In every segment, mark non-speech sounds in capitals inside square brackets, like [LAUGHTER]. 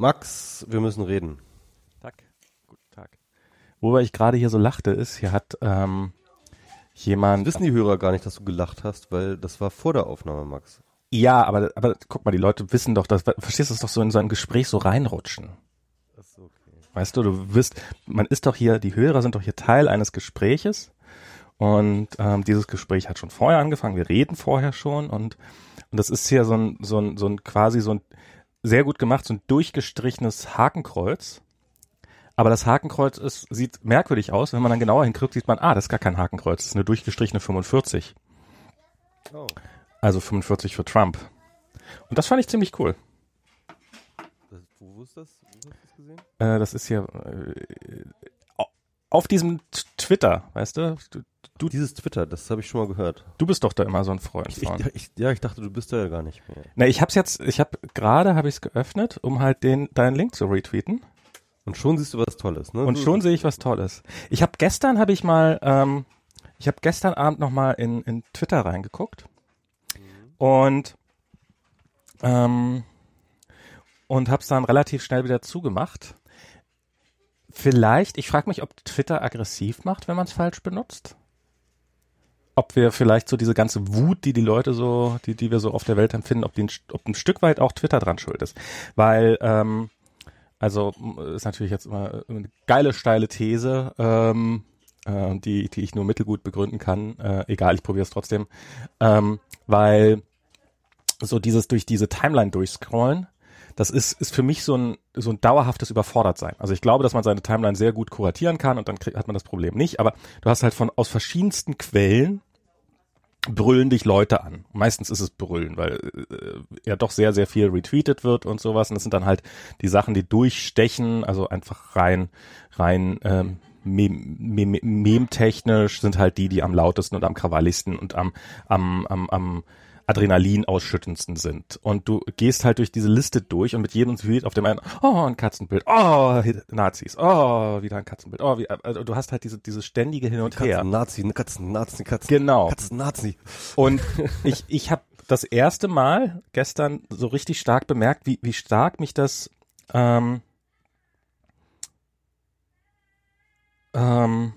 Max, wir müssen reden. Tag. Guten Tag. Wobei ich gerade hier so lachte, ist, hier hat ähm, jemand. Wissen die Hörer gar nicht, dass du gelacht hast, weil das war vor der Aufnahme, Max. Ja, aber, aber guck mal, die Leute wissen doch, dass, verstehst du das doch so in so ein Gespräch so reinrutschen. Das ist okay. Weißt du, du wirst, man ist doch hier, die Hörer sind doch hier Teil eines Gespräches und ähm, dieses Gespräch hat schon vorher angefangen, wir reden vorher schon und, und das ist hier so ein, so ein, so ein quasi so ein sehr gut gemacht, so ein durchgestrichenes Hakenkreuz. Aber das Hakenkreuz ist, sieht merkwürdig aus. Wenn man dann genauer hinguckt, sieht man, ah, das ist gar kein Hakenkreuz, das ist eine durchgestrichene 45. Oh. Also 45 für Trump. Und das fand ich ziemlich cool. Das, wo ist das? Wo hast du das gesehen? Äh, das ist hier äh, auf diesem Twitter, weißt du? du? Du, dieses Twitter, das habe ich schon mal gehört. Du bist doch da immer so ein Freund Ich, von. ich, ja, ich dachte, du bist da ja gar nicht mehr. Na, ich hab's jetzt, ich hab gerade habe ich's geöffnet, um halt den deinen Link zu retweeten. Und schon siehst du was Tolles, ne? Und schon sehe ich was Tolles. Ich habe gestern habe ich mal, ähm, ich habe gestern Abend noch mal in, in Twitter reingeguckt und ähm, und habe es dann relativ schnell wieder zugemacht. Vielleicht, ich frage mich, ob Twitter aggressiv macht, wenn man es falsch benutzt. Ob wir vielleicht so diese ganze Wut, die die Leute so, die die wir so auf der Welt empfinden, ob, die ein, ob ein Stück weit auch Twitter dran schuld ist, weil ähm, also ist natürlich jetzt immer eine geile steile These, ähm, äh, die die ich nur mittelgut begründen kann. Äh, egal, ich probiere es trotzdem, ähm, weil so dieses durch diese Timeline durchscrollen, das ist ist für mich so ein so ein dauerhaftes Überfordertsein. Also ich glaube, dass man seine Timeline sehr gut kuratieren kann und dann krieg, hat man das Problem nicht. Aber du hast halt von aus verschiedensten Quellen brüllen dich Leute an. Meistens ist es brüllen, weil äh, ja doch sehr, sehr viel retweetet wird und sowas. Und das sind dann halt die Sachen, die durchstechen, also einfach rein, rein ähm, mem- mem- mem-technisch sind halt die, die am lautesten und am krawalligsten und am, am, am, am Adrenalin ausschüttendsten sind. Und du gehst halt durch diese Liste durch und mit jedem Tweet auf dem einen, oh, ein Katzenbild, oh, Nazis, oh, wieder ein Katzenbild, oh, wie, also du hast halt diese, diese ständige Hin und Her. Katzen, Nazi, ne, Katzen, Nazi, Katzen. Genau. Katzen, Nazi. Und [LAUGHS] ich, ich habe das erste Mal gestern so richtig stark bemerkt, wie, wie stark mich das ähm, ähm,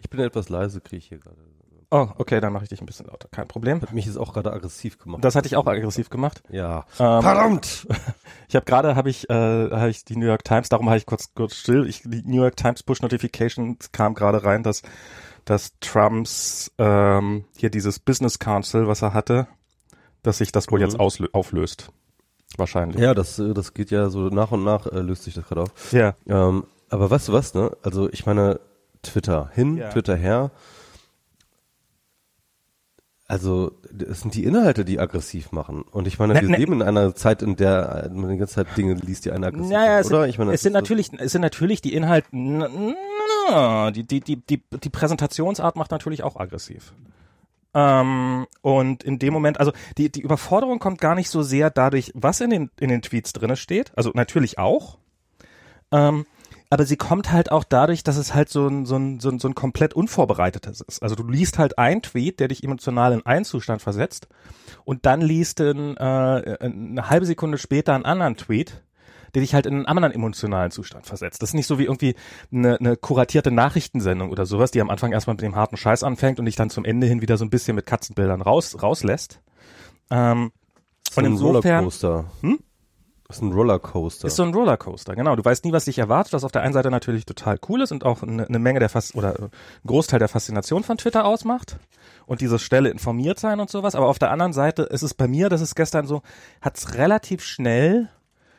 Ich bin etwas leise, kriege ich hier gerade. Oh, okay, dann mache ich dich ein bisschen lauter, kein Problem. Hat mich jetzt auch gerade aggressiv gemacht. Das hatte ich auch aggressiv gemacht. ja. Ähm, Verdammt! [LAUGHS] ich habe gerade habe ich äh, habe ich die New York Times, darum habe ich kurz kurz still. Ich, die New York Times Push Notifications kam gerade rein, dass dass Trumps ähm, hier dieses Business Council, was er hatte, dass sich das wohl Mhm. jetzt auslö auflöst. Wahrscheinlich. Ja, das, äh, das geht ja so nach und nach, äh, löst sich das gerade auf. ja. Ähm, aber weißt du was, ne? Also ich meine, Twitter hin, Ja. Twitter her. Also es sind die Inhalte, die aggressiv machen. Und ich meine, Ne, wir ne. leben in einer Zeit, in der man die ganze Zeit Dinge liest, die einen aggressiv Naja, machen, oder? Ich meine, es sind natürlich, es sind natürlich die Inhalte, n- n- die, die, die, die, die Präsentationsart macht natürlich auch aggressiv. Ähm, und in dem Moment, also die, die Überforderung kommt gar nicht so sehr dadurch, was in den, in den Tweets drinne steht. Also natürlich auch. Ähm, aber sie kommt halt auch dadurch, dass es halt so ein, so ein, so ein, so ein komplett unvorbereitetes ist. Also du liest halt einen Tweet, der dich emotional in einen Zustand versetzt und dann liest du ein, äh, eine halbe Sekunde später einen anderen Tweet, der dich halt in einen anderen emotionalen Zustand versetzt. Das ist nicht so wie irgendwie eine, eine kuratierte Nachrichtensendung oder sowas, die am Anfang erstmal mit dem harten Scheiß anfängt und dich dann zum Ende hin wieder so ein bisschen mit Katzenbildern raus, rauslässt. Ähm, und insofern. Hm? Ist ein Rollercoaster. ist so ein Rollercoaster, genau. Du weißt nie, was dich erwartet, was auf der einen Seite natürlich total cool ist und auch eine, eine Menge der Fas oder äh, ein Großteil der Faszination von Twitter ausmacht und dieses schnelle informiert sein und sowas. Aber auf der anderen Seite ist es bei mir, das ist gestern so, hat's relativ schnell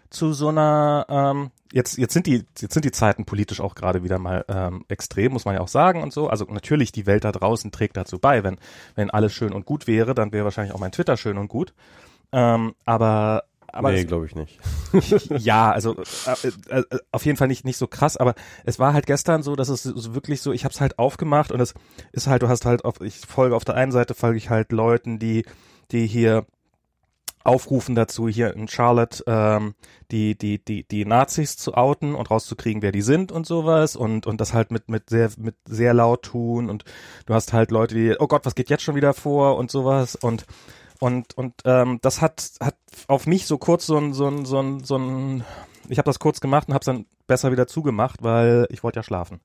zu so einer ähm, jetzt jetzt sind die jetzt sind die Zeiten politisch auch gerade wieder mal ähm, extrem muss man ja auch sagen und so also natürlich die Welt da draußen trägt dazu bei wenn wenn alles schön und gut wäre dann wäre wahrscheinlich auch mein Twitter schön und gut ähm, aber aber nee, glaube ich nicht. [LAUGHS] ja, also äh, äh, auf jeden Fall nicht nicht so krass, aber es war halt gestern so, dass es so wirklich so, ich habe es halt aufgemacht und es ist halt, du hast halt auf, ich folge auf der einen Seite folge ich halt Leuten, die die hier aufrufen dazu, hier in Charlotte ähm, die die die die Nazis zu outen und rauszukriegen, wer die sind und sowas und und das halt mit mit sehr mit sehr laut tun und du hast halt Leute, die oh Gott, was geht jetzt schon wieder vor und sowas und und und ähm, das hat hat auf mich so kurz so ein so ein so ein so ein Ich habe das kurz gemacht und habe es dann besser wieder zugemacht, weil ich wollte ja schlafen.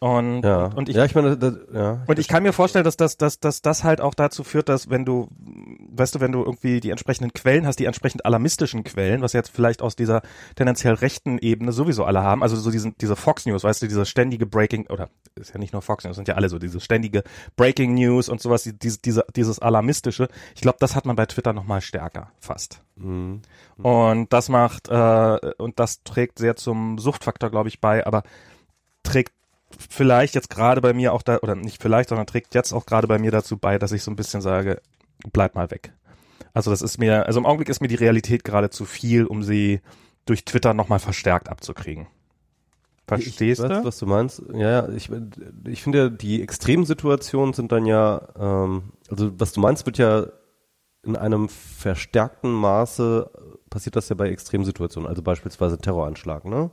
Und, Ja, und ich ja ich meine, das, ja. und ich kann mir vorstellen, dass das, dass, dass das halt auch dazu führt, dass wenn du, weißt du, wenn du irgendwie die entsprechenden Quellen hast, die entsprechend alarmistischen Quellen, was jetzt vielleicht aus dieser tendenziell rechten Ebene sowieso alle haben, also so diesen, diese Fox News, weißt du, diese ständige Breaking, oder ist ja nicht nur Fox News, sind ja alle so, diese ständige Breaking News und sowas, die- diese, diese, dieses alarmistische. Ich glaube, das hat man bei Twitter nochmal stärker, fast. Mhm. Und das macht, äh, und das trägt sehr zum Suchtfaktor, glaube ich, bei, aber trägt vielleicht jetzt gerade bei mir auch da, oder nicht vielleicht, sondern trägt jetzt auch gerade bei mir dazu bei, dass ich so ein bisschen sage, bleib mal weg. Also das ist mir, also im Augenblick ist mir die Realität gerade zu viel, um sie durch Twitter nochmal verstärkt abzukriegen. Verstehst ich du? weiß, was du meinst. Ja, ich, ich finde ja, die Extremsituationen sind dann ja, ähm, also was du meinst, wird ja in einem verstärkten Maße passiert das ja bei Extremsituationen, also beispielsweise Terroranschlag, ne?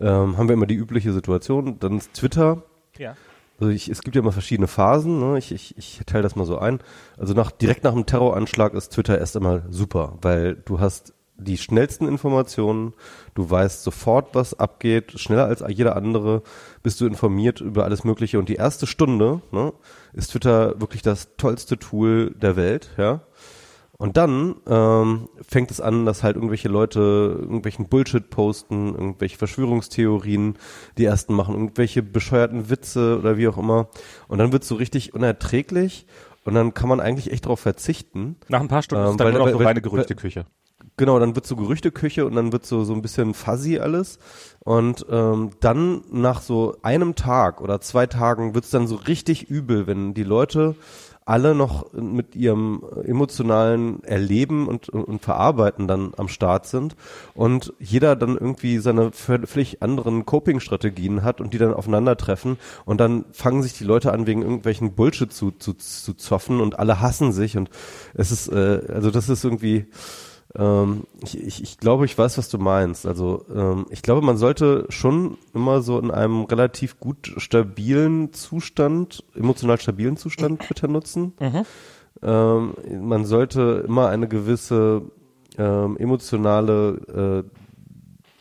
Ähm, haben wir immer die übliche Situation, dann ist Twitter, Ja. also ich, es gibt ja immer verschiedene Phasen, ne? ich, ich, ich teile das mal so ein. Also nach, direkt nach dem Terroranschlag ist Twitter erst einmal super, weil du hast die schnellsten Informationen, du weißt sofort, was abgeht, schneller als jeder andere bist du informiert über alles Mögliche und die erste Stunde ne, ist Twitter wirklich das tollste Tool der Welt, ja. Und dann ähm, fängt es an, dass halt irgendwelche Leute irgendwelchen Bullshit posten, irgendwelche Verschwörungstheorien, die ersten machen irgendwelche bescheuerten Witze oder wie auch immer. Und dann wird es so richtig unerträglich und dann kann man eigentlich echt darauf verzichten. Nach ein paar Stunden Ähm, ist dann weil- nur noch so reine Gerüchteküche. Genau, dann wird so Gerüchteküche und dann wird so so ein bisschen fuzzy alles und ähm, dann nach so einem Tag oder zwei Tagen wird's dann so richtig übel, wenn die Leute alle noch mit ihrem emotionalen Erleben und, und, Verarbeiten dann am Start sind und jeder dann irgendwie seine völlig anderen Coping-Strategien hat und die dann aufeinandertreffen und dann fangen sich die Leute an, wegen irgendwelchen Bullshit zu, zu, zu zoffen und alle hassen sich und es ist, äh, also das ist irgendwie, ähm, ich, ich, ich glaube, ich weiß, was du meinst. Also ähm, ich glaube, man sollte schon immer so in einem relativ gut stabilen Zustand, emotional stabilen Zustand [CLEARS THROAT] Twitter nutzen. Ähm, man sollte immer eine gewisse ähm, emotionale äh,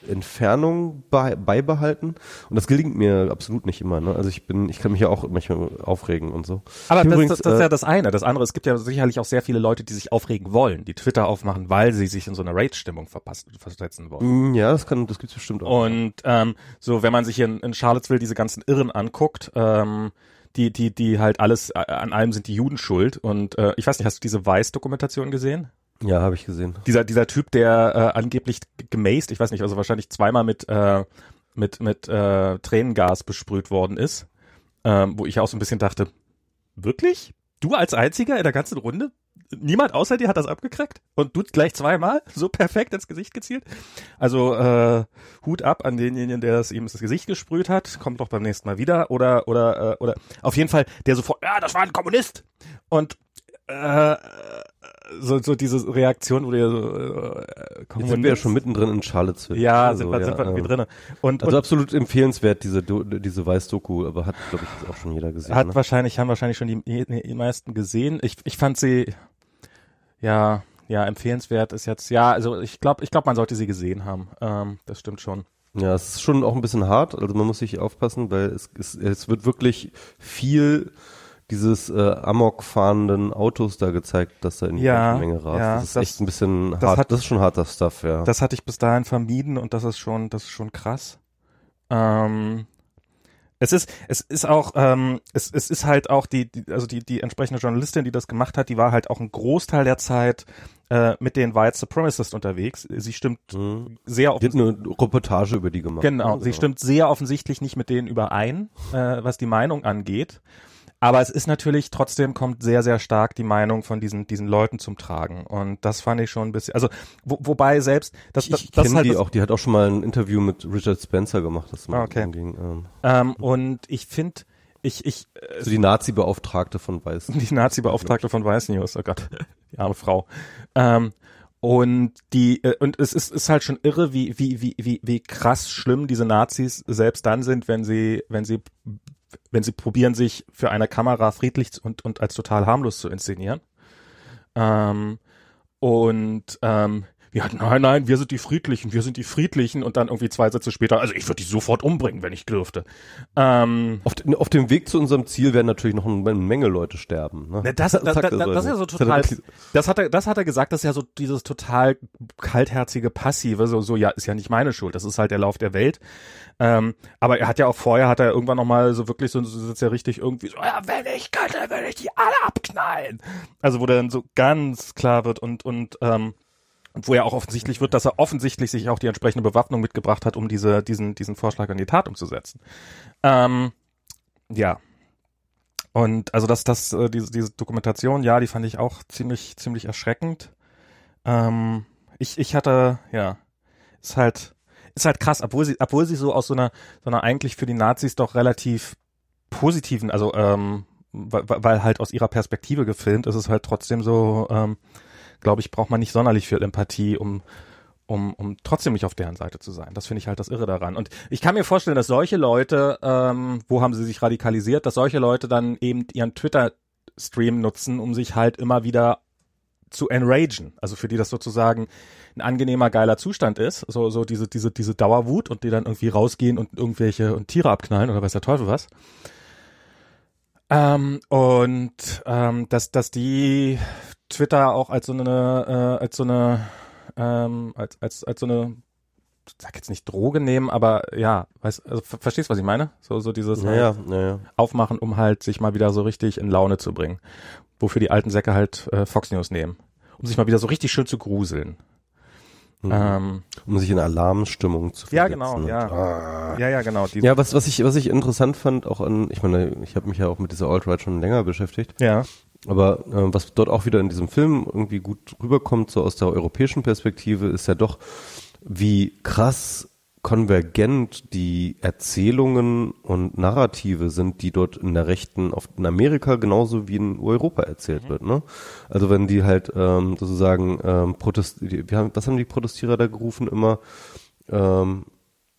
Entfernung bei, beibehalten. Und das gelingt mir absolut nicht immer. Ne? Also ich bin, ich kann mich ja auch manchmal aufregen und so. Aber das, übrigens, das, das ist äh, ja das eine. Das andere, es gibt ja sicherlich auch sehr viele Leute, die sich aufregen wollen, die Twitter aufmachen, weil sie sich in so eine Rage-Stimmung versetzen wollen. Mm, Ja, das kann, das gibt's bestimmt auch. Und ähm, so, wenn man sich hier in, in Charlottesville diese ganzen Irren anguckt, ähm, die, die, die halt alles, äh, an allem sind die Juden schuld. Und äh, ich weiß nicht, hast du diese Weiß-Dokumentation gesehen? Ja, habe ich gesehen. Dieser, dieser Typ, der äh, angeblich gemaced, ich weiß nicht, also wahrscheinlich zweimal mit, äh, mit, mit äh, Tränengas besprüht worden ist, ähm, wo ich auch so ein bisschen dachte, wirklich? Du als einziger in der ganzen Runde? Niemand außer dir hat das abgekriegt? Und du gleich zweimal? So perfekt ins Gesicht gezielt? Also äh, Hut ab an denjenigen, der das ihm ins Gesicht gesprüht hat. Kommt doch beim nächsten Mal wieder. Oder, oder, äh, oder auf jeden Fall, der sofort, ja, das war ein Kommunist. Und äh, so, so diese Reaktion, wo der so äh, Jetzt sind wir ja schon mittendrin in Charlottesville. Ja, Also, sind wir, sind wir irgendwie ähm, drinne. Und, Also und absolut empfehlenswert, diese, diese Weiß-Doku, aber hat, glaube ich, auch schon jeder gesehen. hat ne? wahrscheinlich, haben wahrscheinlich schon die, die, die meisten gesehen. Ich, ich fand sie, ja, ja, empfehlenswert ist jetzt, ja, also ich glaube, ich glaube, man sollte sie gesehen haben. Ähm, das stimmt schon. Ja, es ist schon auch ein bisschen hart, also man muss sich aufpassen, weil es, es, es wird wirklich viel dieses äh, Amok fahrenden Autos da gezeigt, dass da in die Ja, Menge rast. ja, das ist das- echt ein bisschen das hart. hat- das ist schon harter Stuff, ja. Das hatte ich bis dahin vermieden und das ist schon, das ist schon krass. Ähm, es ist, es ist auch, ähm, es, es ist halt auch die, die, also die, die entsprechende Journalistin, die das gemacht hat, die war halt auch ein Großteil der Zeit äh, mit den White Supremacists unterwegs. Sie stimmt Mhm. sehr Die hat offensichtlich. eine Reportage über die gemacht. Genau, ne? sie stimmt sehr offensichtlich nicht mit denen überein, äh, was die Meinung angeht. Aber es ist natürlich trotzdem kommt sehr, sehr stark die Meinung von diesen, diesen Leuten zum Tragen. Und das fand ich schon ein bisschen, also, wo, wobei selbst, das, das, Ich das kenne ist halt die das, auch, die hat auch schon mal ein Interview mit Richard Spencer gemacht, das mal okay. ging. Ähm, ähm, und ich finde, ich, ich, äh, so die Nazi-Beauftragte von Weiß. [LAUGHS] die Nazi-Beauftragte von Weiß News, oh Gott, [LAUGHS] die arme Frau. Ähm, und die, äh, und es ist, ist halt schon irre, wie, wie, wie, wie, wie krass schlimm diese Nazis selbst dann sind, wenn sie, wenn sie, wenn sie probieren, sich für eine Kamera friedlich und, und als total harmlos zu inszenieren. Ähm, und ähm, ja, nein, nein, wir sind die Friedlichen, wir sind die Friedlichen und dann irgendwie zwei Sätze später, also ich würde die sofort umbringen, wenn ich dürfte. Ähm, auf, auf, dem Weg zu unserem Ziel werden natürlich noch eine Menge Leute sterben. Ne? Das, [LAUGHS] das, das, das, das ist ja so total, das hat er, das hat er gesagt, das ist ja so dieses total kaltherzige Passive, so, so, ja, ist ja nicht meine Schuld, das ist halt der Lauf der Welt. Ähm, aber er hat ja auch vorher, hat er irgendwann nochmal so wirklich so, so sitzt ja richtig irgendwie so, ja, wenn ich könnte, würde ich die alle abknallen. Also wo der dann so ganz klar wird und, und, ähm, wo ja auch offensichtlich wird, dass er offensichtlich sich auch die entsprechende Bewaffnung mitgebracht hat, um diese, diesen, diesen Vorschlag in die Tat umzusetzen. Ähm, ja. Und also das, das, äh, diese, diese Dokumentation, ja, die fand ich auch ziemlich, ziemlich erschreckend. Ähm, ich, ich hatte, ja, ist halt, ist halt krass, obwohl sie, obwohl sie so aus so einer, so einer eigentlich für die Nazis doch relativ positiven, also ähm, weil, weil halt aus ihrer Perspektive gefilmt ist es halt trotzdem so, ähm, glaube ich, braucht man nicht sonderlich viel Empathie, um um, um trotzdem nicht auf deren Seite zu sein. Das finde ich halt das Irre daran. Und ich kann mir vorstellen, dass solche Leute, ähm, wo haben sie sich radikalisiert, dass solche Leute dann eben ihren Twitter-Stream nutzen, um sich halt immer wieder zu enragen. Also für die das sozusagen ein angenehmer, geiler Zustand ist. So, so diese, diese, diese Dauerwut und die dann irgendwie rausgehen und irgendwelche und Tiere abknallen oder weiß der Teufel was. Ähm, und ähm, dass, dass die Twitter auch als so eine, äh, als so eine, ähm, als, als, als so eine, ich sag jetzt nicht Droge nehmen, aber ja, weißt, also, verstehst was ich meine? So, so dieses naja, halt naja. Aufmachen, um halt sich mal wieder so richtig in Laune zu bringen. Wofür die alten Säcke halt äh, Fox News nehmen. Um sich mal wieder so richtig schön zu gruseln. Mhm. Ähm, um sich in Alarmstimmung zu versetzen. Ja, genau, ja. Ah. Ja, ja, genau. Ja, was, was ich, was ich interessant fand, auch an, ich meine, ich habe mich ja auch mit dieser Alt-Right schon länger beschäftigt. Ja. Aber äh, was dort auch wieder in diesem Film irgendwie gut rüberkommt, so aus der europäischen Perspektive, ist ja doch, wie krass konvergent die Erzählungen und Narrative sind, die dort in der Rechten auf, in Amerika genauso wie in Europa erzählt mhm. wird. Ne? Also wenn die halt ähm, sozusagen ähm, Protest, die, wir haben, was haben die Protestierer da gerufen immer? Ähm,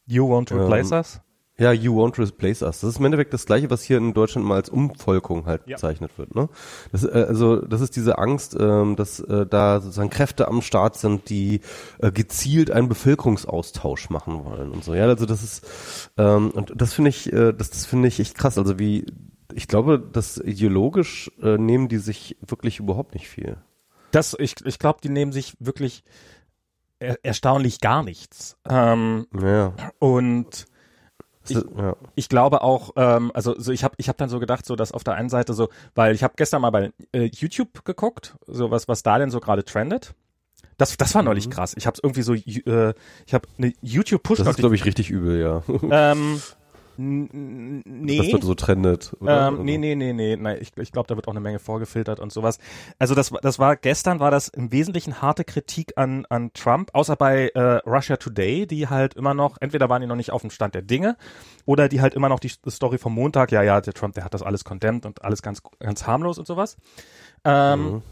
you won't replace ähm, us? Ja, you won't replace us. Das ist im Endeffekt das Gleiche, was hier in Deutschland mal als Umvolkung halt ja. bezeichnet wird. Ne? Das, äh, also das ist diese Angst, ähm, dass äh, da sozusagen Kräfte am Start sind, die äh, gezielt einen Bevölkerungsaustausch machen wollen und so. Ja, also das ist ähm, und das finde ich, äh, das, das finde ich echt krass. Also wie ich glaube, dass ideologisch äh, nehmen die sich wirklich überhaupt nicht viel. Das, ich, ich glaube, die nehmen sich wirklich er, erstaunlich gar nichts. Ähm, ja. Und ich, ja. ich glaube auch, ähm, also so ich habe ich hab dann so gedacht, so dass auf der einen Seite so, weil ich habe gestern mal bei äh, YouTube geguckt, so was was da denn so gerade trendet. Das, das war neulich mhm. krass. Ich habe irgendwie so, äh, ich habe eine YouTube Push. Das ist glaube ich richtig übel, ja. Ähm, [LAUGHS] Nee. Das wird so trendet. Oder? Ähm, nee, nee, nee, nee. nee ich ich glaube, da wird auch eine Menge vorgefiltert und sowas. Also das, das war gestern war das im Wesentlichen harte Kritik an, an Trump, außer bei äh, Russia Today, die halt immer noch, entweder waren die noch nicht auf dem Stand der Dinge oder die halt immer noch die, die Story vom Montag, ja, ja, der Trump, der hat das alles condemned und alles ganz, ganz harmlos und sowas. Ähm, mhm.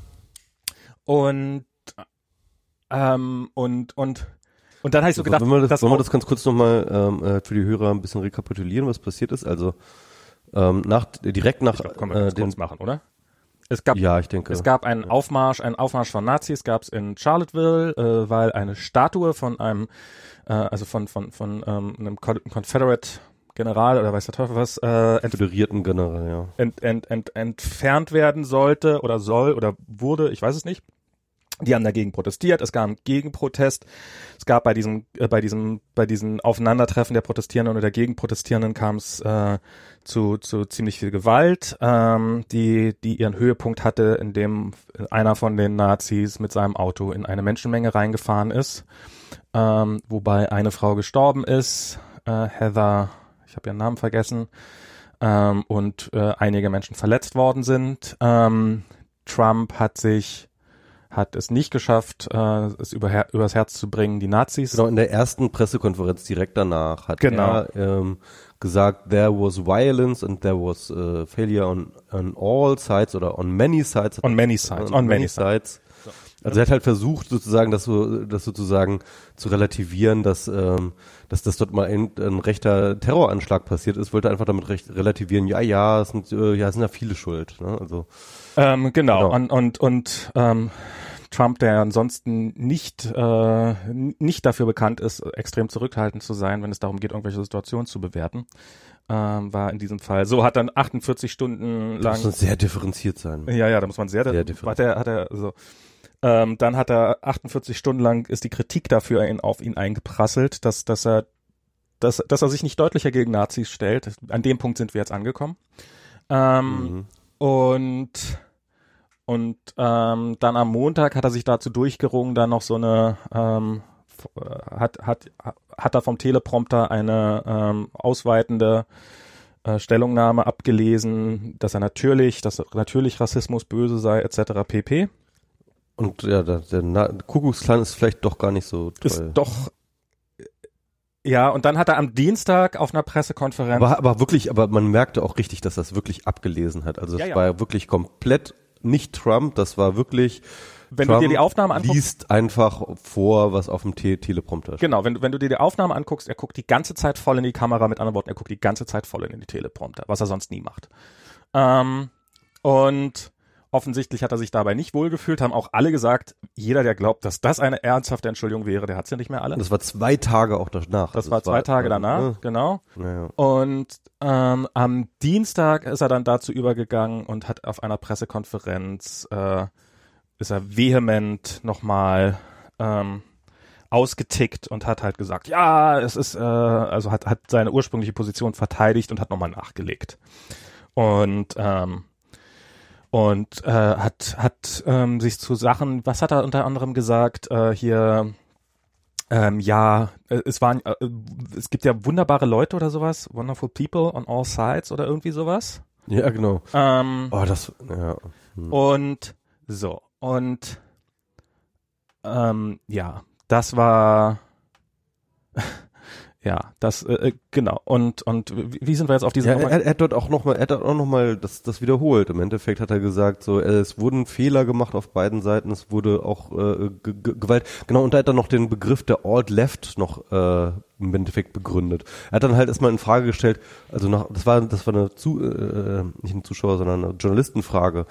Und ähm, und und und dann habe ich so gedacht, wollen wir das, wollen wir das ganz kurz nochmal ähm, äh, für die Hörer ein bisschen rekapitulieren, was passiert ist? Also ähm, nach direkt nach glaub, können wir äh, den, machen, oder? Es gab, ja, ich denke. Es gab einen Aufmarsch, einen Aufmarsch von Nazis gab es in Charlottesville, äh, weil eine Statue von einem, äh, also von von von ähm, einem Confederate General oder weiß der Teufel was, äh, ent General, ja. Ent, ent, ent, entfernt werden sollte oder soll oder wurde, ich weiß es nicht. Die haben dagegen protestiert. Es gab einen Gegenprotest. Es gab bei diesem, äh, bei diesem, bei diesen Aufeinandertreffen der Protestierenden und der Gegenprotestierenden kam es äh, zu, zu ziemlich viel Gewalt, ähm, die, die ihren Höhepunkt hatte, indem einer von den Nazis mit seinem Auto in eine Menschenmenge reingefahren ist, ähm, wobei eine Frau gestorben ist, äh, Heather, ich habe ihren Namen vergessen, ähm, und äh, einige Menschen verletzt worden sind. Ähm, Trump hat sich hat es nicht geschafft, äh, es über, übers Herz zu bringen, die Nazis. Genau, in der ersten Pressekonferenz direkt danach hat genau. er ähm, gesagt, there was violence and there was uh, failure on, on all sides oder on many sides. On many sides, on, on many, many sides. So. Also er hat halt versucht, sozusagen das so, das sozusagen zu relativieren, dass, ähm, dass das dort mal ein, ein rechter Terroranschlag passiert ist, wollte einfach damit recht relativieren, ja, ja, es sind, äh, ja, es sind ja viele schuld. Ne? Also ähm, genau. genau. Und, und, und ähm, Trump, der ansonsten nicht, äh, nicht dafür bekannt ist, extrem zurückhaltend zu sein, wenn es darum geht, irgendwelche Situationen zu bewerten, ähm, war in diesem Fall. So hat dann 48 Stunden lang. Das muss sehr differenziert sein. Ja, ja, da muss man sehr, sehr hat er, hat er, so. Ähm, dann hat er 48 Stunden lang ist die Kritik dafür in, auf ihn eingeprasselt, dass, dass er, dass, dass er sich nicht deutlicher gegen Nazis stellt. An dem Punkt sind wir jetzt angekommen. Ähm, mhm. Und und ähm, dann am Montag hat er sich dazu durchgerungen, dann noch so eine ähm, hat hat hat er vom Teleprompter eine ähm, ausweitende äh, Stellungnahme abgelesen, dass er natürlich, dass natürlich Rassismus böse sei etc. pp. Und ja, der, der Kuckucksklan ist vielleicht doch gar nicht so toll. Ist doch ja, und dann hat er am Dienstag auf einer Pressekonferenz. War aber wirklich, aber man merkte auch richtig, dass er es wirklich abgelesen hat. Also es ja, ja. war wirklich komplett nicht Trump, das war wirklich wenn Trump du dir die Aufnahme anguckst, liest einfach vor, was auf dem Te Teleprompter steht. Genau, wenn, wenn du dir die Aufnahme anguckst, er guckt die ganze Zeit voll in die Kamera, mit anderen Worten, er guckt die ganze Zeit voll in die Teleprompter, was er sonst nie macht. Ähm, und Offensichtlich hat er sich dabei nicht wohlgefühlt, haben auch alle gesagt, jeder, der glaubt, dass das eine ernsthafte Entschuldigung wäre, der hat sie ja nicht mehr alle. Das war zwei Tage auch danach. Das, das war zwei war, Tage danach, ja. genau. Ja, Und ähm, am Dienstag ist er dann dazu übergegangen und hat auf einer Pressekonferenz, äh, ist er vehement nochmal ähm, ausgetickt und hat halt gesagt, ja, es ist, äh, also hat, hat seine ursprüngliche Position verteidigt und hat nochmal nachgelegt. Und ähm, und äh, hat hat ähm, sich zu Sachen, was hat er unter anderem gesagt äh, hier ähm, ja, äh, es waren äh, es gibt ja wunderbare Leute oder sowas, wonderful people on all sides oder irgendwie sowas. Ja, genau. Ähm, oh, das ja. Hm. Und so und ähm, ja, das war [LAUGHS] Ja, das äh, äh, genau. Und und wie sind wir jetzt auf diese? Ja, er, er, hat dort auch noch mal, er hat auch noch mal das das wiederholt. Im Endeffekt hat er gesagt, so es wurden Fehler gemacht auf beiden Seiten. Es wurde auch äh, Gewalt. Genau. Und da hat er noch den Begriff der Alt Left noch äh, im Endeffekt begründet. Er hat dann halt erstmal in Frage gestellt. Also nach, das war das war eine zu äh, nicht ein Zuschauer, sondern eine Journalistenfrage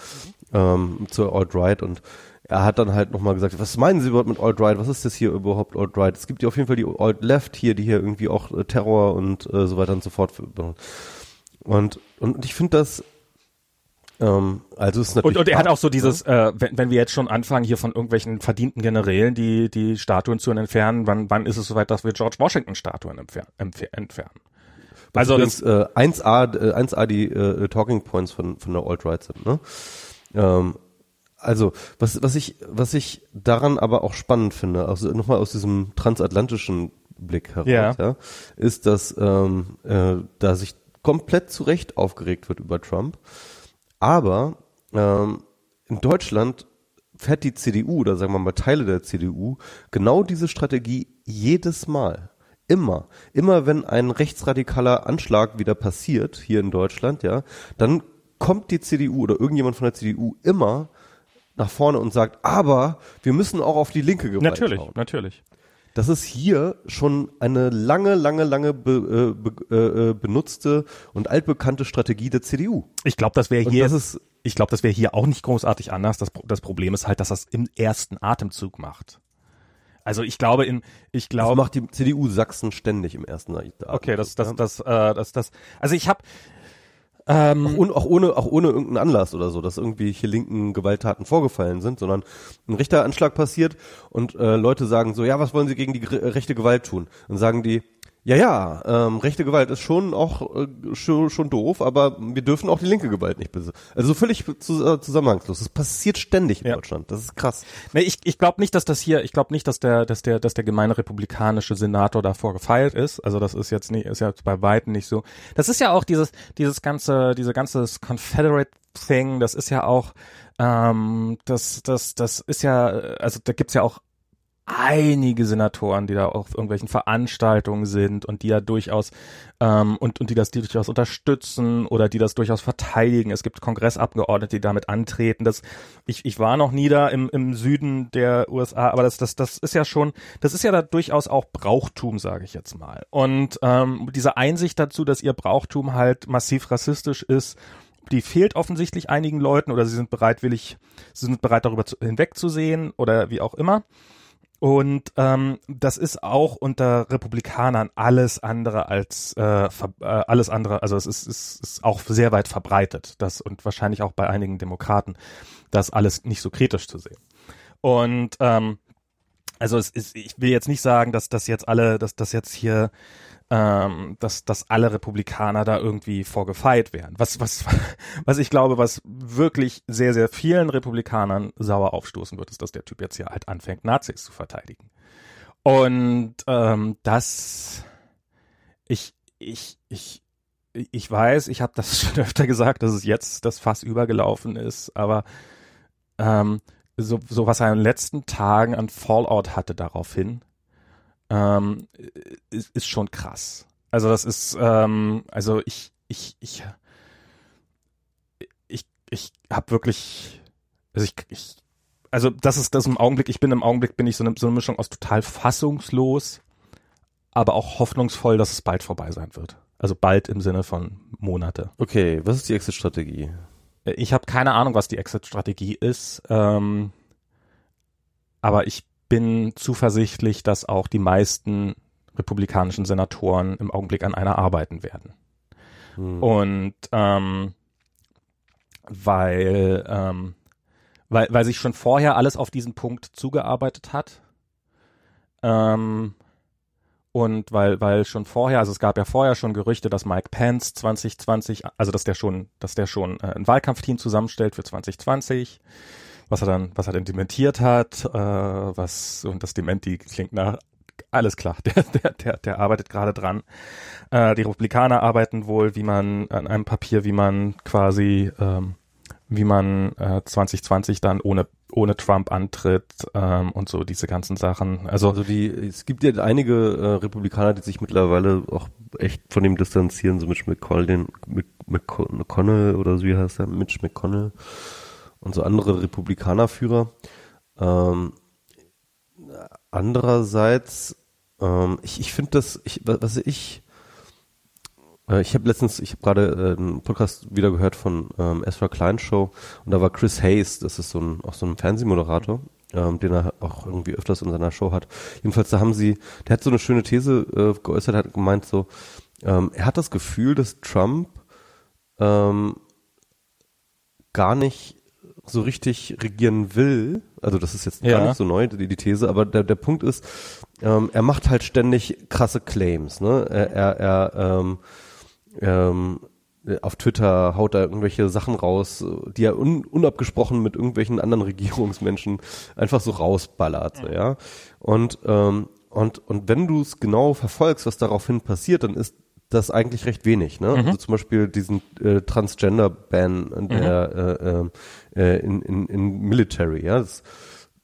mhm. ähm, zur Alt Right und er hat dann halt nochmal gesagt, was meinen Sie überhaupt mit Alt-Right? Was ist das hier überhaupt Alt-Right? Es gibt ja auf jeden Fall die Alt-Left hier, die hier irgendwie auch äh, Terror und äh, so weiter und so fort. Und, und ich finde das, ähm, also ist natürlich. Und, und er hat auch so dieses, äh, wenn, wenn wir jetzt schon anfangen, hier von irgendwelchen verdienten Generälen die, die Statuen zu entfernen, wann, wann ist es soweit, dass wir George Washington Statuen entfer entfernen? Also das äh, 1A, äh, 1A die äh, Talking Points von, von der Alt-Right sind, ne? Ähm, also, was, was ich, was ich daran aber auch spannend finde, also nochmal aus diesem transatlantischen Blick heraus, ja. ja ist, dass ähm, äh, da sich komplett zu Recht aufgeregt wird über Trump. Aber ähm, in Deutschland fährt die CDU oder sagen wir mal Teile der CDU genau diese Strategie jedes Mal. Immer. Immer wenn ein rechtsradikaler Anschlag wieder passiert, hier in Deutschland, ja, dann kommt die CDU oder irgendjemand von der CDU immer nach vorne und sagt, aber wir müssen auch auf die linke Gewalt Natürlich, schauen. natürlich. Das ist hier schon eine lange, lange, lange be, äh, be, äh, äh benutzte und altbekannte Strategie der CDU. Ich glaube, das wäre hier, das ist, ich glaube, das wäre hier auch nicht großartig anders. Das, das Problem ist halt, dass das im ersten Atemzug macht. Also ich glaube in, ich glaube. Das macht die CDU Sachsen ständig im ersten Atemzug. Okay, das, das, das, äh, das, das. Also ich habe ähm, auch, ohne, auch, ohne, auch ohne irgendeinen Anlass oder so, dass irgendwie hier linken Gewalttaten vorgefallen sind, sondern ein Richteranschlag passiert und äh, Leute sagen so, ja, was wollen sie gegen die rechte Gewalt tun? Dann sagen die, ja, ja, ähm, rechte Gewalt ist schon auch äh, schon, schon doof, aber wir dürfen auch die linke Gewalt nicht besitzen. Also völlig zu, äh, zusammenhangslos. Das passiert ständig in ja. Deutschland. Das ist krass. Nee, ich, ich glaube nicht, dass das hier, ich glaube nicht, dass der, dass der, dass der gemeine republikanische Senator davor gefeilt ist. Also das ist jetzt nicht, ist ja bei weitem nicht so. Das ist ja auch dieses, dieses ganze, diese ganze Confederate Thing, das ist ja auch, ähm, das, das, das ist ja, also da gibt's ja auch einige Senatoren, die da auf irgendwelchen Veranstaltungen sind und die ja durchaus ähm, und, und die das durchaus unterstützen oder die das durchaus verteidigen. Es gibt Kongressabgeordnete, die damit antreten. Das, ich, ich war noch nie da im, im Süden der USA, aber das, das, das ist ja schon, das ist ja da durchaus auch Brauchtum, sage ich jetzt mal. Und ähm, diese Einsicht dazu, dass ihr Brauchtum halt massiv rassistisch ist die fehlt offensichtlich einigen Leuten oder sie sind bereitwillig, sie sind bereit darüber zu, hinwegzusehen oder wie auch immer. Und ähm, das ist auch unter Republikanern alles andere als äh, äh, alles andere, also es ist, ist, ist auch sehr weit verbreitet, das und wahrscheinlich auch bei einigen Demokraten, das alles nicht so kritisch zu sehen. Und ähm, also es ist, ich will jetzt nicht sagen, dass das jetzt alle, dass das jetzt hier ähm, dass, dass alle Republikaner da irgendwie vorgefeit wären. Was, was, [LAUGHS] was ich glaube, was wirklich sehr, sehr vielen Republikanern sauer aufstoßen wird, ist, dass der Typ jetzt hier halt anfängt, Nazis zu verteidigen. Und ähm, das, ich, ich, ich, ich weiß, ich habe das [LAUGHS] schon öfter gesagt, dass es jetzt das Fass übergelaufen ist, aber ähm, so, so was er in den letzten Tagen an Fallout hatte daraufhin, ähm, ist, ist schon krass. Also das ist, ähm, also ich, ich, ich, ich, ich habe wirklich, also ich, ich, also das ist das im Augenblick, ich bin im Augenblick, bin ich so eine, so eine Mischung aus total fassungslos, aber auch hoffnungsvoll, dass es bald vorbei sein wird. Also bald im Sinne von Monate. Okay, was ist die Exit-Strategie? Ich habe keine Ahnung, was die Exit-Strategie ist, ähm, aber ich bin zuversichtlich, dass auch die meisten republikanischen Senatoren im Augenblick an einer arbeiten werden. Hm. Und ähm, weil, ähm, weil, weil sich schon vorher alles auf diesen Punkt zugearbeitet hat. Ähm, und weil, weil schon vorher, also es gab ja vorher schon Gerüchte, dass Mike Pence 2020, also dass der schon, dass der schon äh, ein Wahlkampfteam zusammenstellt für 2020 was er dann, was er dann dementiert hat, äh, was, und das Dementi klingt nach, alles klar, [LAUGHS] der, der, der, der arbeitet gerade dran. Äh, die Republikaner arbeiten wohl, wie man, an einem Papier, wie man quasi, ähm, wie man äh, 2020 dann ohne ohne Trump antritt ähm, und so diese ganzen Sachen. Also, also die, es gibt ja einige äh, Republikaner, die sich mittlerweile auch echt von ihm distanzieren, so Mitch McConnell, McConnell oder so wie heißt er, Mitch McConnell und so andere Republikanerführer. Ähm, andererseits, ähm, ich, ich finde das, ich, was ich, äh, ich habe letztens, ich habe gerade äh, einen Podcast wieder gehört von ähm, Ezra Klein Show und da war Chris Hayes, das ist so ein, auch so ein Fernsehmoderator, ähm, den er auch irgendwie öfters in seiner Show hat. Jedenfalls, da haben sie, der hat so eine schöne These äh, geäußert, hat gemeint so, ähm, er hat das Gefühl, dass Trump ähm, gar nicht so richtig regieren will, also das ist jetzt ja. gar nicht so neu, die, die These, aber der, der Punkt ist, ähm, er macht halt ständig krasse Claims, ne? Er, er, er ähm, ähm, auf Twitter haut er irgendwelche Sachen raus, die er un, unabgesprochen mit irgendwelchen anderen [LAUGHS] Regierungsmenschen einfach so rausballert, so, ja. Und ähm, und und wenn du es genau verfolgst, was daraufhin passiert, dann ist das eigentlich recht wenig. Ne? Mhm. Also zum Beispiel diesen äh, Transgender-Ban der mhm. äh, äh, in, in, in Military. Ja, das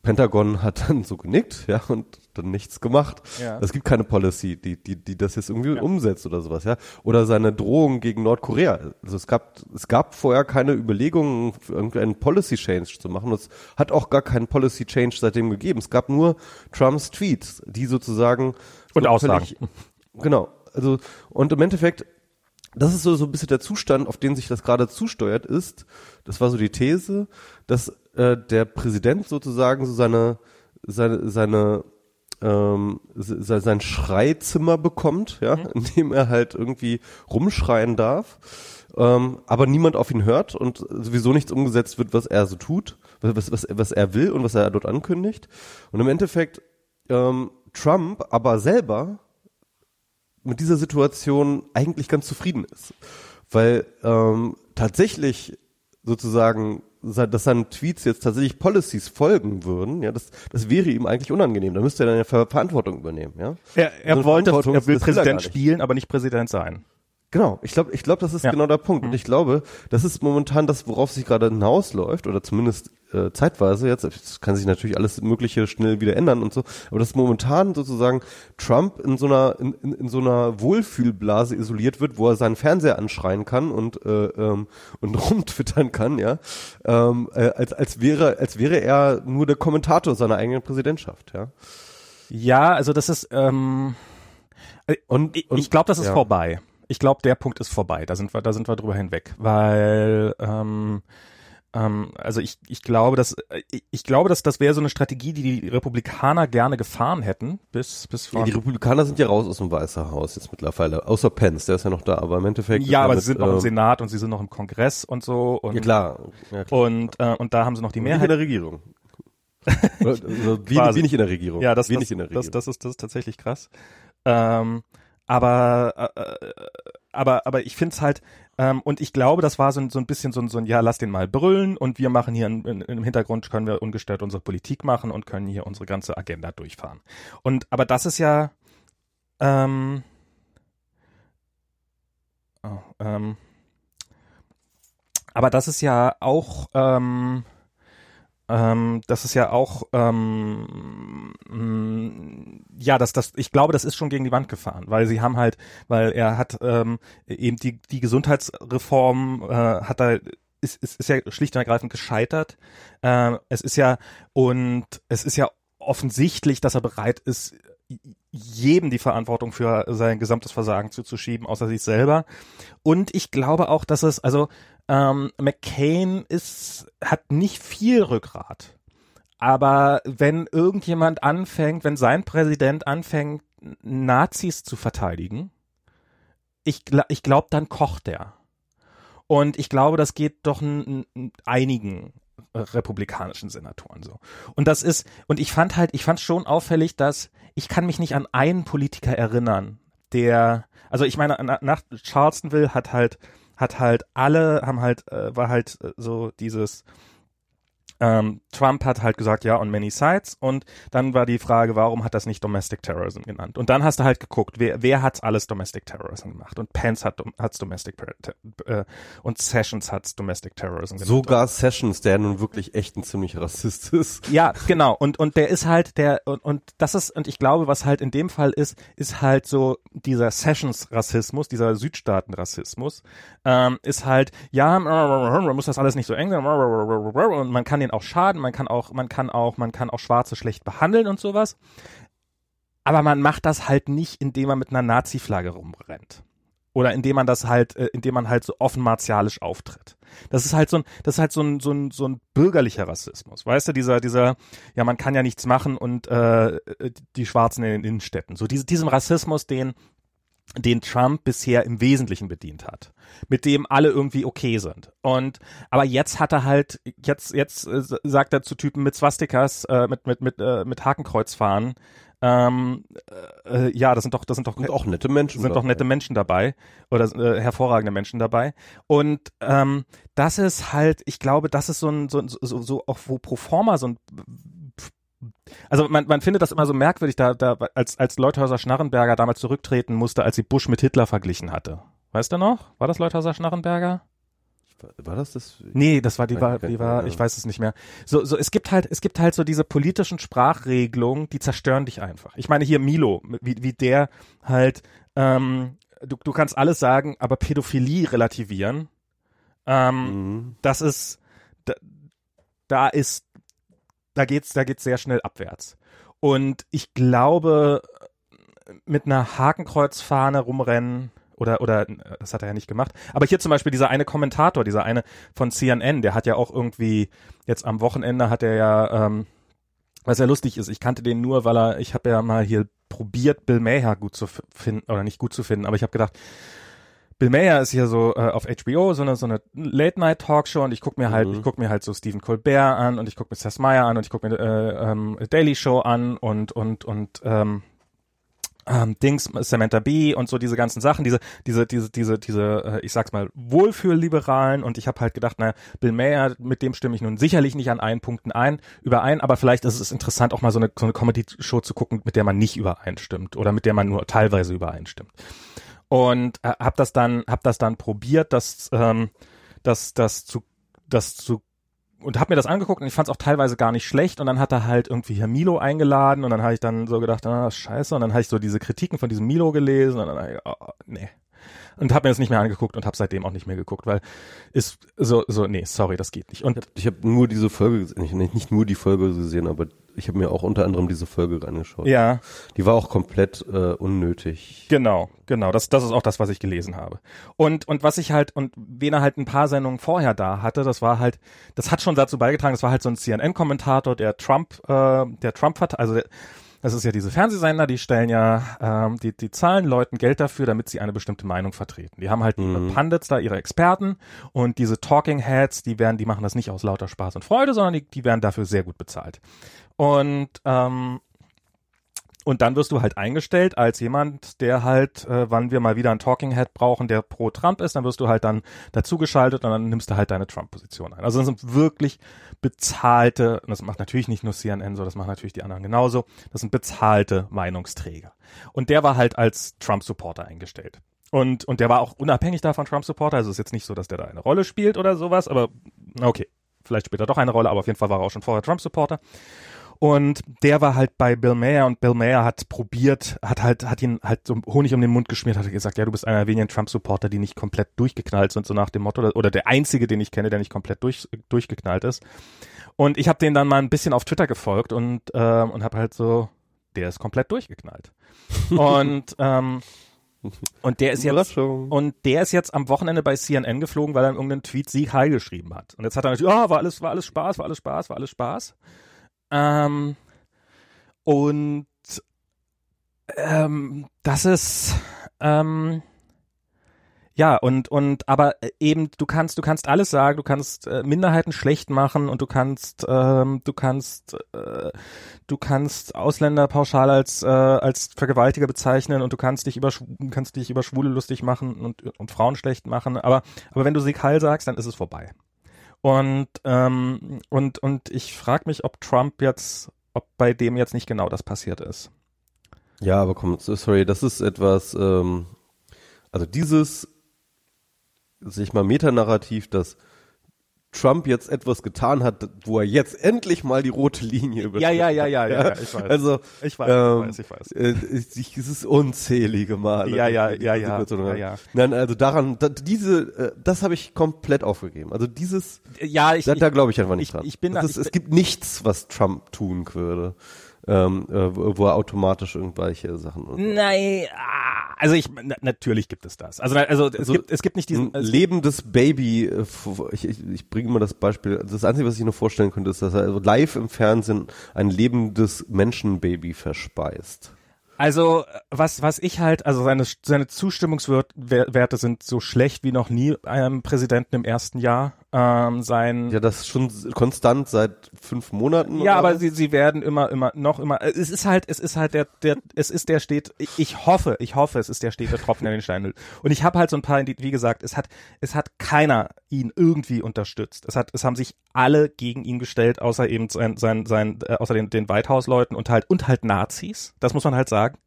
Pentagon hat [LAUGHS] dann so genickt, ja, und dann nichts gemacht. Ja. Es gibt keine Policy, die, die, die das jetzt irgendwie ja. umsetzt oder sowas, ja. Oder seine Drohung gegen Nordkorea. Also es gab, es gab vorher keine Überlegungen, irgendeinen Policy Change zu machen. Es hat auch gar keinen Policy Change seitdem gegeben. Es gab nur Trumps Tweets, die sozusagen und so Aussagen. Genau, also, und im Endeffekt, das ist so, so ein bisschen der Zustand, auf den sich das gerade zusteuert ist. Das war so die These, dass äh, der Präsident sozusagen so seine, seine, seine ähm, sein Schreizimmer bekommt, ja, mhm. in dem er halt irgendwie rumschreien darf, ähm, aber niemand auf ihn hört und sowieso nichts umgesetzt wird, was er so tut, was, was, was er will und was er dort ankündigt. Und im Endeffekt ähm, Trump aber selber mit dieser Situation eigentlich ganz zufrieden ist. Weil ähm, tatsächlich sozusagen, dass seinen Tweets jetzt tatsächlich Policies folgen würden, ja, das, das wäre ihm eigentlich unangenehm. Da müsste er dann ja Verantwortung übernehmen, ja. Er, er wollte, er will Präsident spielen, aber nicht Präsident sein. Genau, ich glaube, ich glaube, das ist ja. genau der Punkt. Und mhm. ich glaube, das ist momentan das, worauf sich gerade hinausläuft, oder zumindest äh, zeitweise jetzt. Es kann sich natürlich alles Mögliche schnell wieder ändern und so. Aber das momentan sozusagen Trump in so einer in, in, in so einer Wohlfühlblase isoliert wird, wo er seinen Fernseher anschreien kann und äh, ähm, und [LAUGHS] rumtwittern kann, ja, ähm, äh, als als wäre als wäre er nur der Kommentator seiner eigenen Präsidentschaft, ja. Ja, also das ist ähm, und, und ich glaube, das ist ja. vorbei ich glaube, der Punkt ist vorbei. Da sind wir, da sind wir drüber hinweg, weil ähm, ähm, also ich, ich glaube, dass ich, ich glaube, dass das wäre so eine Strategie, die die Republikaner gerne gefahren hätten, bis bis vor. Ja, die Republikaner sind ja raus aus dem Weißen Haus jetzt mittlerweile, außer Pence, der ist ja noch da, aber im Endeffekt. Ja, aber sie sind äh, noch im Senat und sie sind noch im Kongress und so. Und, ja klar. Ja, klar. Und äh, und da haben sie noch die Mehrheit. in der Regierung. [LAUGHS] also, wie, wie nicht in der Regierung. Ja, das, das, das, das, ist, das ist tatsächlich krass. Ähm, aber, äh, äh aber, aber ich finde es halt, ähm, und ich glaube, das war so, so ein bisschen so ein, so ein, ja, lass den mal brüllen und wir machen hier in, in, im Hintergrund, können wir ungestört unsere Politik machen und können hier unsere ganze Agenda durchfahren. Und, aber das ist ja, ähm, oh, ähm, aber das ist ja auch, ähm, ähm, das ist ja auch, ähm, mh, ja, das, das, ich glaube, das ist schon gegen die Wand gefahren, weil sie haben halt, weil er hat ähm, eben die, die Gesundheitsreform äh, hat da ist, ist, ist ja schlicht und ergreifend gescheitert. Äh, es ist ja und es ist ja offensichtlich, dass er bereit ist, jedem die Verantwortung für sein gesamtes Versagen zuzuschieben, außer sich selber. Und ich glaube auch, dass es, also ähm, McCain ist, hat nicht viel Rückgrat. Aber wenn irgendjemand anfängt, wenn sein Präsident anfängt, Nazis zu verteidigen, ich, ich glaube, dann kocht er. Und ich glaube, das geht doch einigen republikanischen Senatoren so. Und das ist, und ich fand halt, ich fand schon auffällig, dass ich kann mich nicht an einen Politiker erinnern, der, also ich meine, nach Charlestonville hat halt hat halt alle, haben halt, äh, war halt äh, so dieses, ähm, Trump hat halt gesagt, ja, on many sides. Und dann war die Frage, warum hat das nicht Domestic Terrorism genannt? Und dann hast du halt geguckt, wer, wer hat's alles Domestic Terrorism gemacht? Und Pence hat hat's Domestic äh, und Sessions hat's Domestic Terrorism genannt. Sogar Sessions, der nun wirklich echt ein ziemlich Rassist ist. Ja, genau. Und und der ist halt der und, und das ist und ich glaube, was halt in dem Fall ist, ist halt so dieser Sessions-Rassismus, dieser Südstaaten-Rassismus, ähm, ist halt ja, man muss das alles nicht so eng und man kann den auch schaden, man kann auch, man kann auch, man kann auch Schwarze schlecht behandeln und sowas. Aber man macht das halt nicht, indem man mit einer Nazi-Flagge rumrennt. Oder indem man das halt, äh, indem man halt so offen martialisch auftritt. Das ist halt so ein, das ist halt so ein, so ein, so ein bürgerlicher Rassismus. Weißt du, dieser, dieser, ja, man kann ja nichts machen und äh, die Schwarzen in den Innenstädten. So diese, diesem Rassismus, den den Trump bisher im Wesentlichen bedient hat, mit dem alle irgendwie okay sind. Und aber jetzt hat er halt jetzt jetzt äh, sagt er zu Typen mit Swastikas, äh, mit mit mit äh, mit Hakenkreuzfahren, ähm, äh, ja, das sind doch das sind doch und auch nette Menschen sind doch nette Menschen dabei oder äh, hervorragende Menschen dabei. Und ähm, das ist halt, ich glaube, das ist so ein so so, so auch wo pro forma so ein also man, man findet das immer so merkwürdig, da, da als, als Leuthäuser Schnarrenberger damals zurücktreten musste, als sie Bush mit Hitler verglichen hatte. Weißt du noch? War das Leuthäuser Schnarrenberger? War das das? Nee, das war die war, die war, ich weiß es nicht mehr. So, so, es gibt halt, es gibt halt so diese politischen Sprachregelungen, die zerstören dich einfach. Ich meine hier Milo, wie, wie der halt, ähm, du, du kannst alles sagen, aber Pädophilie relativieren, ähm, mhm. das ist, da, da ist da geht's, da geht's sehr schnell abwärts. Und ich glaube, mit einer Hakenkreuzfahne rumrennen oder oder das hat er ja nicht gemacht. Aber hier zum Beispiel dieser eine Kommentator, dieser eine von CNN, der hat ja auch irgendwie jetzt am Wochenende hat er ja, ähm, was ja lustig ist, ich kannte den nur, weil er, ich habe ja mal hier probiert, Bill Maher gut zu finden oder nicht gut zu finden, aber ich habe gedacht, Bill Mayer ist hier so äh, auf HBO so eine so eine Late Night Talkshow und ich guck mir halt mhm. ich guck mir halt so Stephen Colbert an und ich guck mir Seth Meyer an und ich guck mir äh, ähm, Daily Show an und und und ähm, ähm, Dings Samantha Bee und so diese ganzen Sachen diese diese diese diese diese äh, ich sag's mal Wohlfühlliberalen und ich habe halt gedacht na Bill Mayer mit dem stimme ich nun sicherlich nicht an allen Punkten ein überein aber vielleicht ist es interessant auch mal so eine so eine Comedy Show zu gucken mit der man nicht übereinstimmt oder mit der man nur teilweise übereinstimmt und äh, habe das dann hab das dann probiert, das ähm, das das zu das zu und habe mir das angeguckt und ich fand es auch teilweise gar nicht schlecht und dann hat er halt irgendwie hier Milo eingeladen und dann habe ich dann so gedacht, ah, scheiße und dann habe ich so diese Kritiken von diesem Milo gelesen und dann ich, oh, nee. Und habe mir das nicht mehr angeguckt und habe seitdem auch nicht mehr geguckt, weil ist so so nee, sorry, das geht nicht. Und ich habe nur diese Folge nicht, nicht nur die Folge gesehen, aber ich habe mir auch unter anderem diese Folge angeschaut. Ja. Die war auch komplett äh, unnötig. Genau, genau. Das, das ist auch das, was ich gelesen habe. Und, und was ich halt, und wen er halt ein paar Sendungen vorher da hatte, das war halt, das hat schon dazu beigetragen, das war halt so ein CNN-Kommentator, der Trump, äh, der Trump hat, also der, das ist ja diese Fernsehsender, die stellen ja, ähm, die, die zahlen Leuten Geld dafür, damit sie eine bestimmte Meinung vertreten. Die haben halt mhm. ihre Pundits da, ihre Experten und diese Talking Heads, die werden, die machen das nicht aus lauter Spaß und Freude, sondern die, die werden dafür sehr gut bezahlt. Und ähm, und dann wirst du halt eingestellt als jemand, der halt, äh, wann wir mal wieder einen Talking Head brauchen, der pro Trump ist, dann wirst du halt dann dazugeschaltet und dann nimmst du halt deine Trump-Position ein. Also das sind wirklich bezahlte, und das macht natürlich nicht nur CNN so, das machen natürlich die anderen genauso, das sind bezahlte Meinungsträger. Und der war halt als Trump-Supporter eingestellt. Und, und der war auch unabhängig davon Trump-Supporter, also es ist jetzt nicht so, dass der da eine Rolle spielt oder sowas, aber okay, vielleicht spielt er doch eine Rolle, aber auf jeden Fall war er auch schon vorher Trump-Supporter. Und der war halt bei Bill Mayer und Bill Mayer hat probiert, hat halt, hat ihn halt so Honig um den Mund geschmiert, hat gesagt, ja, du bist einer der wenigen Trump-Supporter, die nicht komplett durchgeknallt sind, so nach dem Motto, oder der einzige, den ich kenne, der nicht komplett durch, durchgeknallt ist. Und ich habe den dann mal ein bisschen auf Twitter gefolgt und, äh, und habe halt so, der ist komplett durchgeknallt. [LAUGHS] und ähm, und der ist jetzt und der ist jetzt am Wochenende bei CNN geflogen, weil er in irgendeinem Tweet Sieg Heil geschrieben hat. Und jetzt hat er natürlich, ja, oh, war alles, war alles Spaß, war alles Spaß, war alles Spaß. Ähm, und ähm, das ist ähm, ja und und aber eben du kannst du kannst alles sagen, du kannst äh, Minderheiten schlecht machen und du kannst ähm, du kannst äh, du kannst Ausländer pauschal als äh, als Vergewaltiger bezeichnen und du kannst dich über kannst dich über Schwule lustig machen und und Frauen schlecht machen, aber aber wenn du Sieg Heil sagst, dann ist es vorbei. Und, ähm, und, und ich frage mich, ob Trump jetzt, ob bei dem jetzt nicht genau das passiert ist. Ja, aber komm, sorry, das ist etwas, ähm, also dieses, sag ich mal, Metanarrativ, das Trump jetzt etwas getan hat, wo er jetzt endlich mal die rote Linie überschreitet. Ja, ja, ja, ja, ja, ja, ich weiß. Also, ich weiß, ähm, ich weiß, ich weiß. Äh, es ist unzählige Male. Ja, ja, ja, ja, ja, ja. Nein, also daran, da, diese, äh, das habe ich komplett aufgegeben. Also dieses, ja, ich, da, da glaube ich einfach nicht ich, dran. Ich bin, ist, ich es gibt nichts, was Trump tun würde ähm, äh, wo er automatisch irgendwelche Sachen. Nein, ah, also ich natürlich gibt es das. Also also es also, gibt es gibt nicht diesen ein lebendes Baby. Äh, ich, ich, ich bringe mal das Beispiel. Das einzige, was ich nur vorstellen könnte, ist, dass er live im Fernsehen ein lebendes Menschenbaby verspeist. Also was was ich halt, also seine seine Zustimmungswerte sind so schlecht wie noch nie einem Präsidenten im ersten Jahr ähm, sein. Ja, das ist schon konstant seit fünf Monaten. Ja, aber sie, sie werden immer, immer, noch immer. Es ist halt, es ist halt der, der, es ist der steht. Ich hoffe, ich hoffe, es ist der stete Tropfen in den Stein. Und ich habe halt so ein paar, wie gesagt, es hat, es hat keiner ihn irgendwie unterstützt. Es hat, es haben sich alle gegen ihn gestellt, außer eben sein, sein, sein, äh, außer den, den White House Leuten und halt und halt Nazis. Das muss man halt sagen.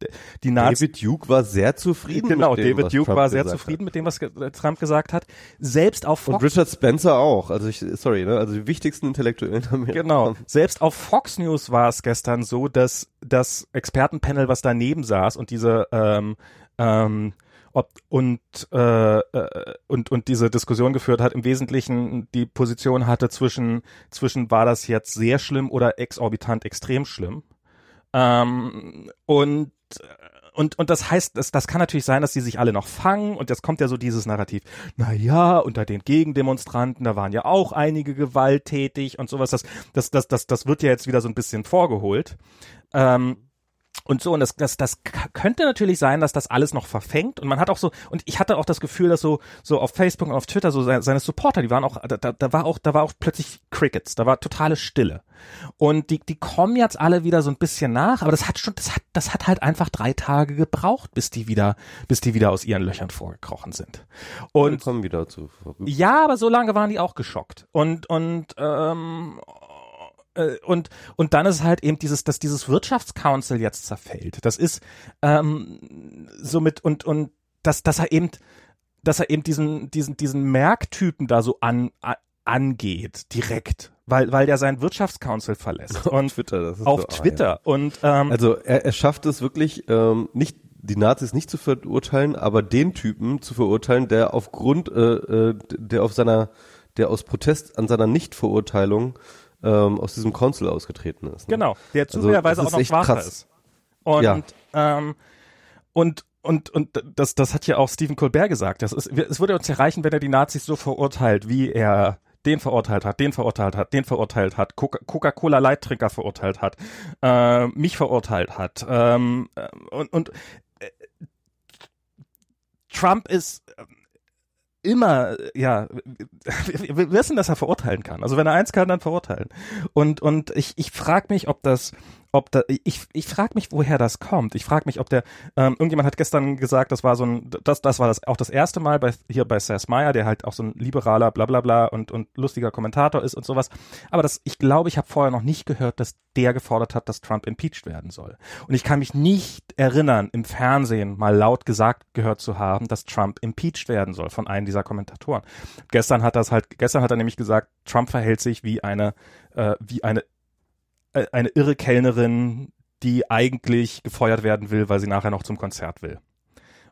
Die Nazis. David Duke war sehr zufrieden. Genau, dem, David Duke Trump war sehr zufrieden hat. mit dem, was Trump gesagt hat. Selbst auf Fox. Und Richard Spencer auch. Also ich, sorry, ne? Also die wichtigsten Intellektuellen haben ja. Genau. Selbst auf Fox News war es gestern so, dass das Expertenpanel, was daneben saß und diese ähm, ähm, ob, und, äh, äh, und, und diese Diskussion geführt hat, im Wesentlichen die Position hatte zwischen, zwischen war das jetzt sehr schlimm oder exorbitant extrem schlimm. Ähm, und und, und das heißt, das, das kann natürlich sein, dass die sich alle noch fangen und jetzt kommt ja so dieses Narrativ, na ja, unter den Gegendemonstranten, da waren ja auch einige gewalttätig und sowas, das, das, das, das, das wird ja jetzt wieder so ein bisschen vorgeholt. Ähm, und so, und das, das, das könnte natürlich sein, dass das alles noch verfängt. Und man hat auch so, und ich hatte auch das Gefühl, dass so, so auf Facebook und auf Twitter so seine, seine Supporter, die waren auch, da, da war auch, da war auch plötzlich Crickets, da war totale Stille. Und die, die kommen jetzt alle wieder so ein bisschen nach, aber das hat schon, das hat, das hat halt einfach drei Tage gebraucht, bis die wieder, bis die wieder aus ihren Löchern vorgekrochen sind. Und, kommen wieder zu. Ja, aber so lange waren die auch geschockt. Und, und, ähm, äh, und und dann ist halt eben dieses, dass dieses Wirtschaftscouncil jetzt zerfällt. Das ist ähm, somit und und dass dass er eben dass er eben diesen diesen diesen Merktypen da so an, an angeht direkt, weil weil der seinen Wirtschaftscouncil verlässt [LAUGHS] auf und Twitter, das ist auf so, Twitter ah, ja. und ähm, also er, er schafft es wirklich ähm, nicht die Nazis nicht zu verurteilen, aber den Typen zu verurteilen, der aufgrund, äh, äh, der auf seiner, der aus Protest an seiner Nichtverurteilung ähm, aus diesem Konsul ausgetreten ist. Ne? Genau, der also, zufälligerweise also, auch noch schwacher ist. Und, ja. ähm, und und, und das, das hat ja auch Stephen Colbert gesagt. Das ist, es würde uns erreichen, wenn er die Nazis so verurteilt, wie er den verurteilt hat, den verurteilt hat, den verurteilt hat, Coca-Cola Leittrinker verurteilt hat, äh, mich verurteilt hat. Ähm, äh, und und äh, Trump ist äh, immer, ja, wir, wissen, dass er verurteilen kann. Also wenn er eins kann, dann verurteilen. Und und ich ich frage mich, ob das ob da, ich, ich frage mich, woher das kommt. Ich frage mich, ob der, ähm, irgendjemand hat gestern gesagt, das war so ein, das, das war das auch das erste Mal bei, hier bei Seth Meyer, der halt auch so ein liberaler, bla bla bla und, und lustiger Kommentator ist und sowas. Aber das, ich glaube, ich habe vorher noch nicht gehört, dass der gefordert hat, dass Trump impeached werden soll. Und ich kann mich nicht erinnern, im Fernsehen mal laut gesagt gehört zu haben, dass Trump impeached werden soll von einem dieser Kommentatoren. Gestern hat das halt, gestern hat er nämlich gesagt, Trump verhält sich wie eine, äh, wie eine eine irre Kellnerin, die eigentlich gefeuert werden will, weil sie nachher noch zum Konzert will.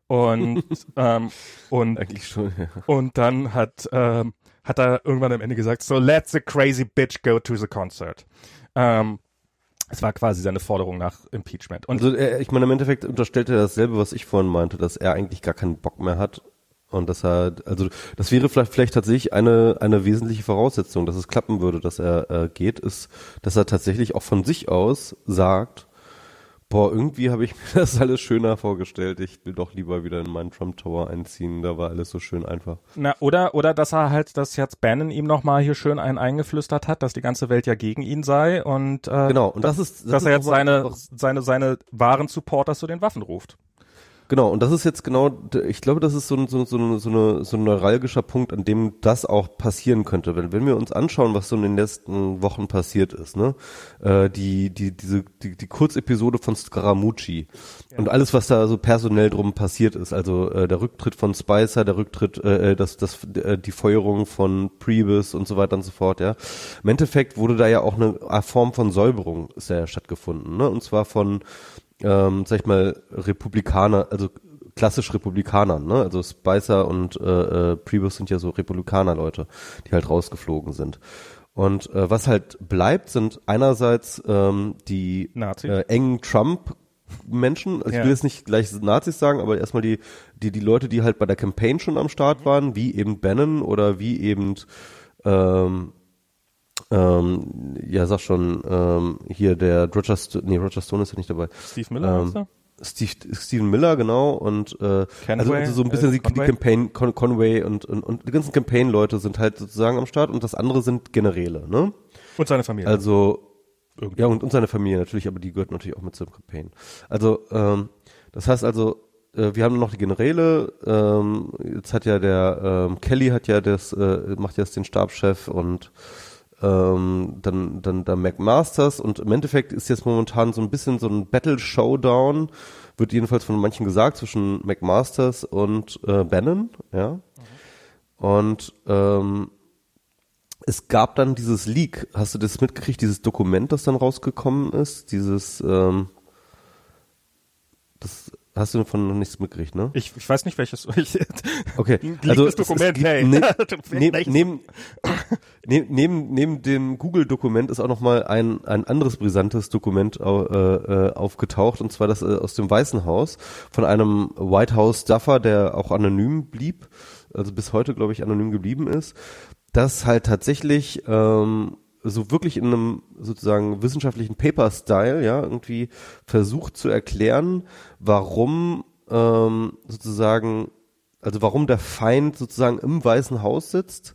Und [LAUGHS] ähm, und eigentlich schon, ja. und dann hat ähm, hat er irgendwann am Ende gesagt, so let the crazy bitch go to the concert. Ähm, es war quasi seine Forderung nach Impeachment. Und also er, ich meine, im Endeffekt unterstellt er dasselbe, was ich vorhin meinte, dass er eigentlich gar keinen Bock mehr hat und dass er, also das wäre vielleicht, vielleicht tatsächlich eine, eine wesentliche Voraussetzung, dass es klappen würde, dass er äh, geht, ist, dass er tatsächlich auch von sich aus sagt, boah, irgendwie habe ich [LAUGHS] mir das alles schöner vorgestellt. Ich will doch lieber wieder in meinen Trump Tower einziehen. Da war alles so schön einfach. Na, oder, oder dass er halt, dass jetzt Bannon ihm nochmal hier schön einen eingeflüstert hat, dass die ganze Welt ja gegen ihn sei und, äh, genau, und das ist, das dass ist er jetzt seine, seine, seine wahren Supporters zu den Waffen ruft. Genau, und das ist jetzt genau, ich glaube, das ist so, so, so, so, eine, so ein neuralgischer Punkt, an dem das auch passieren könnte. Wenn, wenn wir uns anschauen, was so in den letzten Wochen passiert ist, ne? Äh, die, die, diese, die, die Kurzepisode von Scaramucci ja. und alles, was da so personell drum passiert ist, also äh, der Rücktritt von Spicer, der Rücktritt, äh, äh das, das, äh, die Feuerung von Priebus und so weiter und so fort, ja. Im Endeffekt wurde da ja auch eine Form von Säuberung ist ja stattgefunden, ne? Und zwar von ähm, sag ich mal, Republikaner, also klassisch Republikaner, ne? Also Spicer und äh, äh, Priebus sind ja so Republikaner-Leute, die halt rausgeflogen sind. Und äh, was halt bleibt, sind einerseits ähm, die äh, engen Trump Menschen, also ja. ich will jetzt nicht gleich Nazis sagen, aber erstmal die, die, die Leute, die halt bei der Campaign schon am Start waren, wie eben Bannon oder wie eben ähm, ähm, ja, sag schon, ähm, hier der Roger, St nee, Roger Stone ist ja nicht dabei. Steve Miller, ähm, Steve, Steven Miller, genau, und äh, also, also so ein bisschen äh, die, die Campaign, Con Conway und, und, und die ganzen Campaign-Leute sind halt sozusagen am Start und das andere sind Generäle, ne? Und seine Familie. Also, Irgendwie. ja, und, und seine Familie natürlich, aber die gehört natürlich auch mit zum Campaign. Also, ähm, das heißt also, äh, wir haben noch die Generäle, ähm, jetzt hat ja der ähm, Kelly hat ja das, äh, macht jetzt den Stabschef und ähm, dann, dann der McMasters und im Endeffekt ist jetzt momentan so ein bisschen so ein Battle Showdown, wird jedenfalls von manchen gesagt, zwischen McMasters und äh, Bannon, ja. Und ähm, es gab dann dieses Leak, hast du das mitgekriegt, dieses Dokument, das dann rausgekommen ist, dieses ähm, das Hast du davon noch nichts mitgekriegt, ne? Ich, ich weiß nicht, welches. [LAUGHS] okay, also das Dokument, es, hey. Ne, [LAUGHS] ne, neben, neben, neben, neben dem Google-Dokument ist auch noch mal ein, ein anderes brisantes Dokument äh, äh, aufgetaucht, und zwar das äh, aus dem Weißen Haus von einem White House Staffer, der auch anonym blieb, also bis heute, glaube ich, anonym geblieben ist, das halt tatsächlich ähm, so wirklich in einem sozusagen wissenschaftlichen Paper-Style, ja, irgendwie versucht zu erklären, warum ähm, sozusagen, also warum der Feind sozusagen im Weißen Haus sitzt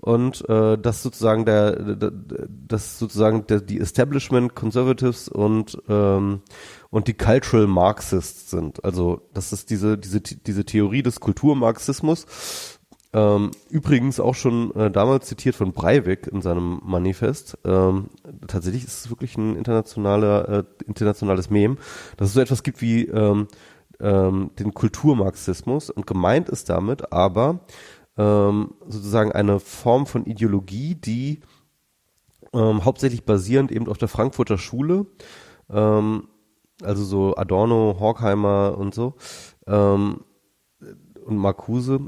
und äh, dass sozusagen der, der dass sozusagen der, die Establishment Conservatives und ähm, und die Cultural Marxists sind. Also das ist diese diese diese Theorie des Kulturmarxismus ähm, übrigens auch schon äh, damals zitiert von Breivik in seinem Manifest. Ähm, tatsächlich ist es wirklich ein internationaler, äh, internationales Mem, dass es so etwas gibt wie ähm, ähm, den Kulturmarxismus und gemeint ist damit aber ähm, sozusagen eine Form von Ideologie, die ähm, hauptsächlich basierend eben auf der Frankfurter Schule also so Adorno, Horkheimer und so und Marcuse.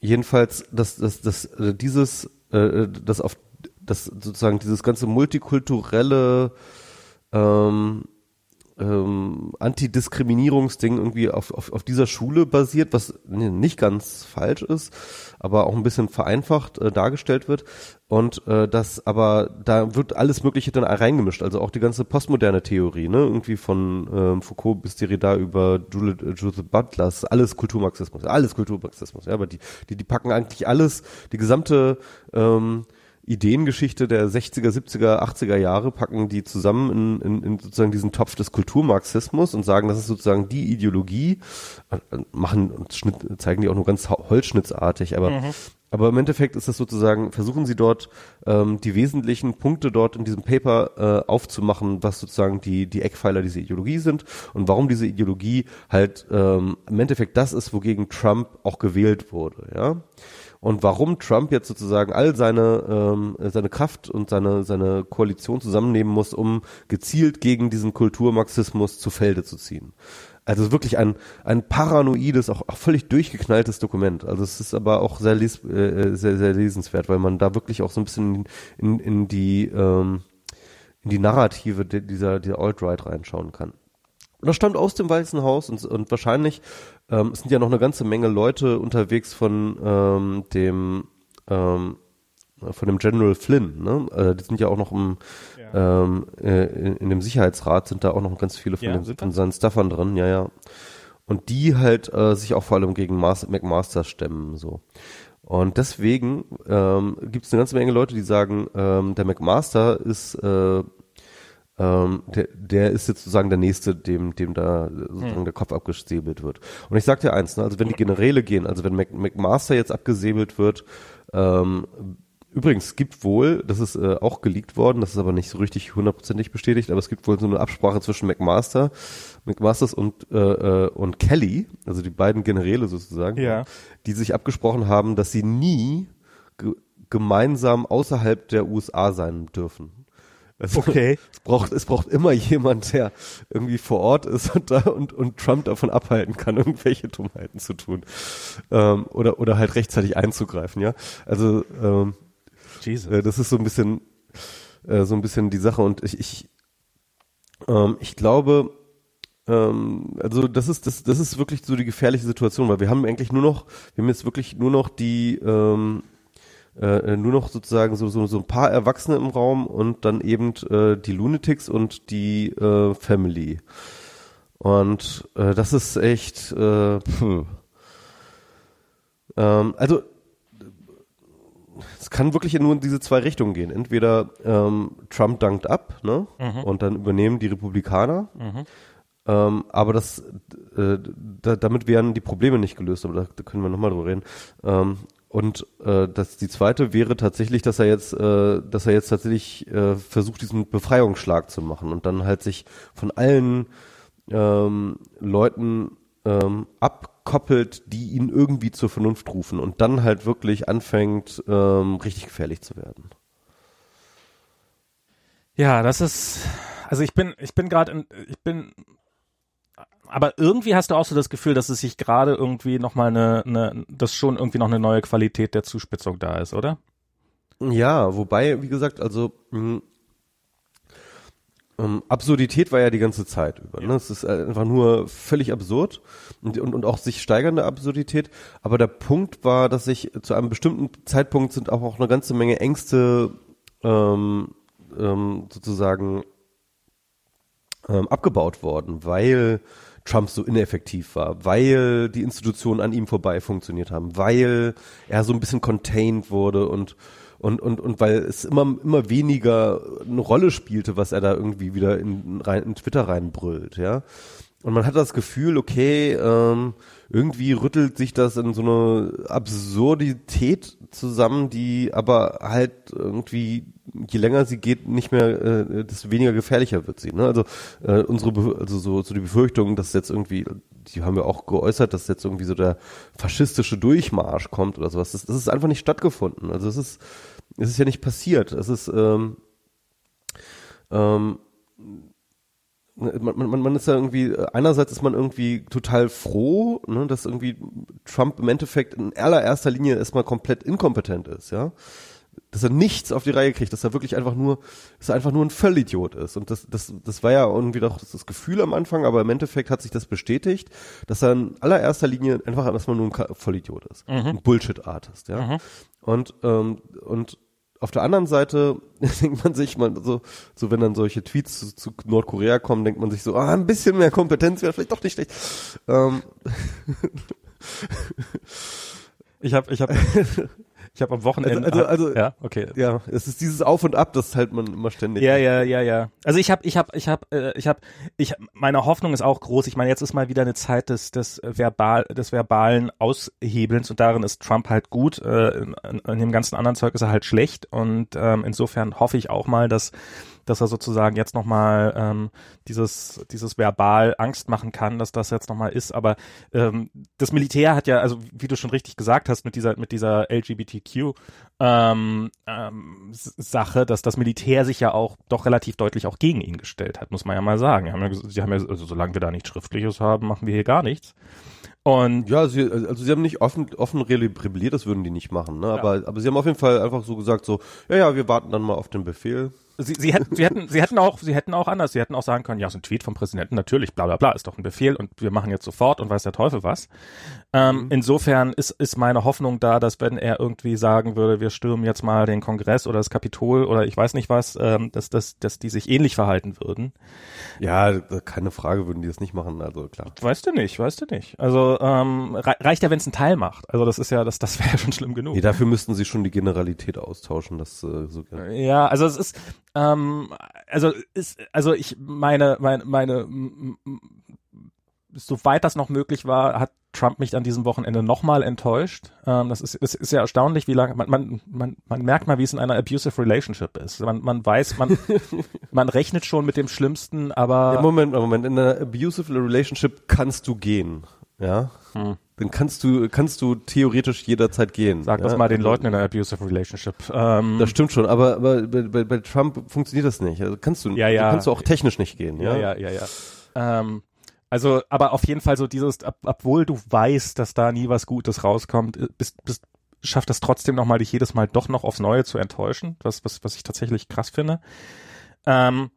Jedenfalls, dass, dass, dass äh, dieses, äh, das auf das sozusagen dieses ganze multikulturelle ähm, ähm, Antidiskriminierungsding irgendwie auf, auf, auf dieser Schule basiert, was nicht ganz falsch ist, aber auch ein bisschen vereinfacht äh, dargestellt wird. Und äh, das, aber da wird alles Mögliche dann reingemischt, also auch die ganze postmoderne Theorie, ne? Irgendwie von ähm, Foucault bis Derrida über Judith, äh, Judith Butler, alles Kulturmarxismus, alles Kulturmarxismus, ja, aber die, die, die packen eigentlich alles, die gesamte ähm, Ideengeschichte der 60er, 70er, 80er Jahre, packen die zusammen in, in, in sozusagen diesen Topf des Kulturmarxismus und sagen, das ist sozusagen die Ideologie, äh, machen und Schnitt, zeigen die auch nur ganz holzschnittsartig, aber mhm. Aber im Endeffekt ist das sozusagen, versuchen sie dort ähm, die wesentlichen Punkte dort in diesem Paper äh, aufzumachen, was sozusagen die, die Eckpfeiler dieser Ideologie sind und warum diese Ideologie halt ähm, im Endeffekt das ist, wogegen Trump auch gewählt wurde, ja und warum Trump jetzt sozusagen all seine ähm, seine Kraft und seine seine Koalition zusammennehmen muss, um gezielt gegen diesen Kulturmarxismus zu Felde zu ziehen. Also wirklich ein ein paranoides, auch, auch völlig durchgeknalltes Dokument. Also es ist aber auch sehr les, äh, sehr sehr lesenswert, weil man da wirklich auch so ein bisschen in, in die ähm, in die Narrative dieser dieser Alt-Right reinschauen kann. Und das stammt aus dem Weißen Haus und, und wahrscheinlich ähm, es sind ja noch eine ganze Menge Leute unterwegs von ähm, dem ähm, von dem General Flynn, ne? Äh, die sind ja auch noch im ja. ähm, äh, in, in, dem Sicherheitsrat sind da auch noch ganz viele von, ja, den, von seinen Staffern drin, ja, ja. Und die halt äh, sich auch vor allem gegen Mas McMaster stemmen, so. Und deswegen ähm, gibt es eine ganze Menge Leute, die sagen, ähm, der McMaster ist äh, ähm, der, der ist jetzt sozusagen der nächste, dem, dem da sozusagen hm. der Kopf abgesäbelt wird. Und ich sag dir eins, ne, also wenn die Generäle gehen, also wenn Mac, McMaster jetzt abgesäbelt wird, ähm, übrigens gibt wohl, das ist äh, auch geleakt worden, das ist aber nicht so richtig hundertprozentig bestätigt, aber es gibt wohl so eine Absprache zwischen McMaster, McMasters und äh, äh, und Kelly, also die beiden Generäle sozusagen, ja. die sich abgesprochen haben, dass sie nie ge gemeinsam außerhalb der USA sein dürfen. Also, okay. [LAUGHS] Es braucht, es braucht immer jemand, der irgendwie vor Ort ist und, da, und, und Trump davon abhalten kann, [LAUGHS] irgendwelche Dummheiten zu tun. Ähm, oder, oder halt rechtzeitig einzugreifen, ja. Also, ähm, Jesus. Äh, das ist so ein bisschen, äh, so ein bisschen die Sache und ich, ich, ähm, ich glaube, ähm, also das ist, das, das ist wirklich so die gefährliche Situation, weil wir haben eigentlich nur noch, wir haben jetzt wirklich nur noch die, ähm, äh, nur noch sozusagen so, so, so ein paar Erwachsene im Raum und dann eben äh, die Lunatics und die äh, Family. Und äh, das ist echt, äh, pff. Ähm, also es kann wirklich nur in diese zwei Richtungen gehen. Entweder ähm, Trump dankt ab, ne? Mhm. Und dann übernehmen die Republikaner. Mhm. Ähm, aber das, äh, da, damit werden die Probleme nicht gelöst, aber da, da können wir nochmal drüber reden. Ähm, und äh, das, die zweite wäre tatsächlich, dass er jetzt, äh, dass er jetzt tatsächlich äh, versucht, diesen Befreiungsschlag zu machen und dann halt sich von allen ähm, Leuten ähm, abkoppelt, die ihn irgendwie zur Vernunft rufen und dann halt wirklich anfängt, ähm, richtig gefährlich zu werden. Ja, das ist, also ich bin, ich bin gerade, ich bin aber irgendwie hast du auch so das Gefühl, dass es sich gerade irgendwie nochmal eine, eine, dass schon irgendwie noch eine neue Qualität der Zuspitzung da ist, oder? Ja, wobei, wie gesagt, also mh, hm, ähm, Absurdität war ja die ganze Zeit über. Ne? Es ist einfach nur völlig absurd und, und, und auch sich steigernde Absurdität. Aber der Punkt war, dass sich zu einem bestimmten Zeitpunkt sind auch, auch eine ganze Menge Ängste ähm, ähm, sozusagen ähm, abgebaut worden, weil Trump so ineffektiv war, weil die Institutionen an ihm vorbei funktioniert haben, weil er so ein bisschen contained wurde und und und und weil es immer immer weniger eine Rolle spielte, was er da irgendwie wieder in, rein, in Twitter reinbrüllt, ja. Und man hat das Gefühl, okay, ähm, irgendwie rüttelt sich das in so eine Absurdität zusammen, die aber halt irgendwie, je länger sie geht, nicht mehr, äh, desto weniger gefährlicher wird sie. Ne? Also äh, unsere, also so, so die Befürchtung, dass jetzt irgendwie, die haben wir auch geäußert, dass jetzt irgendwie so der faschistische Durchmarsch kommt oder sowas. Das, das ist einfach nicht stattgefunden. Also es ist, es ist ja nicht passiert. Es ist ähm, ähm, man, man, man ist ja irgendwie, einerseits ist man irgendwie total froh, ne, dass irgendwie Trump im Endeffekt in allererster Linie erstmal komplett inkompetent ist, ja. Dass er nichts auf die Reihe kriegt, dass er wirklich einfach nur, dass er einfach nur ein Vollidiot ist. Und das, das, das war ja irgendwie doch das Gefühl am Anfang, aber im Endeffekt hat sich das bestätigt, dass er in allererster Linie einfach erstmal nur ein Vollidiot ist. Mhm. Ein Bullshit-Artist, ja. Mhm. Und, ähm, und auf der anderen Seite [LAUGHS] denkt man sich, man so, so wenn dann solche Tweets zu, zu Nordkorea kommen, denkt man sich so, ah, ein bisschen mehr Kompetenz wäre vielleicht doch nicht schlecht. Ähm. Ich habe, ich habe, [LAUGHS] Ich habe am Wochenende. Also, also, also, ja, okay. Ja, es ist dieses Auf und Ab, das halt man immer ständig. Ja, ja, ja, ja. Also ich habe, ich habe, ich habe, äh, ich habe, ich, meine Hoffnung ist auch groß. Ich meine, jetzt ist mal wieder eine Zeit des, des verbal, des verbalen Aushebelns und darin ist Trump halt gut. Äh, in, in dem ganzen anderen Zeug ist er halt schlecht und ähm, insofern hoffe ich auch mal, dass dass er sozusagen jetzt nochmal ähm, dieses, dieses verbal Angst machen kann, dass das jetzt nochmal ist. Aber ähm, das Militär hat ja, also wie du schon richtig gesagt hast, mit dieser, mit dieser LGBTQ ähm, ähm, Sache, dass das Militär sich ja auch doch relativ deutlich auch gegen ihn gestellt hat, muss man ja mal sagen. Sie haben ja, sie haben ja also solange wir da nichts Schriftliches haben, machen wir hier gar nichts. Und ja, sie, also sie haben nicht offen, offen rebelliert, das würden die nicht machen, ne? Ja. Aber, aber sie haben auf jeden Fall einfach so gesagt, so, ja, ja, wir warten dann mal auf den Befehl. Sie, sie, hätten, sie, hätten, sie hätten auch, sie hätten auch anders, sie hätten auch sagen können, ja, so ein Tweet vom Präsidenten, natürlich, bla bla bla, ist doch ein Befehl und wir machen jetzt sofort und weiß der Teufel was. Ähm, mhm. Insofern ist, ist meine Hoffnung da, dass wenn er irgendwie sagen würde, wir stürmen jetzt mal den Kongress oder das Kapitol oder ich weiß nicht was, ähm, dass, dass, dass die sich ähnlich verhalten würden. Ja, keine Frage, würden die das nicht machen, also klar. Weißt du nicht, weißt du nicht. Also ähm, reicht ja, wenn es ein Teil macht. Also das ist ja, das, das wäre ja schon schlimm genug. Nee, dafür müssten sie schon die Generalität austauschen, das äh, so Ja, also es ist, ähm, also ist, also ich meine, meine, meine, soweit das noch möglich war, hat Trump mich an diesem Wochenende nochmal enttäuscht. Ähm, das ist, ist, ist ja erstaunlich, wie lange man, man, man, man merkt mal, wie es in einer abusive relationship ist. Man, man weiß, man, [LAUGHS] man rechnet schon mit dem Schlimmsten, aber. Ja, Moment, Moment, in einer abusive relationship kannst du gehen. Ja. Hm dann kannst du, kannst du theoretisch jederzeit gehen. Sag ja? das mal den also Leuten in einer abusive relationship. Ähm, das stimmt schon, aber, aber bei, bei, bei Trump funktioniert das nicht. Also kannst du, ja, ja. kannst du auch technisch nicht gehen. Ja, ja, ja, ja. ja. Ähm, also, aber auf jeden Fall so dieses, ob, obwohl du weißt, dass da nie was Gutes rauskommt, bist, bist, schafft das trotzdem nochmal, dich jedes Mal doch noch aufs Neue zu enttäuschen, was, was, was ich tatsächlich krass finde. Ähm,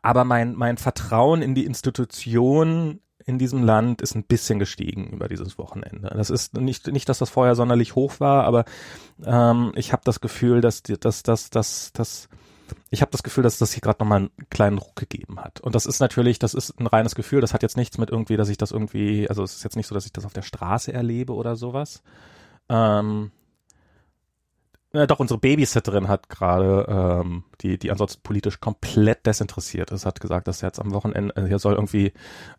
aber mein, mein Vertrauen in die Institution in diesem Land ist ein bisschen gestiegen über dieses Wochenende. Das ist nicht, nicht, dass das vorher sonderlich hoch war, aber ähm, ich habe das Gefühl, dass dass, dass, dass, dass ich habe das Gefühl, dass das hier gerade nochmal einen kleinen Ruck gegeben hat. Und das ist natürlich, das ist ein reines Gefühl, das hat jetzt nichts mit irgendwie, dass ich das irgendwie, also es ist jetzt nicht so, dass ich das auf der Straße erlebe oder sowas. Ähm, ja, doch, unsere Babysitterin hat gerade, ähm, die, die ansonsten politisch komplett desinteressiert ist, hat gesagt, dass jetzt am Wochenende, äh, hier soll irgendwie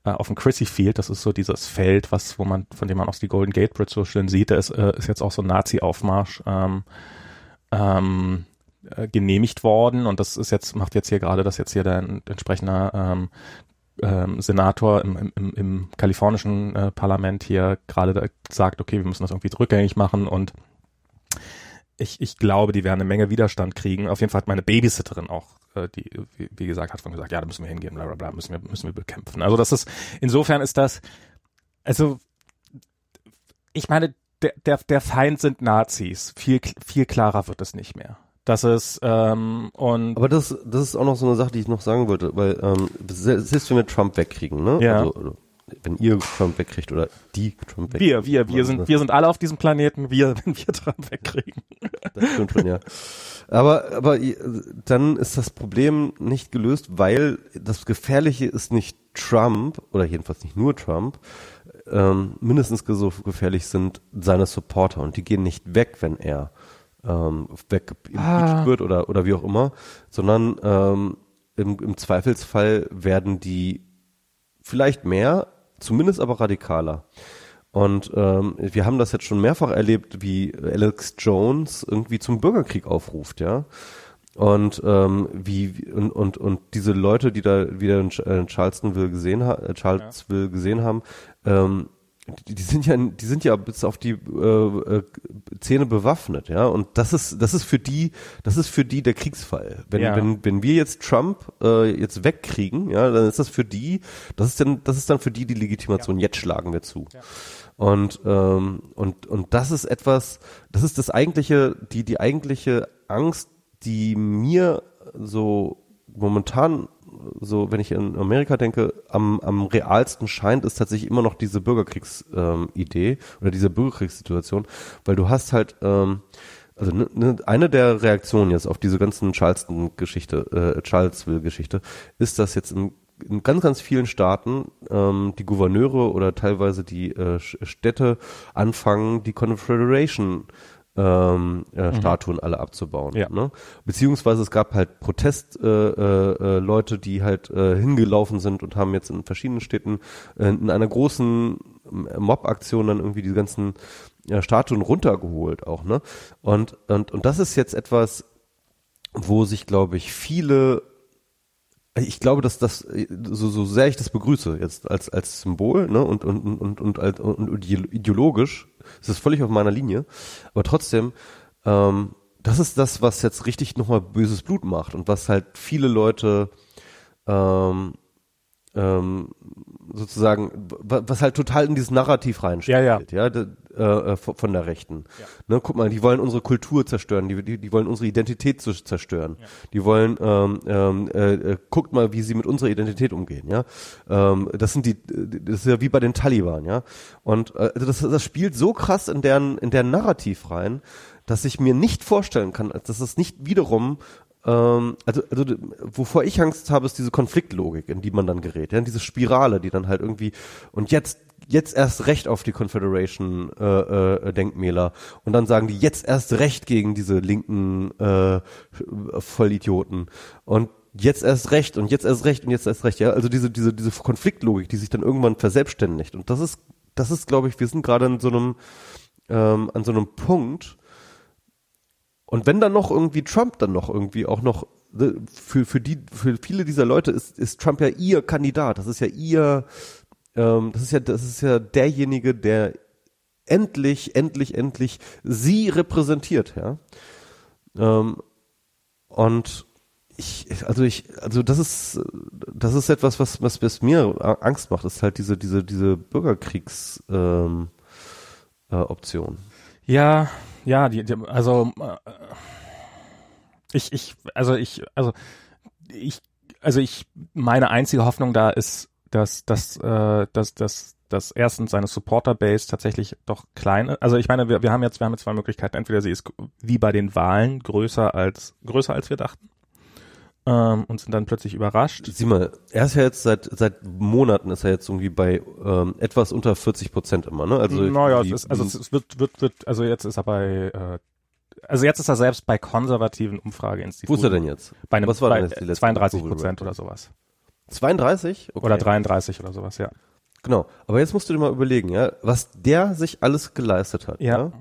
äh, auf dem Chrissy Field, das ist so dieses Feld, was, wo man, von dem man aus die Golden Gate Bridge so schön sieht, da ist, äh, ist jetzt auch so ein Nazi-Aufmarsch ähm, ähm, äh, genehmigt worden. Und das ist jetzt, macht jetzt hier gerade, dass jetzt hier der entsprechende ähm, ähm, Senator im, im, im kalifornischen äh, Parlament hier gerade sagt, okay, wir müssen das irgendwie rückgängig machen. Und ich, ich glaube, die werden eine Menge Widerstand kriegen. Auf jeden Fall hat meine Babysitterin auch, äh, die, wie, wie gesagt, hat von gesagt, ja, da müssen wir hingehen, bla bla bla, müssen wir, müssen wir bekämpfen. Also das ist, insofern ist das, also ich meine, der, der, der Feind sind Nazis. Viel, viel klarer wird es nicht mehr. Das ist ähm, und aber das das ist auch noch so eine Sache, die ich noch sagen wollte, weil ähm, selbst wenn wir Trump wegkriegen, ne? Ja. Also, wenn ihr Trump wegkriegt oder die Trump wegkriegt. Wir, wir, wir sind, wir sind alle auf diesem Planeten, wir, [LAUGHS] wenn wir Trump wegkriegen. Das stimmt schon, ja. Aber, aber dann ist das Problem nicht gelöst, weil das Gefährliche ist nicht Trump, oder jedenfalls nicht nur Trump, ähm, mindestens so gefährlich sind seine Supporter und die gehen nicht weg, wenn er ähm, weg ah. wird oder, oder wie auch immer, sondern ähm, im, im Zweifelsfall werden die vielleicht mehr, zumindest aber radikaler. Und ähm, wir haben das jetzt schon mehrfach erlebt, wie Alex Jones irgendwie zum Bürgerkrieg aufruft, ja. Und ähm, wie und, und und diese Leute, die da wieder in, in Charlestonville gesehen haben, äh, Charlesville gesehen haben, ähm, die, sind ja, die sind ja bis auf die äh, äh, Zähne bewaffnet, ja. Und das ist, das ist für die, das ist für die der Kriegsfall. Wenn, Ja. wenn, wenn wir jetzt Trump äh, jetzt wegkriegen, ja, dann ist das für die, das ist dann, das ist dann für die die Legitimation. Jetzt schlagen wir zu. Und ähm, und und das ist etwas, das ist das eigentliche, die die eigentliche Angst, die mir so momentan so, wenn ich in Amerika denke, am, am realsten scheint, ist tatsächlich immer noch diese Bürgerkriegsidee ähm, oder diese Bürgerkriegssituation, weil du hast halt, ähm, also ne, ne, eine der Reaktionen jetzt auf diese ganzen Charleston-Geschichte, äh, Charlottesville-Geschichte, ist, dass jetzt in, in ganz, ganz vielen Staaten ähm, die Gouverneure oder teilweise die äh, Städte anfangen, die Confederation ähm, äh, Statuen alle abzubauen. Ja. Ne? Beziehungsweise es gab halt Protestleute, äh, äh, Leute, die halt äh, hingelaufen sind und haben jetzt in verschiedenen Städten äh, in einer großen Mob-Aktion dann irgendwie die ganzen ja, Statuen runtergeholt auch. Ne? Und, und, und das ist jetzt etwas, wo sich, glaube ich, viele ich glaube, dass das so, so sehr ich das begrüße jetzt als als Symbol ne und und und und und, und, und ideologisch ist es völlig auf meiner Linie, aber trotzdem ähm, das ist das, was jetzt richtig nochmal böses Blut macht und was halt viele Leute ähm, ähm, sozusagen, wa- was halt total in dieses Narrativ reinspielt, Ja, ja, de, äh, äh, von der Rechten. Ne, guck mal, die wollen unsere Kultur zerstören, die, die, die wollen unsere Identität zerstören. Die wollen, ähm, ähm, äh, äh, guckt mal, wie sie mit unserer Identität umgehen, ja. Ähm, das sind die, das ist ja wie bei den Taliban, ja. Und äh, also das, das spielt so krass in deren, in deren Narrativ rein, dass ich mir nicht vorstellen kann, dass es nicht wiederum ähm, also, also wovor ich Angst habe, ist diese Konfliktlogik, in die man dann gerät, ja, diese Spirale, die dann halt irgendwie und jetzt jetzt erst recht auf die Confederation äh, äh, Denkmäler. Und dann sagen die jetzt erst recht gegen diese linken äh, Vollidioten. Und jetzt erst recht und jetzt erst recht und jetzt erst recht, ja, also diese diese diese Konfliktlogik, die sich dann irgendwann verselbstständigt. Und das ist das ist, glaube ich, wir sind gerade in so einem ähm, an so einem Punkt, und wenn dann noch irgendwie Trump dann noch irgendwie auch noch äh, für für die für viele dieser Leute ist ist Trump ja ihr Kandidat. Das ist ja ihr ähm, das ist ja das ist ja derjenige, der endlich endlich endlich sie repräsentiert, ja. Ähm, und ich also ich also das ist das ist etwas was was, was mir Angst macht, ist halt diese diese diese Bürgerkriegs ähm, äh, Option. Ja, ja, die, die also äh, ich, ich, also ich, also ich, also ich, meine einzige Hoffnung da ist, dass, dass, äh, dass, dass, dass erstens seine Supporter-Base tatsächlich doch kleine, also ich meine, wir, wir haben jetzt, wir haben jetzt zwei Möglichkeiten. Entweder sie ist wie bei den Wahlen größer als, größer als wir dachten. Ähm, und sind dann plötzlich überrascht. Sieh mal, er ist ja jetzt seit seit Monaten ist er jetzt irgendwie bei ähm, etwas unter 40 Prozent immer, ne? Also naja, es die- ist, also es es wird, wird, wird, also jetzt ist er bei, äh, also jetzt ist er selbst bei konservativen Umfrageinstituten. wo ist er denn jetzt? Bei einem, Was war bei denn jetzt die letzte 32 Approval Prozent oder sowas. 32 okay. Oder 33 oder sowas, ja. Genau. Aber jetzt musst du dir mal überlegen, ja, was der sich alles geleistet hat. Ja. Ja.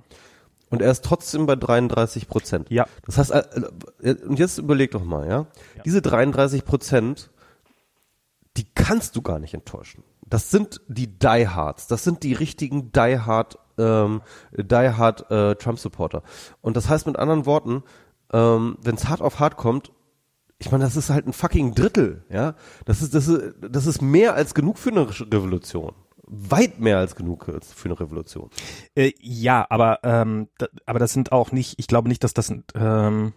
Und er ist trotzdem bei 33 Prozent. Ja. Das heißt, äh, und jetzt überleg doch mal, ja, diese 33 Prozent, die kannst du gar nicht enttäuschen. Das sind die Diehards, das sind die richtigen Diehard, ähm, Diehard äh, Trump-Supporter. Und das heißt mit anderen Worten, ähm, wenn es hart auf hart kommt, ich meine, das ist halt ein fucking Drittel, ja. Das ist, das ist, das ist mehr als genug für eine Revolution. Weit mehr als genug für eine Revolution. Äh, ja, aber ähm, da, aber das sind auch nicht, ich glaube nicht, dass das ähm,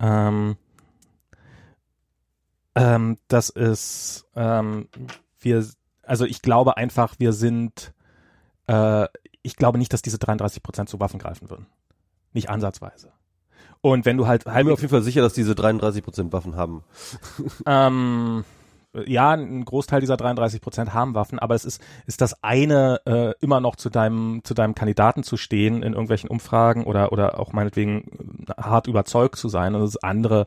ähm, ähm, das ist, ähm, wir, also ich glaube einfach, wir sind, äh, ich glaube nicht, dass diese 33 Prozent zu Waffen greifen würden. Nicht ansatzweise. Und wenn du halt Ich bin mir halb, auf jeden Fall sicher, dass diese 33 Prozent Waffen haben. [LAUGHS] ähm, ja, ein Großteil dieser 33 Prozent haben Waffen, aber es ist, ist das eine, äh, immer noch zu deinem, zu deinem Kandidaten zu stehen in irgendwelchen Umfragen oder, oder auch meinetwegen äh, hart überzeugt zu sein und das andere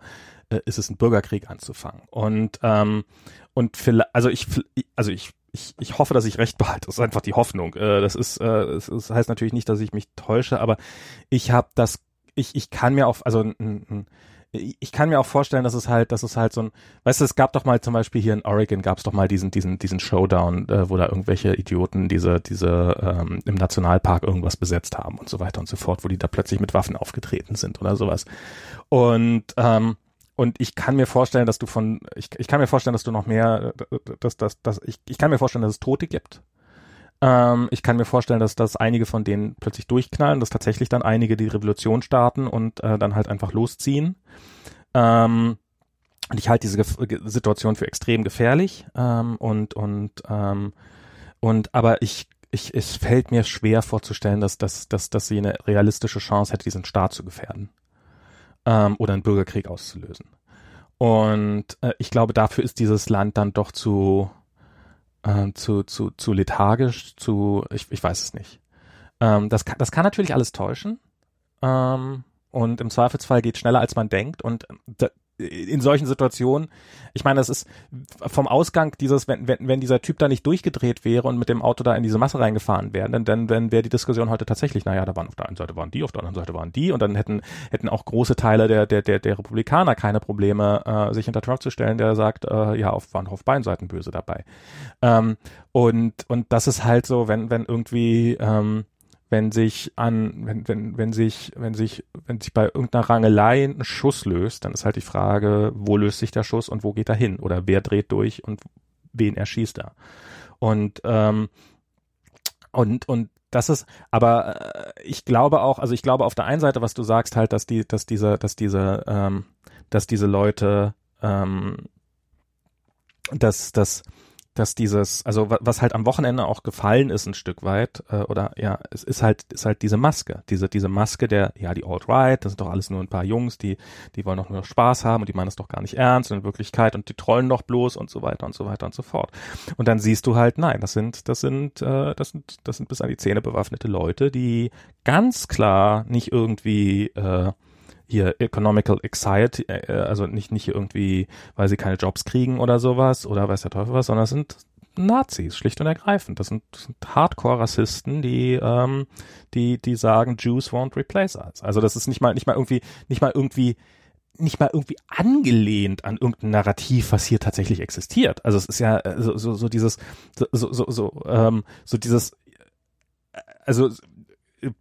äh, ist es, einen Bürgerkrieg anzufangen. Und, ähm, und vielleicht, also ich, also ich, ich, ich hoffe, dass ich recht behalte. Das ist einfach die Hoffnung. Äh, das ist, äh, es, es heißt natürlich nicht, dass ich mich täusche, aber ich habe das, ich, ich kann mir auf, also ich kann mir auch vorstellen, dass es halt, dass es halt so ein, weißt du, es gab doch mal zum Beispiel hier in Oregon gab es doch mal diesen, diesen, diesen Showdown, äh, wo da irgendwelche Idioten diese, diese ähm, im Nationalpark irgendwas besetzt haben und so weiter und so fort, wo die da plötzlich mit Waffen aufgetreten sind oder sowas. Und ähm, und ich kann mir vorstellen, dass du von, ich, ich kann mir vorstellen, dass du noch mehr, dass, dass, dass, ich, ich kann mir vorstellen, dass es Tote gibt. Ähm, ich kann mir vorstellen, dass, dass einige von denen plötzlich durchknallen, dass tatsächlich dann einige die Revolution starten und äh, dann halt einfach losziehen. Ähm, und ich halte diese Ge Situation für extrem gefährlich ähm, und und ähm, und aber ich ich es fällt mir schwer vorzustellen, dass dass dass dass sie eine realistische Chance hätte, diesen Staat zu gefährden ähm, oder einen Bürgerkrieg auszulösen. Und äh, ich glaube, dafür ist dieses Land dann doch zu äh, zu zu zu lethargisch, zu ich ich weiß es nicht. Ähm, das kann das kann natürlich alles täuschen. Ähm, und im Zweifelsfall geht schneller als man denkt und da, in solchen Situationen, ich meine, das ist vom Ausgang dieses, wenn, wenn, wenn dieser Typ da nicht durchgedreht wäre und mit dem Auto da in diese Masse reingefahren wäre, dann, dann, dann wäre die Diskussion heute tatsächlich, naja, da waren auf der einen Seite waren die, auf der anderen Seite waren die und dann hätten, hätten auch große Teile der, der, der, der Republikaner keine Probleme, äh, sich hinter Trump zu stellen, der sagt, äh, ja, auf, waren auf beiden Seiten böse dabei. Ähm, und, und das ist halt so, wenn, wenn irgendwie, ähm, wenn sich an, wenn, wenn, wenn sich, wenn sich, wenn sich bei irgendeiner Rangelei ein Schuss löst, dann ist halt die Frage, wo löst sich der Schuss und wo geht er hin? Oder wer dreht durch und wen erschießt er? Und, ähm, und, und das ist, aber äh, ich glaube auch, also ich glaube auf der einen Seite, was du sagst, halt, dass die, dass diese, dass diese, ähm, dass diese Leute, ähm, dass, dass, dass dieses, also was halt am Wochenende auch gefallen ist ein Stück weit, äh, oder ja, es ist halt, ist halt diese Maske, diese, diese Maske der, ja, die Alt-Right, das sind doch alles nur ein paar Jungs, die, die wollen doch nur Spaß haben und die meinen das doch gar nicht ernst in Wirklichkeit und die trollen doch bloß und so weiter und so weiter und so fort. Und dann siehst du halt, nein, das sind, das sind, äh, das sind, das sind bis an die Zähne bewaffnete Leute, die ganz klar nicht irgendwie, äh, hier Economical Anxiety, äh, äh, also nicht, nicht irgendwie, weil sie keine Jobs kriegen oder sowas oder weiß der Teufel was, sondern es sind Nazis, schlicht und ergreifend. Das sind, sind Hardcore-Rassisten, die, ähm, die, die sagen, Jews won't replace us. Also das ist nicht mal, nicht mal irgendwie, nicht mal irgendwie, nicht mal irgendwie angelehnt an irgendein Narrativ, was hier tatsächlich existiert. Also es ist ja äh, so, so, so dieses, so, so, so, ähm, so dieses, also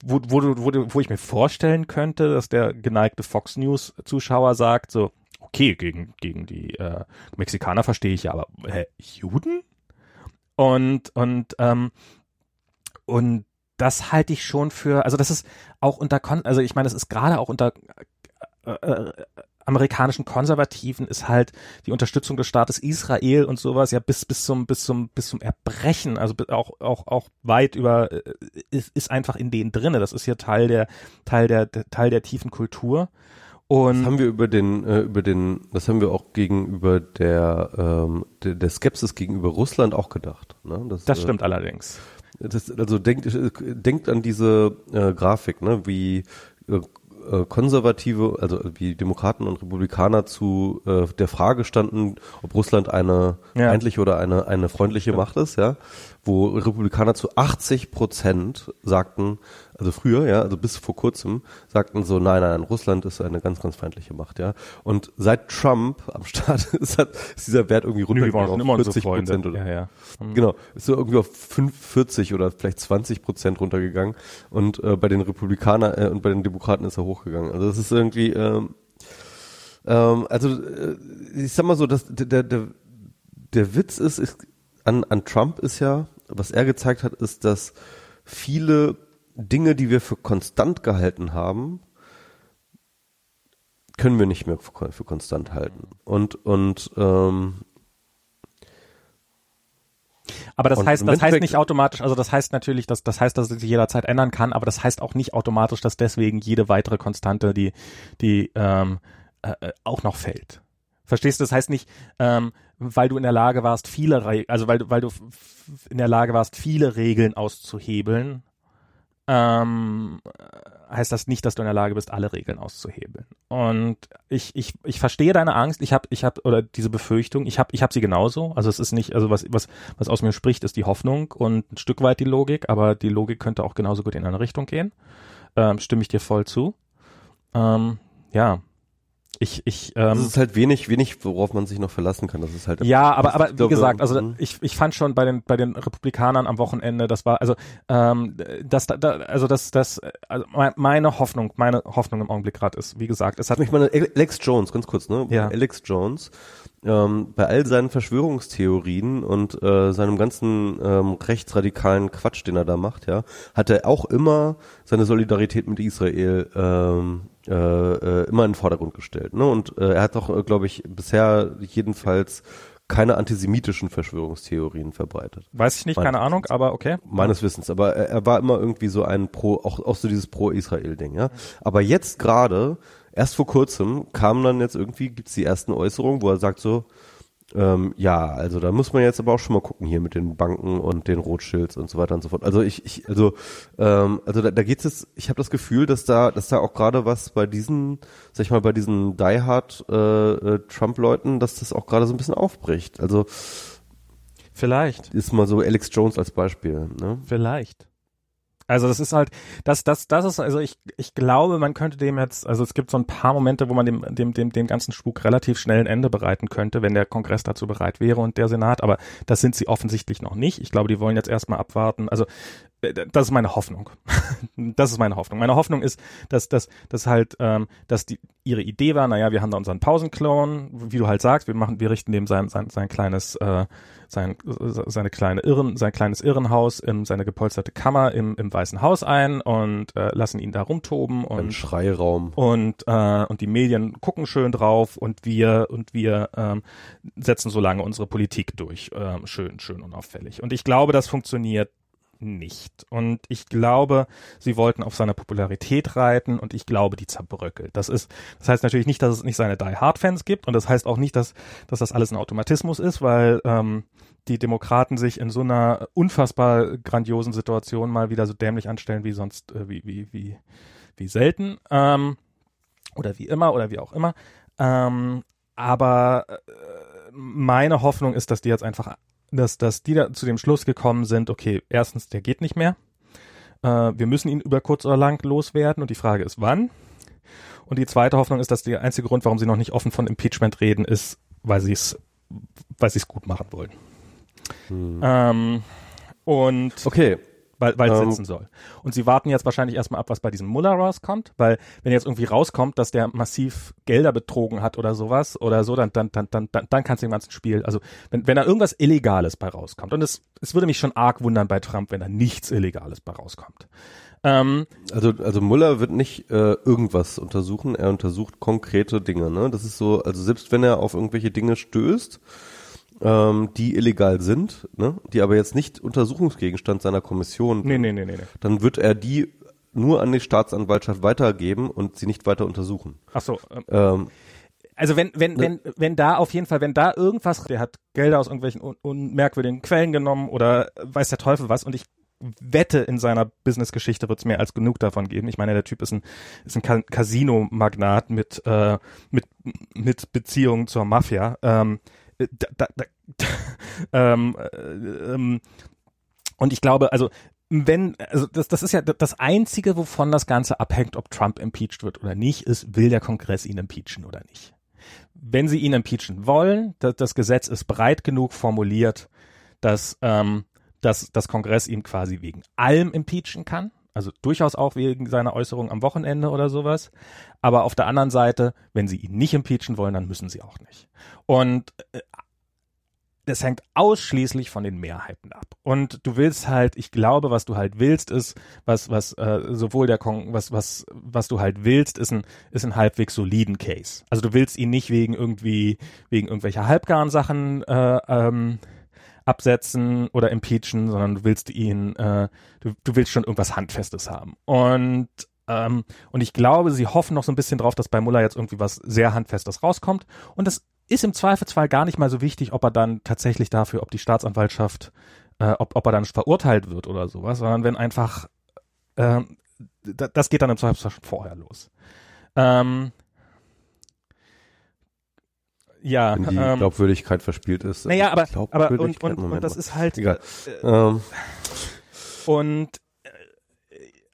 wo, wo, wo, wo ich mir vorstellen könnte, dass der geneigte Fox News Zuschauer sagt so, okay, gegen, gegen die äh, Mexikaner verstehe ich ja, aber hä, Juden? Und, und, ähm, und das halte ich schon für, also das ist auch unter, also ich meine, das ist gerade auch unter äh, äh, amerikanischen Konservativen ist halt die Unterstützung des Staates Israel und sowas ja bis bis zum bis zum bis zum Erbrechen, also auch auch auch weit über äh, ist, ist einfach in denen drinne. Das ist ja Teil der Teil der, der Teil der tiefen Kultur. Und das haben wir über den äh, über den das haben wir auch gegenüber der ähm, der, der Skepsis gegenüber Russland auch gedacht. Ne? Das, das stimmt äh, allerdings. Das, also denkt denkt an diese äh, Grafik, ne, wie äh, Konservative, also wie Demokraten und Republikaner zu äh, der Frage standen, ob Russland eine ja. feindliche oder eine, eine freundliche ja. Macht ist, ja, wo Republikaner zu 80 Prozent sagten, also früher, ja, also bis vor kurzem, sagten so, nein, nein, Russland ist eine ganz, ganz feindliche Macht, ja. Und seit Trump am Start [LAUGHS] ist, hat, ist dieser Wert irgendwie runtergegangen auf 40 Prozent oder. Ja, ja. Mhm. Genau, ist so irgendwie auf 45 oder vielleicht 20 Prozent runtergegangen. Und äh, bei den Republikanern äh, und bei den Demokraten ist er hochgegangen. Also das ist irgendwie, ähm, ähm, also äh, ich sag mal so, dass der, der, der Witz ist, ist an, an Trump ist ja, was er gezeigt hat, ist, dass viele Dinge, die wir für konstant gehalten haben, können wir nicht mehr für, für konstant halten. Und, und ähm, aber das heißt, das heißt nicht automatisch, also das heißt natürlich, dass das heißt, dass es sich jederzeit ändern kann, aber das heißt auch nicht automatisch, dass deswegen jede weitere Konstante, die, die ähm, äh, äh auch noch fällt. Verstehst du? Das heißt nicht, ähm, weil du in der Lage warst, viele, Re also weil du, weil du in der Lage warst, viele Regeln auszuhebeln, ähm, heißt das nicht, dass du in der Lage bist, alle Regeln auszuhebeln. Und ich, ich, ich verstehe deine Angst, ich habe, ich habe, oder diese Befürchtung, ich habe ich hab sie genauso. Also es ist nicht, also was, was, was aus mir spricht, ist die Hoffnung und ein Stück weit die Logik, aber die Logik könnte auch genauso gut in eine Richtung gehen. Ähm, stimme ich dir voll zu. Ähm, ja. Ich, ich, Das ähm, ist halt wenig, wenig, worauf man sich noch verlassen kann. Das ist halt ja, aber, aber wie gesagt, also mhm. ich, ich fand schon bei den bei den Republikanern am Wochenende, das war also ähm, das da, also das das also mein- meine Hoffnung, meine Hoffnung im Augenblick gerade ist, wie gesagt, es hat Ich meine, Alex Jones, ganz kurz, ne? Ja. Alex Jones, ähm, bei all seinen Verschwörungstheorien und äh, seinem ganzen ähm, rechtsradikalen Quatsch, den er da macht, ja, hat er auch immer seine Solidarität mit Israel ähm, äh, äh, immer in den Vordergrund gestellt. Ne? Und äh, er hat doch, äh, glaube ich, bisher jedenfalls keine antisemitischen Verschwörungstheorien verbreitet. weiß ich nicht, Meines keine Ahnung, aber okay. Meines Wissens, aber er, er war immer irgendwie so ein Pro, auch, auch so dieses Pro-Israel-Ding, ja. Aber jetzt gerade, erst vor kurzem, kamen dann jetzt irgendwie, gibt's die ersten Äußerungen, wo er sagt so, ähm, ja, also da muss man jetzt aber auch schon mal gucken hier mit den Banken und den Rothschilds und so weiter und so fort. Also ich, ich also, ähm, also da, da geht's jetzt, ich habe das Gefühl, dass da, dass da auch gerade was bei diesen, sag ich mal, bei diesen Die Hard äh, äh, Trump-Leuten, dass das auch gerade so ein bisschen aufbricht. Also Vielleicht. ist mal so Alex Jones als Beispiel, ne? Vielleicht. Also das ist halt, das, das, das ist, also ich, ich glaube, man könnte dem jetzt, also es gibt so ein paar Momente, wo man dem, dem, dem, dem ganzen Spuk relativ schnell ein Ende bereiten könnte, wenn der Kongress dazu bereit wäre und der Senat, aber das sind sie offensichtlich noch nicht. Ich glaube, die wollen jetzt erstmal abwarten. Also das ist meine Hoffnung. [LAUGHS] das ist meine Hoffnung. Meine Hoffnung ist, dass, dass, dass halt, ähm, dass die, ihre Idee war, naja, wir haben da unseren Pausenklon, wie du halt sagst, wir machen, wir richten dem sein, sein, sein kleines, äh, sein, seine kleine Irren, sein kleines Irrenhaus, in seine gepolsterte Kammer im, im Weißen Haus ein und äh, lassen ihn da rumtoben Ein und Schreiraum. und äh, und die Medien gucken schön drauf und wir und wir ähm, setzen so lange unsere Politik durch ähm, schön schön unauffällig und ich glaube das funktioniert nicht und ich glaube sie wollten auf seiner Popularität reiten und ich glaube die zerbröckelt das ist das heißt natürlich nicht dass es nicht seine die Hard Fans gibt und das heißt auch nicht dass dass das alles ein Automatismus ist weil ähm, die Demokraten sich in so einer unfassbar grandiosen Situation mal wieder so dämlich anstellen wie sonst äh, wie wie wie wie selten ähm, oder wie immer oder wie auch immer. Ähm, aber äh, meine Hoffnung ist, dass die jetzt einfach, dass, dass die da zu dem Schluss gekommen sind, okay, erstens, der geht nicht mehr. Äh, wir müssen ihn über kurz oder lang loswerden und die Frage ist, wann. Und die zweite Hoffnung ist, dass der einzige Grund, warum sie noch nicht offen von Impeachment reden, ist, weil sie es, weil sie es gut machen wollen. Ähm, und Okay, weil weil es Ähm, sitzen soll. Und sie warten jetzt wahrscheinlich erstmal ab, was bei diesem Muller rauskommt, weil wenn jetzt irgendwie rauskommt, dass der massiv Gelder betrogen hat oder sowas oder so, dann dann dann dann dann, dann kannst du im ganzen Spiel, also wenn wenn da irgendwas Illegales bei rauskommt und es es würde mich schon arg wundern bei Trump, wenn da nichts Illegales bei rauskommt. Ähm, also also Muller wird nicht äh, irgendwas untersuchen, er untersucht konkrete Dinge, ne? Das ist so, also selbst wenn er auf irgendwelche Dinge stößt, ähm, die illegal sind, ne, die aber jetzt nicht Untersuchungsgegenstand seiner Kommission, nee, nee, nee, nee, nee. dann wird er die nur an die Staatsanwaltschaft weitergeben und sie nicht weiter untersuchen. Ach so, ähm, Ähm, Also wenn, wenn, wenn, wenn da auf jeden Fall, wenn da irgendwas, der hat Gelder aus irgendwelchen un, un merkwürdigen Quellen genommen oder weiß der Teufel was und ich wette, in seiner Business-Geschichte wird es mehr als genug davon geben. Ich meine, der Typ ist ein, ist ein Ca- Casino-Magnat mit, äh, mit, mit Beziehungen zur Mafia. Ähm, äh, da, da, da, [LAUGHS] ähm, äh, ähm, und ich glaube, also wenn, also das, das ist ja das Einzige, wovon das Ganze abhängt, ob Trump impeached wird oder nicht, ist, will der Kongress ihn impeachen oder nicht. Wenn sie ihn impeachen wollen, das, das Gesetz ist breit genug formuliert, dass, ähm, dass das Kongress ihn quasi wegen allem impeachen kann. Also durchaus auch wegen seiner Äußerung am Wochenende oder sowas. Aber auf der anderen Seite, wenn sie ihn nicht impeachen wollen, dann müssen sie auch nicht. Und äh, das hängt ausschließlich von den Mehrheiten ab. Und du willst halt, ich glaube, was du halt willst, ist, was, was äh, sowohl der Kon was, was, was du halt willst, ist ein, ist ein halbwegs soliden Case. Also du willst ihn nicht wegen irgendwie, wegen irgendwelcher halbgaren Sachen äh, ähm, absetzen oder impeachen, sondern du willst ihn, äh, du, du willst schon irgendwas Handfestes haben. Und ähm, und ich glaube, sie hoffen noch so ein bisschen drauf, dass bei Muller jetzt irgendwie was sehr Handfestes rauskommt. Und das ist im Zweifelsfall gar nicht mal so wichtig, ob er dann tatsächlich dafür, ob die Staatsanwaltschaft, äh, ob, ob er dann verurteilt wird oder sowas, sondern wenn einfach, ähm, da, das geht dann im Zweifelsfall schon vorher los. Ähm, ja, wenn die ähm, Glaubwürdigkeit verspielt ist. naja, aber, aber und, und, Moment und das ist halt, Egal. Ähm, und äh,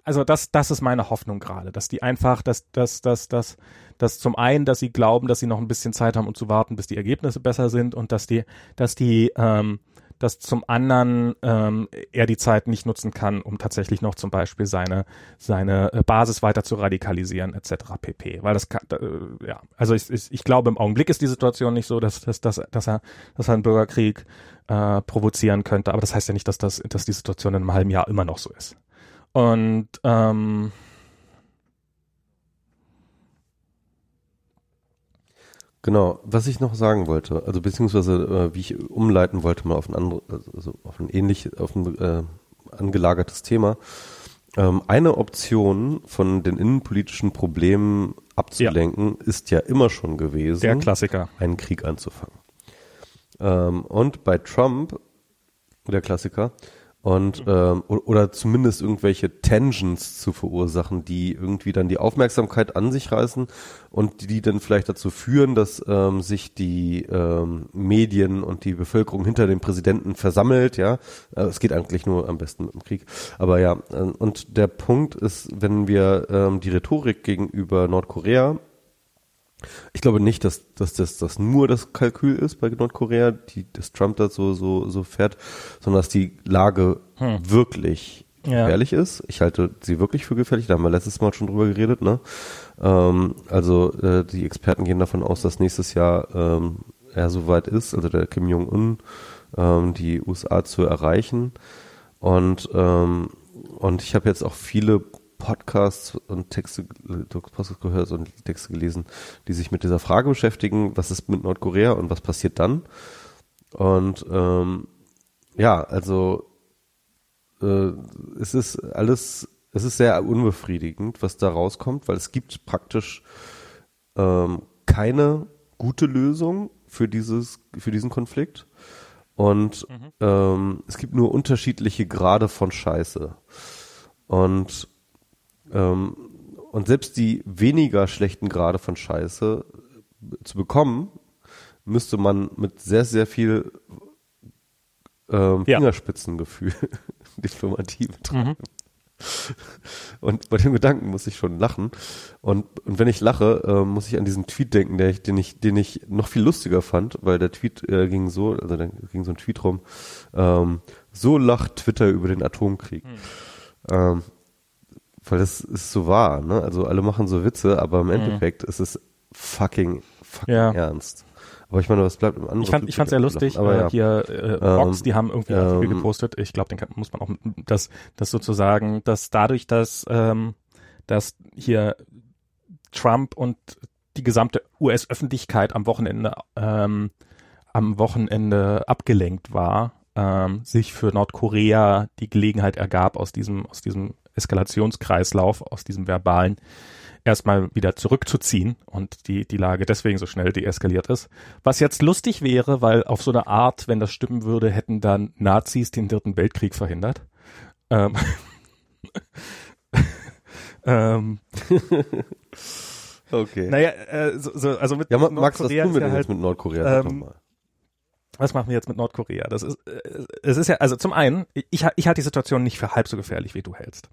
also das, das ist meine Hoffnung gerade, dass die einfach, dass, dass, dass, dass, dass zum einen, dass sie glauben, dass sie noch ein bisschen Zeit haben, um zu warten, bis die Ergebnisse besser sind und dass die, dass die, ähm, dass zum anderen ähm, er die Zeit nicht nutzen kann, um tatsächlich noch zum Beispiel seine seine äh, Basis weiter zu radikalisieren etc. pp. Weil das kann, äh, ja, also ich, ich, ich glaube im Augenblick ist die Situation nicht so, dass dass dass, dass er dass er einen Bürgerkrieg äh, provozieren könnte, aber das heißt ja nicht, dass das dass die Situation in einem halben Jahr immer noch so ist. Und ähm, Genau, was ich noch sagen wollte, also beziehungsweise äh, wie ich umleiten wollte mal auf ein anderes, also auf ein ähnlich, auf ein äh, angelagertes Thema. Ähm, eine Option von den innenpolitischen Problemen abzulenken, ja. ist ja immer schon gewesen, der Klassiker, einen Krieg anzufangen. Ähm, und bei Trump, der Klassiker, und ähm, oder zumindest irgendwelche Tensions zu verursachen, die irgendwie dann die Aufmerksamkeit an sich reißen und die, die dann vielleicht dazu führen, dass ähm, sich die ähm, Medien und die Bevölkerung hinter dem Präsidenten versammelt, ja. Äh, es geht eigentlich nur am besten mit dem Krieg. Aber ja, äh, und der Punkt ist, wenn wir ähm, die Rhetorik gegenüber Nordkorea ich glaube nicht, dass, dass das, das nur das Kalkül ist bei Nordkorea, die, dass Trump da so, so, so fährt, sondern dass die Lage hm. wirklich ja. gefährlich ist. Ich halte sie wirklich für gefährlich, da haben wir letztes Mal schon drüber geredet, ne? Ähm, also äh, die Experten gehen davon aus, dass nächstes Jahr ähm, er soweit ist, also der Kim Jong-un, ähm, die USA zu erreichen. Und, ähm, und ich habe jetzt auch viele Podcasts und Texte, Podcasts gehört und Texte gelesen, die sich mit dieser Frage beschäftigen, was ist mit Nordkorea und was passiert dann? Und ähm, ja, also äh, es ist alles, es ist sehr unbefriedigend, was da rauskommt, weil es gibt praktisch ähm, keine gute Lösung für dieses, für diesen Konflikt. Und mhm. ähm, es gibt nur unterschiedliche Grade von Scheiße. Und ähm, und selbst die weniger schlechten Grade von Scheiße zu bekommen, müsste man mit sehr, sehr viel ähm, ja. Fingerspitzengefühl [LAUGHS] Diplomatie betreiben. Mhm. [LAUGHS] Und bei dem Gedanken muss ich schon lachen. Und, und wenn ich lache, äh, muss ich an diesen Tweet denken, der ich, den ich, den ich noch viel lustiger fand, weil der Tweet äh, ging so, also da ging so ein Tweet rum, ähm, so lacht Twitter über den Atomkrieg. Mhm. Ähm, weil das ist so wahr, ne? Also alle machen so Witze, aber im mhm. Endeffekt mhm. ist es fucking, fucking ja. ernst. Aber ich meine, was bleibt im anderen? Ich fand, ich fand sehr lustig, aber äh, ja. hier äh, Box, ähm, die haben irgendwie einen Artikel ähm, gepostet. Ich glaube, den kann, muss man auch, das, das sozusagen, dass dadurch, dass, ähm, dass hier Trump und die gesamte US-Öffentlichkeit am Wochenende, ähm, am Wochenende abgelenkt war, ähm, sich für Nordkorea die Gelegenheit ergab, aus diesem, aus diesem Eskalationskreislauf, aus diesem verbalen, erstmal wieder zurückzuziehen und die, die Lage deswegen so schnell deeskaliert ist. Was jetzt lustig wäre, weil auf so eine Art, wenn das stimmen würde, hätten dann Nazis den dritten Weltkrieg verhindert. Ähm, [LAUGHS] ähm, okay. Naja, äh, so, so, also mit ja, Max, was tun wir denn halt, jetzt mit Nordkorea? Ähm, was machen wir jetzt mit Nordkorea? Das ist, äh, es ist ja, also zum einen, ich, ich halte die Situation nicht für halb so gefährlich, wie du hältst.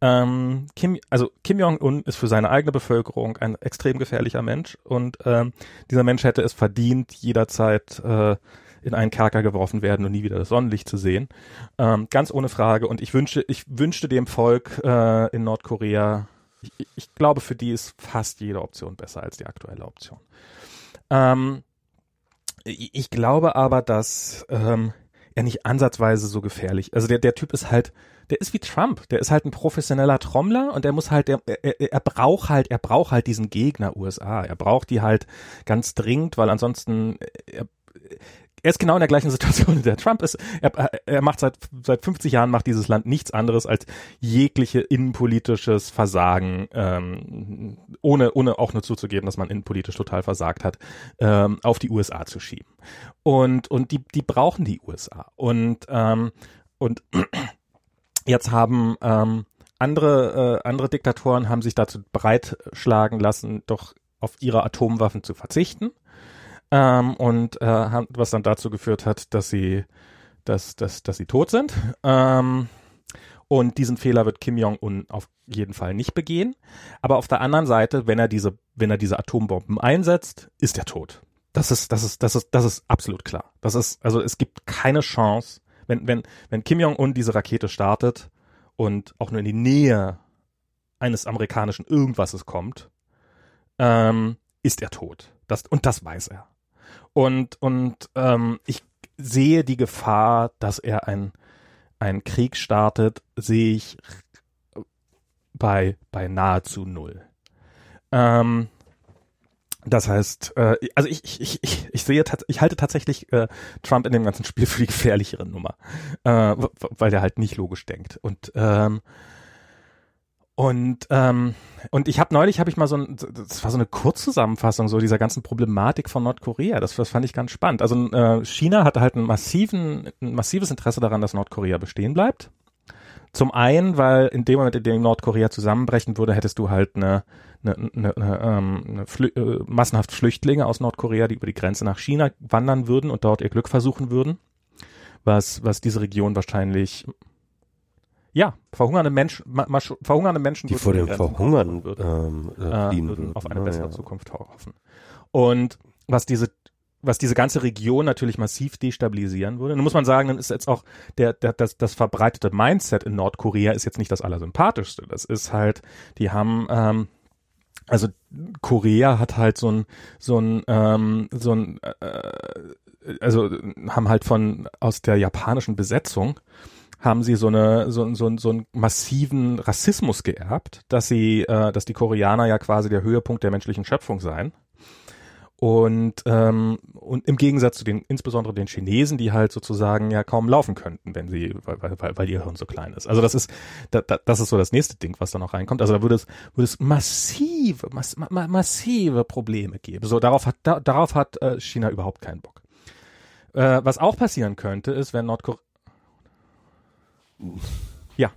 Ähm, Kim, also Kim Jong-un ist für seine eigene Bevölkerung ein extrem gefährlicher Mensch und ähm, dieser Mensch hätte es verdient, jederzeit äh, in einen Kerker geworfen werden und nie wieder das Sonnenlicht zu sehen. Ähm, ganz ohne Frage. Und ich wünsche, ich wünschte dem Volk äh, in Nordkorea, ich, ich glaube, für die ist fast jede Option besser als die aktuelle Option. Ähm, ich glaube aber, dass ähm, er nicht ansatzweise so gefährlich. Also der, der Typ ist halt, der ist wie Trump. Der ist halt ein professioneller Trommler und der muss halt, er, er, er braucht halt, er braucht halt diesen Gegner USA. Er braucht die halt ganz dringend, weil ansonsten er, er ist genau in der gleichen Situation, wie der Trump ist. Er, er macht seit, seit 50 Jahren macht dieses Land nichts anderes als jegliche innenpolitisches Versagen, ähm, ohne, ohne auch nur zuzugeben, dass man innenpolitisch total versagt hat, ähm, auf die USA zu schieben. Und, und die, die brauchen die USA. Und, ähm, und [CLEARS THROAT] jetzt haben, ähm, andere, äh, andere Diktatoren haben sich dazu breitschlagen lassen, doch auf ihre Atomwaffen zu verzichten ähm, und äh, was dann dazu geführt hat, dass sie, dass, dass, dass sie tot sind. Ähm, Und diesen Fehler wird Kim Jong-un auf jeden Fall nicht begehen. Aber auf der anderen Seite, wenn er diese, wenn er diese Atombomben einsetzt, ist er tot. Das ist, das ist, das ist, das ist absolut klar. Das ist, also es gibt keine Chance, wenn, wenn, wenn Kim Jong-un diese Rakete startet und auch nur in die Nähe eines amerikanischen Irgendwases kommt, ähm, ist er tot. Das, und das weiß er. Und, und ähm, ich sehe die Gefahr, dass er ein, ein Krieg startet, sehe ich bei, bei nahezu null. Ähm, das heißt, äh, also ich, ich, ich, ich sehe, ich halte tatsächlich äh, Trump in dem ganzen Spiel für die gefährlichere Nummer, äh, weil der halt nicht logisch denkt. Und ähm, und ähm, und ich habe neulich habe ich mal so ein, das war so eine Kurzzusammenfassung so dieser ganzen Problematik von Nordkorea. Das, das fand ich ganz spannend. Also äh, China hatte halt einen massiven, ein massives Interesse daran, dass Nordkorea bestehen bleibt. Zum einen, weil in dem Moment, in dem Nordkorea zusammenbrechen würde, hättest du halt eine, eine, eine, eine, ähm, eine Flü äh, massenhaft Flüchtlinge aus Nordkorea, die über die Grenze nach China wandern würden und dort ihr Glück versuchen würden, was, was diese Region wahrscheinlich ja, verhungernde Menschen, verhungernde Menschen, die vor dem Verhungern würden, ähm, äh, äh würden auf eine bessere ja. Zukunft hoffen. Und was diese was diese ganze Region natürlich massiv destabilisieren würde. Nun muss man sagen, dann ist jetzt auch der, der das, das verbreitete Mindset in Nordkorea ist jetzt nicht das allersympathischste. Das ist halt, die haben ähm, also Korea hat halt so ein so ein ähm, so ein äh, also haben halt von aus der japanischen Besetzung haben sie so eine so, so, so einen massiven Rassismus geerbt, dass sie äh, dass die Koreaner ja quasi der Höhepunkt der menschlichen Schöpfung seien und, ähm, und im Gegensatz zu den, insbesondere den Chinesen, die halt sozusagen ja kaum laufen könnten, wenn sie, weil, weil, weil ihr Hirn so klein ist. Also das ist, da, da, das ist so das nächste Ding, was da noch reinkommt. Also da würde es, würde es massive, mass, ma, massive Probleme geben. So, darauf hat, da, darauf hat äh, China überhaupt keinen Bock. Äh, was auch passieren könnte, ist, wenn Nordkorea, ja.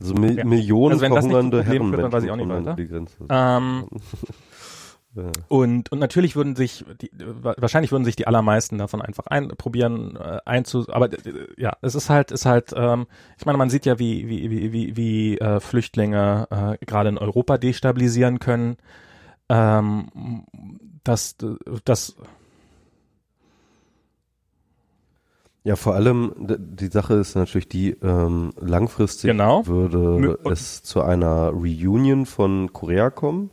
Also Mil ja. Millionen also wenn verhungernde das nicht Herren wird, dann weiß ich auch nicht weiter. Ähm, [LAUGHS] und, und natürlich würden sich, die, wahrscheinlich würden sich die allermeisten davon einfach ein, probieren äh, einzu, aber äh, ja, es ist halt, ist halt, ähm, ich meine, man sieht ja, wie, wie, wie, wie, wie äh, Flüchtlinge äh, gerade in Europa destabilisieren können. Ähm, dass, das, ja, vor allem die Sache ist natürlich die, ähm, langfristig genau. würde es zu einer Reunion von Korea kommen.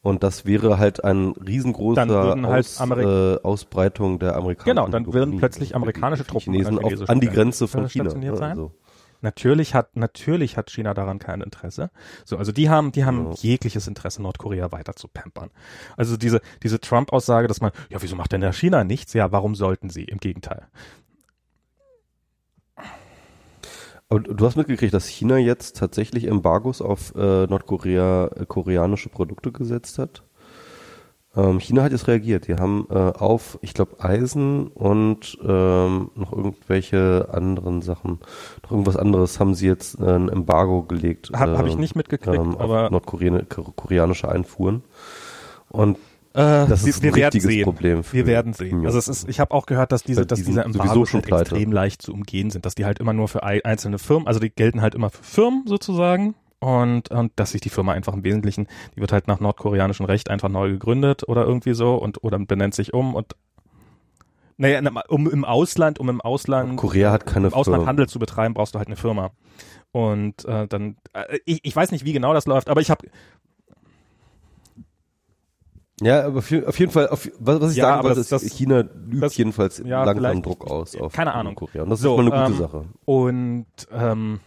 Und das wäre halt ein riesengroßer halt Aus, äh, Ausbreitung der amerikanischen Genau, dann würden plötzlich amerikanische Truppen Chinesen an, auf, an die Grenze von China. Sein. Also. Natürlich hat natürlich hat China daran kein Interesse. So, also die haben die haben ja. jegliches Interesse Nordkorea weiter zu pampern. Also diese diese Trump Aussage, dass man ja, wieso macht denn der China nichts? Ja, warum sollten sie? Im Gegenteil. Aber du hast mitgekriegt, dass China jetzt tatsächlich Embargos auf äh, Nordkorea äh, koreanische Produkte gesetzt hat. Ähm, China hat jetzt reagiert. Die haben äh, auf, ich glaube, Eisen und ähm, noch irgendwelche anderen Sachen, noch irgendwas anderes haben sie jetzt äh, ein Embargo gelegt. Habe hab ich ähm, nicht mitgekriegt, ähm, aber nordkoreanische Einfuhren. Und äh, das ist wir, ein richtiges sehen. Problem. wir werden sehen. Also es ist, ich habe auch gehört, dass diese, dass diese Embargos halt extrem leicht zu umgehen sind, dass die halt immer nur für einzelne Firmen, also die gelten halt immer für Firmen sozusagen und, und dass sich die Firma einfach im Wesentlichen, die wird halt nach nordkoreanischem Recht einfach neu gegründet oder irgendwie so und oder benennt sich um und naja, um im Ausland, um im Ausland, Korea hat keine im Ausland Handel zu betreiben, brauchst du halt eine Firma. Und äh, dann, äh, ich, ich weiß nicht, wie genau das läuft, aber ich habe ja, aber auf jeden Fall, auf, was, was ich ja, sagen wollte, ist, das, China übt das, jedenfalls ja, langsam Druck aus auf keine Ahnung. Korea. Und das so, ist mal eine gute ähm, Sache. Und ähm,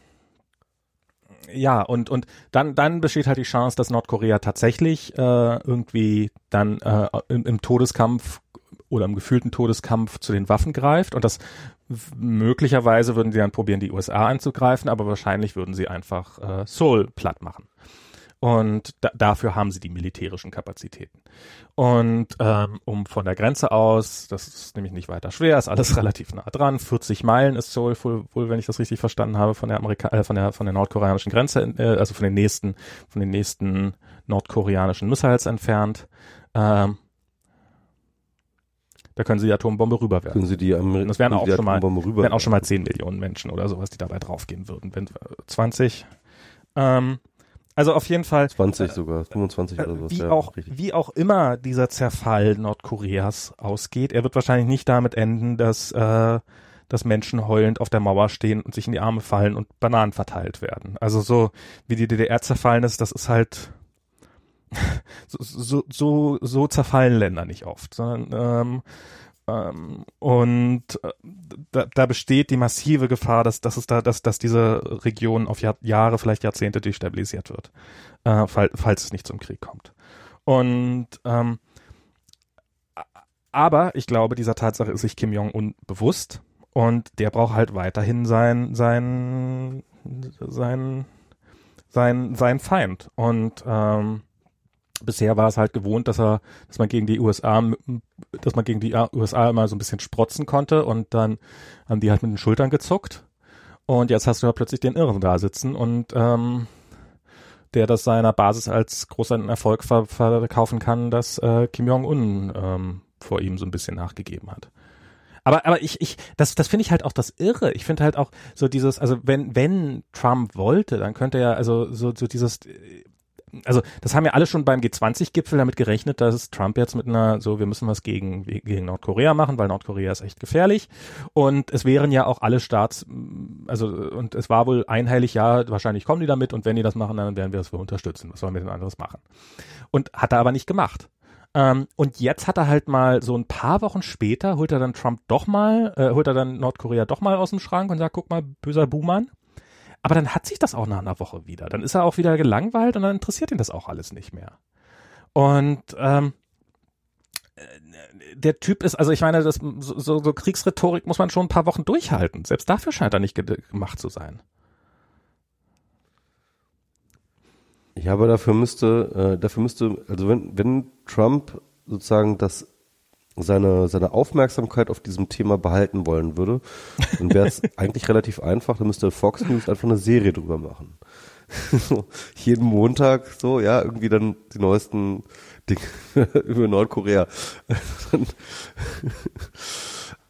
ja, und, und dann, dann besteht halt die Chance, dass Nordkorea tatsächlich äh, irgendwie dann äh, im, im Todeskampf oder im gefühlten Todeskampf zu den Waffen greift und das möglicherweise würden sie dann probieren, die USA anzugreifen, aber wahrscheinlich würden sie einfach äh, Seoul platt machen. Und da, dafür haben sie die militärischen Kapazitäten. Und ähm, um von der Grenze aus, das ist nämlich nicht weiter schwer, ist alles [LAUGHS] relativ nah dran. 40 Meilen ist Seoul wohl, wohl wenn ich das richtig verstanden habe, von der Amerika äh, von der von der nordkoreanischen Grenze, äh, also von den nächsten von den nächsten nordkoreanischen Missiles entfernt. Ähm, Da können sie die Atombombe rüberwerfen. Können Sie die, Amer Das wären auch schon mal- wären auch schon mal 10 Millionen Menschen oder sowas, die dabei draufgehen würden. Wenn 20. Ähm, also auf jeden Fall 20 sogar, 25 oder sowas. wie ja, auch richtig. wie auch immer dieser Zerfall Nordkoreas ausgeht, er wird wahrscheinlich nicht damit enden, dass äh, dass Menschen heulend auf der Mauer stehen und sich in die Arme fallen und Bananen verteilt werden. Also so wie die DDR zerfallen ist, das ist halt [LAUGHS] so so so, so zerfallen Länder nicht oft, sondern ähm, und äh, da, da besteht die massive Gefahr, dass, dass es da, dass, dass diese Region auf Jahr, Jahre, vielleicht Jahrzehnte destabilisiert wird, äh, fall, falls es nicht zum Krieg kommt. Und ähm, aber ich glaube, dieser Tatsache ist sich Kim Jong-un bewusst und der braucht halt weiterhin sein, sein, sein, sein, sein Feind. Und ähm, bisher war es halt gewohnt, dass er, dass man gegen die USA, dass man gegen die USA immer so ein bisschen sprotzen konnte und dann haben die halt mit den Schultern gezuckt. Und jetzt hast du ja plötzlich den Irren da sitzen und ähm, der das seiner Basis als großen Erfolg ver verkaufen kann, dass äh, Kim Jong-un ähm, vor ihm so ein bisschen nachgegeben hat. Aber, aber ich, ich, das, das finde ich halt auch das Irre. Ich finde halt auch so dieses, also wenn, wenn Trump wollte, dann könnte er, also so, so dieses, also das haben ja alle schon beim G20-Gipfel damit gerechnet, dass Trump jetzt mit einer, so wir müssen was gegen, gegen Nordkorea machen, weil Nordkorea ist echt gefährlich. Und es wären ja auch alle Staats, also und es war wohl einheilig, ja, wahrscheinlich kommen die damit und wenn die das machen, dann werden wir das wohl unterstützen. Was sollen wir denn anderes machen? Und hat er aber nicht gemacht. Ähm, und jetzt hat er halt mal so ein paar Wochen später, holt er dann Trump doch mal, äh, holt er dann Nordkorea doch mal aus dem Schrank und sagt, guck mal, böser Buhmann. Aber dann hat sich das auch nach einer Woche wieder. Dann ist er auch wieder gelangweilt und dann interessiert ihn das auch alles nicht mehr. Und ähm, äh, der Typ ist, also ich meine, das, so, so Kriegsrhetorik muss man schon ein paar Wochen durchhalten. Selbst dafür scheint er nicht ge- gemacht zu sein. Ja, aber dafür müsste, äh, dafür müsste, also wenn, wenn Trump sozusagen das seine, seine Aufmerksamkeit auf diesem Thema behalten wollen würde, dann wäre es [LAUGHS] eigentlich relativ einfach, dann müsste Fox News einfach eine Serie drüber machen. so, [LAUGHS] jeden Montag so, ja, irgendwie dann die neuesten Dinge [LAUGHS] über Nordkorea.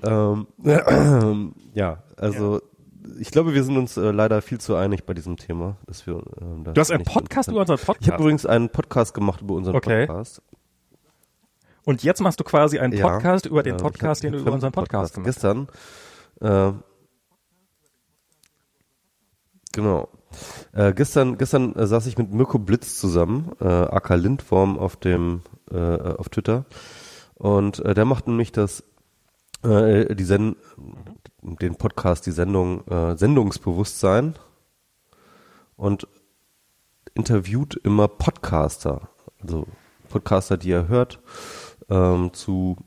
ähm, [CLEARS THROAT] ja, also ich glaube, wir sind uns äh, leider viel zu einig bei diesem Thema, dass wir. Ähm, da Du hast einen Podcast über unseren Ich habe Podcast. übrigens einen Podcast gemacht über unseren Okay. Podcast. Und jetzt machst du quasi einen Ja. Podcast über den Ja, Podcast, den du über unseren Podcast hast. Gestern. Äh, genau. Äh, gestern gestern äh, saß ich mit Mirko Blitz zusammen, äh, aka Lindworm auf dem äh, auf Twitter und äh, der macht nämlich das äh, die Sen den Podcast, die Sendung äh, Sendungsbewusstsein und interviewt immer Podcaster, also Podcaster, die er hört, ähm, zu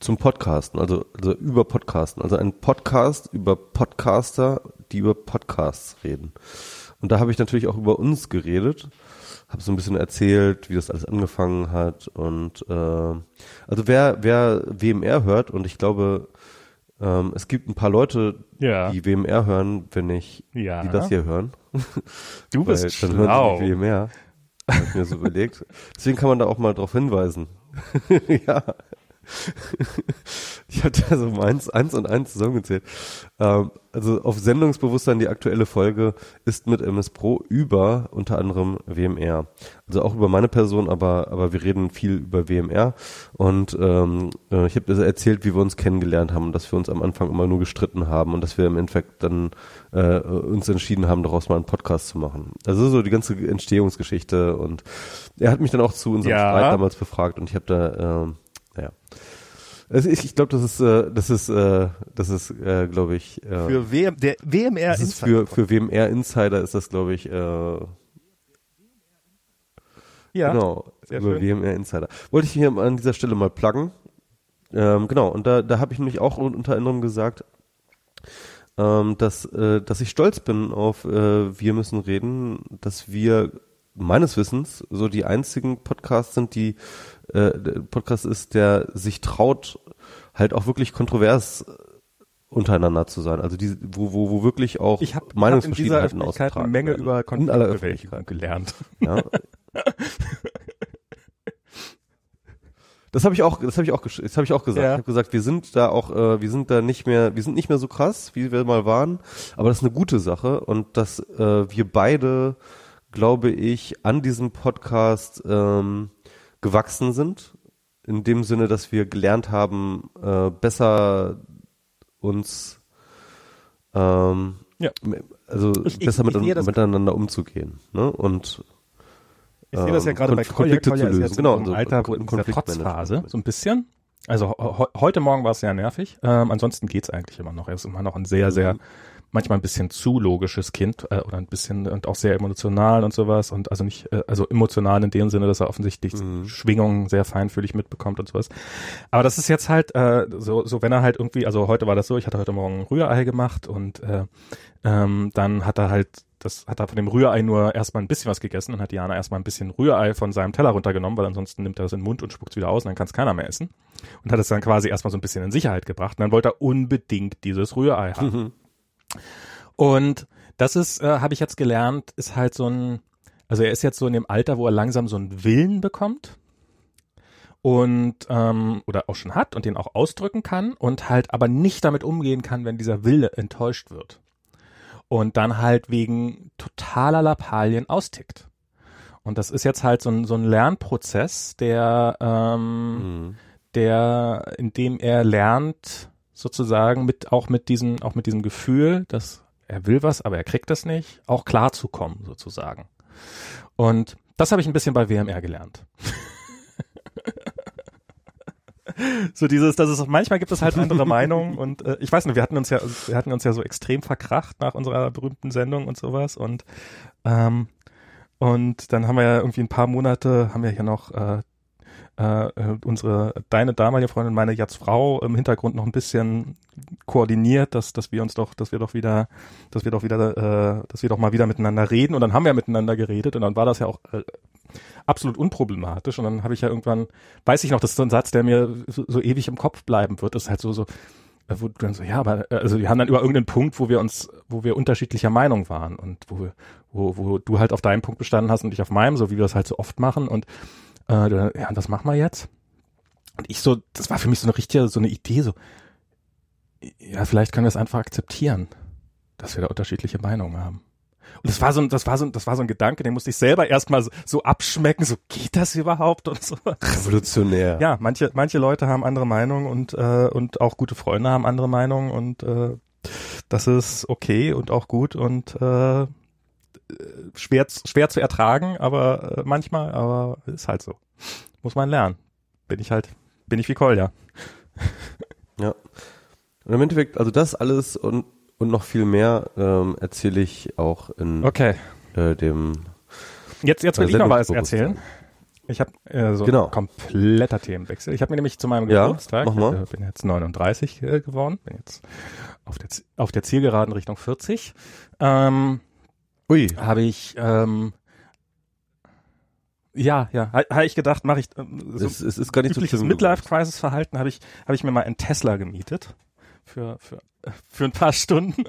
zum Podcasten, also, also über Podcasten, also ein Podcast über Podcaster, die über Podcasts reden. Und da habe ich natürlich auch über uns geredet, habe so ein bisschen erzählt, wie das alles angefangen hat und äh, also wer wer WMR hört und ich glaube ähm, es gibt ein paar Leute, Ja. die WMR hören, wenn ich Ja. die das hier hören. Du [LAUGHS] bist Weil dann schlau. WMR. Hab ich mir so überlegt. Deswegen kann man da auch mal drauf hinweisen. Ja. [LAUGHS] Ich habe da so eins, eins und eins zusammengezählt. Ähm, also auf Sendungsbewusstsein die aktuelle Folge ist mit MS Pro über unter anderem WMR. Also auch über meine Person, aber aber wir reden viel über WMR und ähm, äh, ich habe erzählt, wie wir uns kennengelernt haben und dass wir uns am Anfang immer nur gestritten haben und dass wir im Endeffekt dann äh, uns entschieden haben, daraus mal einen Podcast zu machen. Also so die ganze Entstehungsgeschichte und er hat mich dann auch zu unserem Ja. Streit damals befragt und ich habe da ähm, ja. Also ich, ich glaube, das ist, äh, das ist, äh, das ist, äh, glaube ich, äh, Für WM, der WMR ist für für WMR Insider ist das, glaube ich, äh, ja. genau sehr über schön. WMR Insider. Wollte ich hier an dieser Stelle mal pluggen. Ähm, genau und da da habe ich nämlich auch un- unter anderem gesagt, ähm, dass äh, dass ich stolz bin auf äh, wir müssen reden, dass wir meines Wissens so die einzigen Podcasts sind, die äh, Podcast ist, der sich traut, halt auch wirklich kontrovers äh, untereinander zu sein. Also die, wo, wo, wo wirklich auch Ich habe in dieser Meinungsverschiedenheiten Öffentlichkeit eine ausgetragen Menge werden. über In Konfliktbewältigung gelernt. Ja. Das habe ich auch, das habe ich auch, das habe ich auch gesagt. Ja. Ich habe gesagt, wir sind da auch, äh, wir sind da nicht mehr, wir sind nicht mehr so krass, wie wir mal waren. Aber das ist eine gute Sache und dass äh, wir beide, glaube ich, an diesem Podcast ähm, gewachsen sind. In dem Sinne, dass wir gelernt haben, äh, besser uns, ähm, Ja. also Ich- ich- besser ich mit, sehe das- miteinander umzugehen. Ne? Und Ich sehe das ja ähm, gerade bei Kolja. Konflikte Kolja zu ist lösen. jetzt Genau, im so Alter, in. Trotzphase, so ein bisschen. Also he heute Morgen war es sehr nervig. Ähm, ansonsten geht's eigentlich immer noch. Er ist immer noch ein sehr, sehr, manchmal ein bisschen zu logisches Kind äh, oder ein bisschen und auch sehr emotional und sowas. Und also nicht, äh, also emotional in dem Sinne, dass er offensichtlich Mhm. Schwingungen sehr feinfühlig mitbekommt und sowas. Aber das ist jetzt halt äh, so, so wenn er halt irgendwie, also heute war das so, ich hatte heute Morgen Rührei gemacht und äh, ähm, dann hat er halt das hat er von dem Rührei nur erstmal ein bisschen was gegessen und hat Diana erstmal ein bisschen Rührei von seinem Teller runtergenommen, weil ansonsten nimmt er das in den Mund und spuckt es wieder aus und dann kann es keiner mehr essen. Und hat es dann quasi erstmal so ein bisschen in Sicherheit gebracht. Und dann wollte er unbedingt dieses Rührei haben. Mhm. [LAUGHS] Und das ist, äh, habe ich jetzt gelernt, ist halt so ein, also er ist jetzt so in dem Alter, wo er langsam so einen Willen bekommt und ähm, oder auch schon hat und den auch ausdrücken kann und halt aber nicht damit umgehen kann, wenn dieser Wille enttäuscht wird und dann halt wegen totaler Lappalien austickt. Und das ist jetzt halt so ein, so ein Lernprozess, der, ähm, Mhm. der, in dem er lernt, sozusagen mit, auch mit diesem, auch mit diesem Gefühl, dass er will was, aber er kriegt das nicht, auch klar zu kommen, sozusagen. Und das habe ich ein bisschen bei WMR gelernt. [LAUGHS] so dieses, dass es manchmal gibt es halt andere Meinungen und äh, ich weiß nicht, wir hatten uns ja, wir hatten uns ja so extrem verkracht nach unserer berühmten Sendung und sowas und ähm, und dann haben wir ja irgendwie ein paar Monate, haben wir hier noch äh, äh, unsere, deine damalige Freundin, meine jetzt Frau im Hintergrund noch ein bisschen koordiniert, dass, dass wir uns doch, dass wir doch wieder, dass wir doch wieder, äh, dass wir doch mal wieder miteinander reden. Und dann haben wir miteinander geredet und dann war das ja auch äh, absolut unproblematisch. Und dann habe ich ja irgendwann, weiß ich noch, das ist so ein Satz, der mir so, so ewig im Kopf bleiben wird, das ist halt so, so, äh, wo du dann so, ja, aber, äh, also wir haben dann über irgendeinen Punkt, wo wir uns, wo wir unterschiedlicher Meinung waren und wo wo, wo du halt auf deinem Punkt bestanden hast und ich auf meinem, so wie wir das halt so oft machen. Und äh, ja, und was machen wir jetzt? Und ich so, das war für mich so eine richtige, so eine Idee, so, ja, vielleicht können wir es einfach akzeptieren, dass wir da unterschiedliche Meinungen haben. Und das war so ein, das war so ein, das war so ein Gedanke, den musste ich selber erstmal so, so abschmecken, so geht das überhaupt und so. Revolutionär. Ja, manche, manche Leute haben andere Meinungen und, äh, und auch gute Freunde haben andere Meinungen und äh, das ist okay und auch gut und äh, schwer, schwer zu ertragen, aber äh, manchmal, aber ist halt so. Muss man lernen. Bin ich halt, bin ich wie Kolja. [LAUGHS] Ja. Und im Endeffekt, also das alles und, und noch viel mehr ähm, erzähle ich auch in Okay. äh, dem Jetzt, jetzt will Äh, ich noch was erzählen. Ich habe äh, so Genau. ein kompletter Themenwechsel. Ich habe mir nämlich zu meinem Ja, Geburtstag, mal. äh, bin jetzt 39 äh, geworden, bin jetzt auf der, auf der Zielgeraden Richtung 40, ähm, Ui. habe ich ähm, ja, ja, ha- habe ich gedacht, mache ich ähm, so es, es ist gar nicht so übliches schlimm. Midlife-Crisis-Verhalten habe ich, habe ich mir mal einen Tesla gemietet für, für, für ein paar Stunden.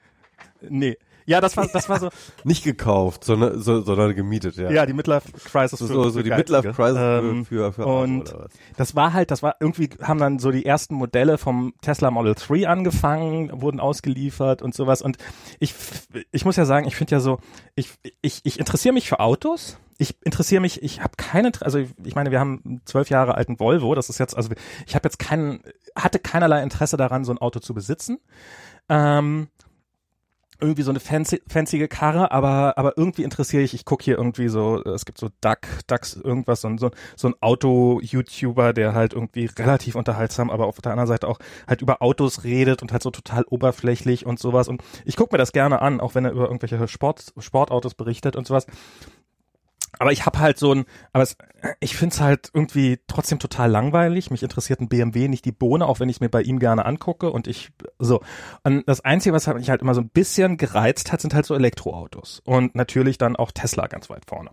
[LAUGHS] nee. Ja, das war, das war so, [LAUGHS] Nicht gekauft, sondern, so, sondern gemietet, ja. ja, die Midlife-Crisis so, für- so, für so die. Midlife Crisis Ähm, für, für, und-. Das war halt, das war irgendwie, haben dann so die ersten Modelle vom Tesla Model 3 angefangen, wurden ausgeliefert und sowas. Und ich, ich muss ja sagen, ich finde ja so, ich, ich, ich interessiere mich für Autos. Ich interessiere mich, ich habe keine, also ich meine, wir haben einen zwölf Jahre alten Volvo, das ist jetzt, also ich habe jetzt keinen, hatte keinerlei Interesse daran, so ein Auto zu besitzen. Ähm, irgendwie so eine fancy, fancy Karre, aber, aber irgendwie interessiere ich, ich gucke hier irgendwie so, es gibt so Duck, Ducks, irgendwas, so, so, so ein Auto-YouTuber, der halt irgendwie relativ unterhaltsam, aber auf der anderen Seite auch halt über Autos redet und halt so total oberflächlich und sowas. Und ich gucke mir das gerne an, auch wenn er über irgendwelche Sport, Sportautos berichtet und sowas. Aber ich habe halt so ein, aber es, ich find's halt irgendwie trotzdem total langweilig. Mich interessiert ein BMW nicht die Bohne, auch wenn ich mir bei ihm gerne angucke und ich so. Und das Einzige, was mich halt immer so ein bisschen gereizt hat, sind halt so Elektroautos. Und natürlich dann auch Tesla ganz weit vorne.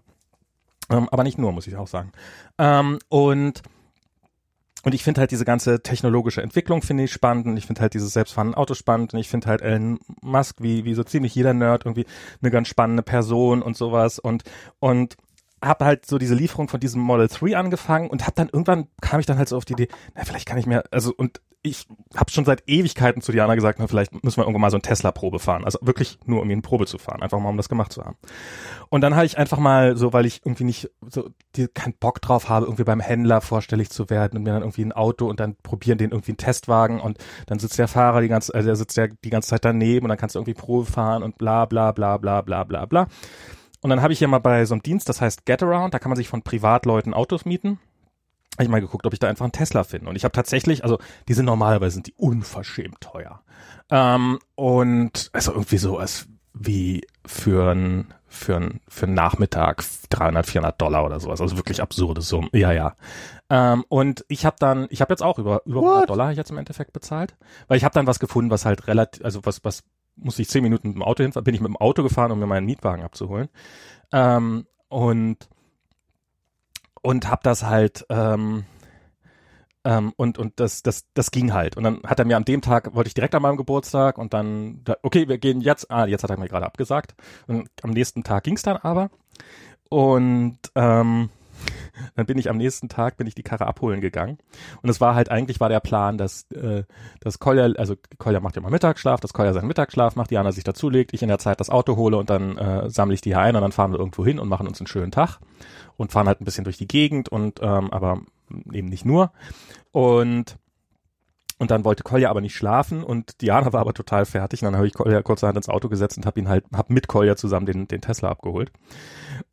Ähm, aber nicht nur, muss ich auch sagen. Ähm, und und ich finde halt diese ganze technologische Entwicklung finde ich spannend und ich finde halt dieses selbstfahrende Auto spannend und ich finde halt Elon Musk wie, wie so ziemlich jeder Nerd irgendwie eine ganz spannende Person und sowas und, und habe halt so diese Lieferung von diesem Model 3 angefangen und habe dann irgendwann kam ich dann halt so auf die Idee, na vielleicht kann ich mir also und ich habe schon seit Ewigkeiten zu Diana gesagt, na, vielleicht müssen wir irgendwann mal so ein Tesla Probe fahren, also wirklich nur um ihn Probe zu fahren, einfach mal um das gemacht zu haben. Und dann habe ich einfach mal so, weil ich irgendwie nicht so die, keinen Bock drauf habe, irgendwie beim Händler vorstellig zu werden und mir dann irgendwie ein Auto und dann probieren den irgendwie einen Testwagen und dann sitzt der Fahrer die ganze, also der sitzt ja die ganze Zeit daneben und dann kannst du irgendwie Probe fahren und bla bla bla bla bla bla bla. Und dann habe ich ja mal bei so einem Dienst, das heißt Getaround, da kann man sich von Privatleuten Autos mieten. Habe ich mal geguckt, ob ich da einfach einen Tesla finde. Und ich habe tatsächlich, also die sind normalerweise sind die unverschämt teuer. Ähm, und also irgendwie so als wie für ein für ein für einen Nachmittag 300 400 Dollar oder sowas also wirklich absurde Summen ja ja ähm, und ich habe dann ich habe jetzt auch über über 100 Dollar ich jetzt im Endeffekt bezahlt weil ich habe dann was gefunden was halt relativ also was was musste ich zehn Minuten mit dem Auto hinfahren, bin ich mit dem Auto gefahren, um mir meinen Mietwagen abzuholen. Ähm, und und hab das halt ähm, ähm, und und das das das ging halt. Und dann hat er mir an dem Tag wollte ich direkt an meinem Geburtstag und dann okay wir gehen jetzt ah jetzt hat er mir gerade abgesagt. Und am nächsten Tag ging's dann aber. Und ähm, [LAUGHS] dann bin ich am nächsten Tag, bin ich die Karre abholen gegangen. Und es war halt, eigentlich war der Plan, dass, äh, dass Kolja, also Kolja macht ja mal Mittagsschlaf, dass Kolja seinen Mittagsschlaf macht, Diana sich dazulegt, ich in der Zeit das Auto hole und dann äh, sammle ich die hier ein und dann fahren wir irgendwo hin und machen uns einen schönen Tag und fahren halt ein bisschen durch die Gegend und ähm, aber eben nicht nur. Und und dann wollte Kolja aber nicht schlafen und Diana war aber total fertig. Und dann habe ich Kolja kurzerhand ins Auto gesetzt und habe ihn halt, hab mit Kolja zusammen den, den Tesla abgeholt.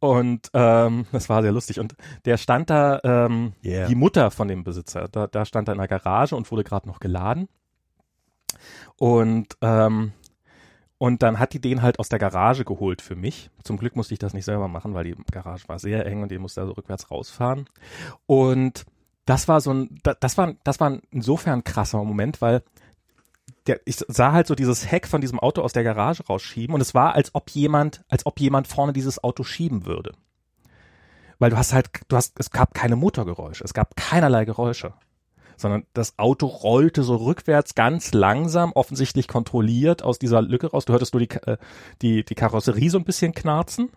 Und ähm, das war sehr lustig. Und der stand da, ähm, yeah. die Mutter von dem Besitzer, da, da stand er in der Garage und wurde gerade noch geladen. Und ähm, und dann hat die den halt aus der Garage geholt für mich. Zum Glück musste ich das nicht selber machen, weil die Garage war sehr eng und die musste also rückwärts rausfahren. Und das war so ein, das war, das war insofern ein krasser Moment, weil der, ich sah halt so dieses Heck von diesem Auto aus der Garage rausschieben und es war, als ob jemand, als ob jemand vorne dieses Auto schieben würde. Weil du hast halt, du hast, es gab keine Motorgeräusche, es gab keinerlei Geräusche, sondern das Auto rollte so rückwärts ganz langsam, offensichtlich kontrolliert aus dieser Lücke raus. Du hörtest nur die, äh, die, die Karosserie so ein bisschen knarzen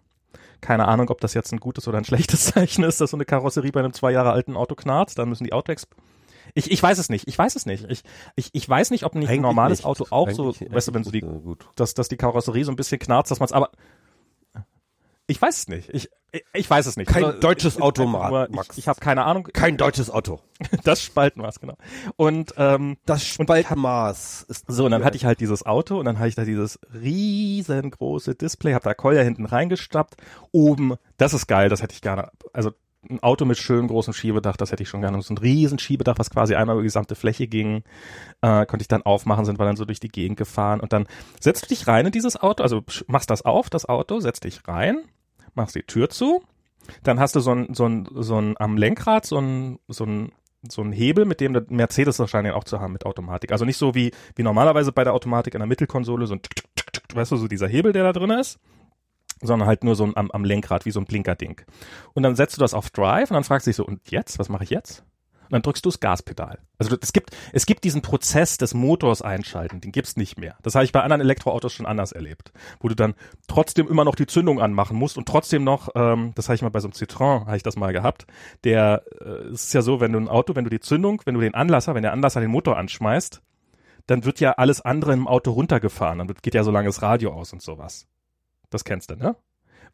keine Ahnung, ob das jetzt ein gutes oder ein schlechtes [LAUGHS] Zeichen ist, dass so eine Karosserie bei einem zwei Jahre alten Auto knarzt. Dann müssen die Autoex ich, ich weiß es nicht. Ich weiß es nicht. Ich, ich, ich weiß nicht, ob nicht ein normales nicht. Auto auch eigentlich, so, weißt du, wenn so die, gut. dass, dass die Karosserie so ein bisschen knarzt, dass man es aber ich weiß es nicht. Ich, ich, weiß es nicht. Kein also, deutsches Auto, Max. Ich, ich habe keine Ahnung. Kein deutsches Auto. [LAUGHS] das Spaltenmaß, genau. Und ähm, das Spaltenmaß ist so. Und dann hatte ich halt dieses Auto und dann hatte ich da dieses riesengroße Display, habe da Kolja hinten reingestappt. Oben, das ist geil. Das hätte ich gerne. Also ein Auto mit schön großem Schiebedach, das hätte ich schon gerne. So ein riesen Schiebedach, was quasi einmal über die gesamte Fläche ging, äh, konnte ich dann aufmachen, sind wir dann so durch die Gegend gefahren und dann setzt du dich rein in dieses Auto, also machst das auf, das Auto, setzt dich rein, machst die Tür zu, dann hast du so ein, so ein, so ein am Lenkrad so ein, so ein so ein Hebel, mit dem der Mercedes wahrscheinlich auch zu haben mit Automatik. Also nicht so wie, wie normalerweise bei der Automatik in der Mittelkonsole, so ein, weißt du, so dieser Hebel, der da drin ist, sondern halt nur so am, am Lenkrad, wie so ein Blinkerding. Und dann setzt du das auf Drive und dann fragst du dich so, und jetzt? Was mache ich jetzt? Und dann drückst du das Gaspedal. Also es gibt, es gibt diesen Prozess des Motors einschalten, den gibt's nicht mehr. Das habe ich bei anderen Elektroautos schon anders erlebt. Wo du dann trotzdem immer noch die Zündung anmachen musst und trotzdem noch, ähm, das habe ich mal bei so einem Citroën, habe ich das mal gehabt, der, äh, ist ja so, wenn du ein Auto, wenn du die Zündung, wenn du den Anlasser, wenn der Anlasser den Motor anschmeißt, dann wird ja alles andere im Auto runtergefahren. Dann geht ja so lange das Radio aus und sowas. Das kennst du, ne?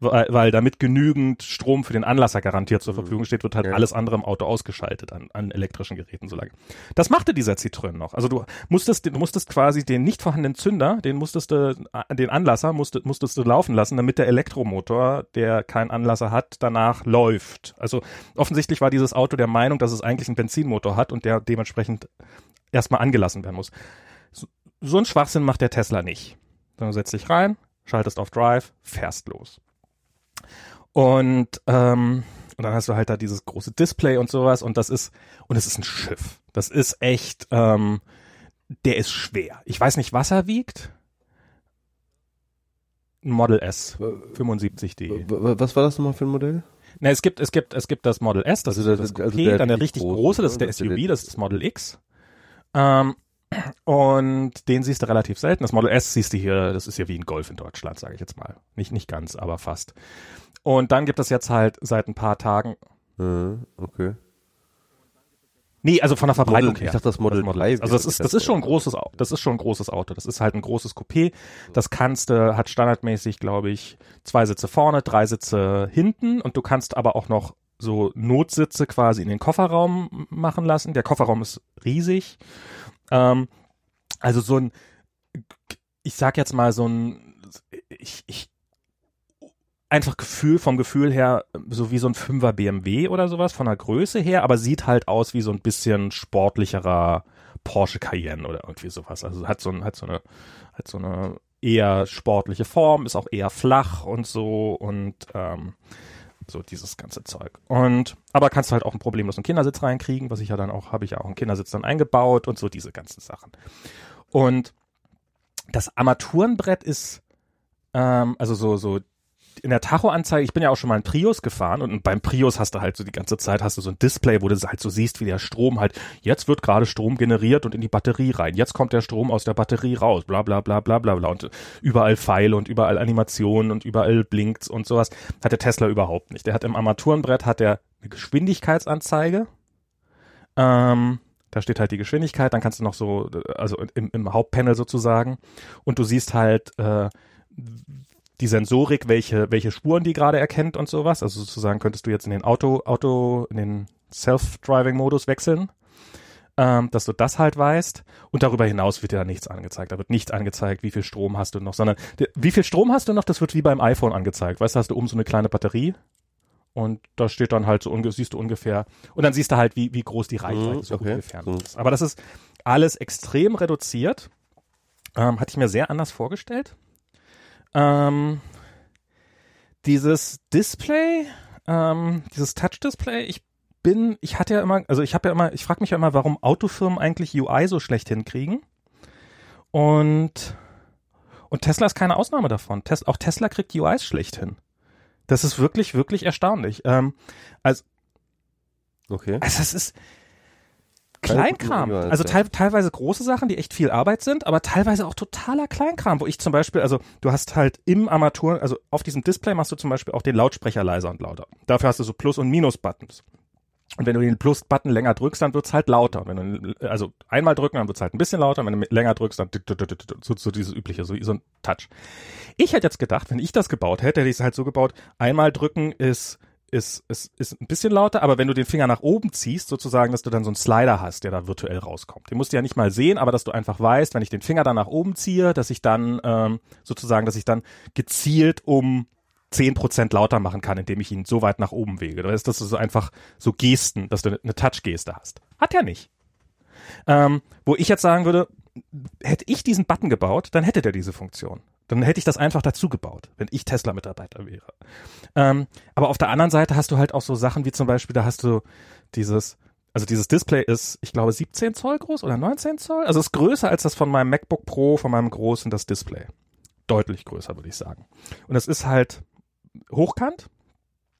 Weil, weil damit genügend Strom für den Anlasser garantiert zur mhm. Verfügung steht, wird halt ja. alles andere im Auto ausgeschaltet an, an elektrischen Geräten so lange. Das machte dieser Citroën noch. Also du musstest, du musstest quasi den nicht vorhandenen Zünder, den musstest du, den Anlasser musstest, musstest du laufen lassen, damit der Elektromotor, der keinen Anlasser hat, danach läuft. Also offensichtlich war dieses Auto der Meinung, dass es eigentlich einen Benzinmotor hat und der dementsprechend erstmal angelassen werden muss. So, so ein Schwachsinn macht der Tesla nicht. Dann setzt dich rein, schaltest auf Drive, fährst los. Und, ähm, und dann hast du halt da dieses große Display und sowas und das ist, und es ist ein Schiff. Das ist echt, ähm, der ist schwer. Ich weiß nicht, was er wiegt. Model S 75D. Was war das nochmal für ein Modell? Na, es gibt, es gibt, es gibt das Model S, das also ist das Coupé, also der dann der richtig große, das ist der SUV, das ist das Model X. Ähm, Und den siehst du relativ selten. Das Model S siehst du hier, das ist ja wie ein Golf in Deutschland, sage ich jetzt mal. Nicht, nicht ganz, aber fast. Und dann gibt es jetzt halt seit ein paar Tagen. Äh, okay. Nee, also von der Verbreitung Model, her. ich dachte, das Model, Das Model 3 S. Also das ist, das ist schon ein großes, das ist schon ein großes Auto. Das ist halt ein großes Coupé. Das kannst du, hat standardmäßig, glaube ich, zwei Sitze vorne, drei Sitze hinten und du kannst aber auch noch so Notsitze quasi in den Kofferraum machen lassen. Der Kofferraum ist riesig. Ähm, also so ein, ich sag jetzt mal so ein, ich, ich, einfach Gefühl, vom Gefühl her, so wie so ein Fünfer BMW oder sowas, von der Größe her, aber sieht halt aus wie so ein bisschen sportlicherer Porsche Cayenne oder irgendwie sowas. Also hat so, ein, hat so eine, hat so eine eher sportliche Form, ist auch eher flach und so und ähm, so dieses ganze Zeug. Und aber kannst du halt auch ein problemlos einen Kindersitz reinkriegen, was ich ja dann auch, habe ich ja auch einen Kindersitz dann eingebaut und so diese ganzen Sachen. Und das Armaturenbrett ist, ähm, also so, so in der Tacho-Anzeige, ich bin ja auch schon mal einen Prius gefahren und beim Prius hast du halt so die ganze Zeit hast du so ein Display, wo du halt so siehst, wie der Strom halt, jetzt wird gerade Strom generiert und in die Batterie rein, jetzt kommt der Strom aus der Batterie raus, bla bla bla bla bla bla und überall Pfeile und überall Animationen und überall blinkt's und sowas. Hat der Tesla überhaupt nicht. Der hat im Armaturenbrett hat er eine Geschwindigkeitsanzeige, ähm, da steht halt die Geschwindigkeit, dann kannst du noch so, also im, im Hauptpanel sozusagen, und du siehst halt äh, die Sensorik, welche, welche Spuren die gerade erkennt und sowas. Also sozusagen könntest du jetzt in den Auto, Auto, in den Self-Driving-Modus wechseln, ähm, dass du das halt weißt. Und darüber hinaus wird dir da nichts angezeigt. Da wird nicht angezeigt, wie viel Strom hast du noch, sondern wie viel Strom hast du noch, das wird wie beim iPhone angezeigt. Weißt du, hast du oben so eine kleine Batterie und da steht dann halt so, siehst du ungefähr, und dann siehst du halt, wie, wie groß die Reichweite Mhm, so okay. ungefähr So. ist. Aber das ist alles extrem reduziert. Ähm, hatte ich mir sehr anders vorgestellt. Ähm, dieses Display, ähm, dieses Touch-Display, ich bin, ich hatte ja immer, also ich habe ja immer, ich frage mich ja immer, warum Autofirmen eigentlich UI so schlecht hinkriegen. Und und Tesla ist keine Ausnahme davon. Tes auch Tesla kriegt UIs schlecht hin. Das ist wirklich, wirklich erstaunlich. Ähm, also, Okay. also es ist Kleinkram. Also teil, teilweise große Sachen, die echt viel Arbeit sind, aber teilweise auch totaler Kleinkram, wo ich zum Beispiel, also du hast halt im Armaturen, also auf diesem Display machst du zum Beispiel auch den Lautsprecher leiser und lauter. Dafür hast du so Plus- und Minus-Buttons. Und wenn du den Plus-Button länger drückst, dann wird's halt lauter. Wenn du, also einmal drücken, dann wird's halt ein bisschen lauter. Wenn du länger drückst, dann so, so dieses übliche, so, so ein Touch. Ich hätte jetzt gedacht, wenn ich das gebaut hätte, hätte ich es halt so gebaut, einmal drücken ist, ist, ist, ist ein bisschen lauter, aber wenn du den Finger nach oben ziehst, sozusagen, dass du dann so einen Slider hast, der da virtuell rauskommt. Den musst du ja nicht mal sehen, aber dass du einfach weißt, wenn ich den Finger dann nach oben ziehe, dass ich dann ähm, sozusagen, dass ich dann gezielt um 10% lauter machen kann, indem ich ihn so weit nach oben wege. Das ist das so einfach so Gesten, dass du eine Touch-Geste hast. Hat er nicht. Ähm, wo ich jetzt sagen würde, hätte ich diesen Button gebaut, dann hätte der diese Funktion. Dann hätte ich das einfach dazu gebaut, wenn ich Tesla-Mitarbeiter wäre. Ähm, aber auf der anderen Seite hast du halt auch so Sachen wie zum Beispiel, da hast du dieses, also dieses Display ist, ich glaube, 17 Zoll groß oder 19 Zoll. Also ist größer als das von meinem MacBook Pro, von meinem großen, das Display. Deutlich größer, würde ich sagen. Und es ist halt hochkant.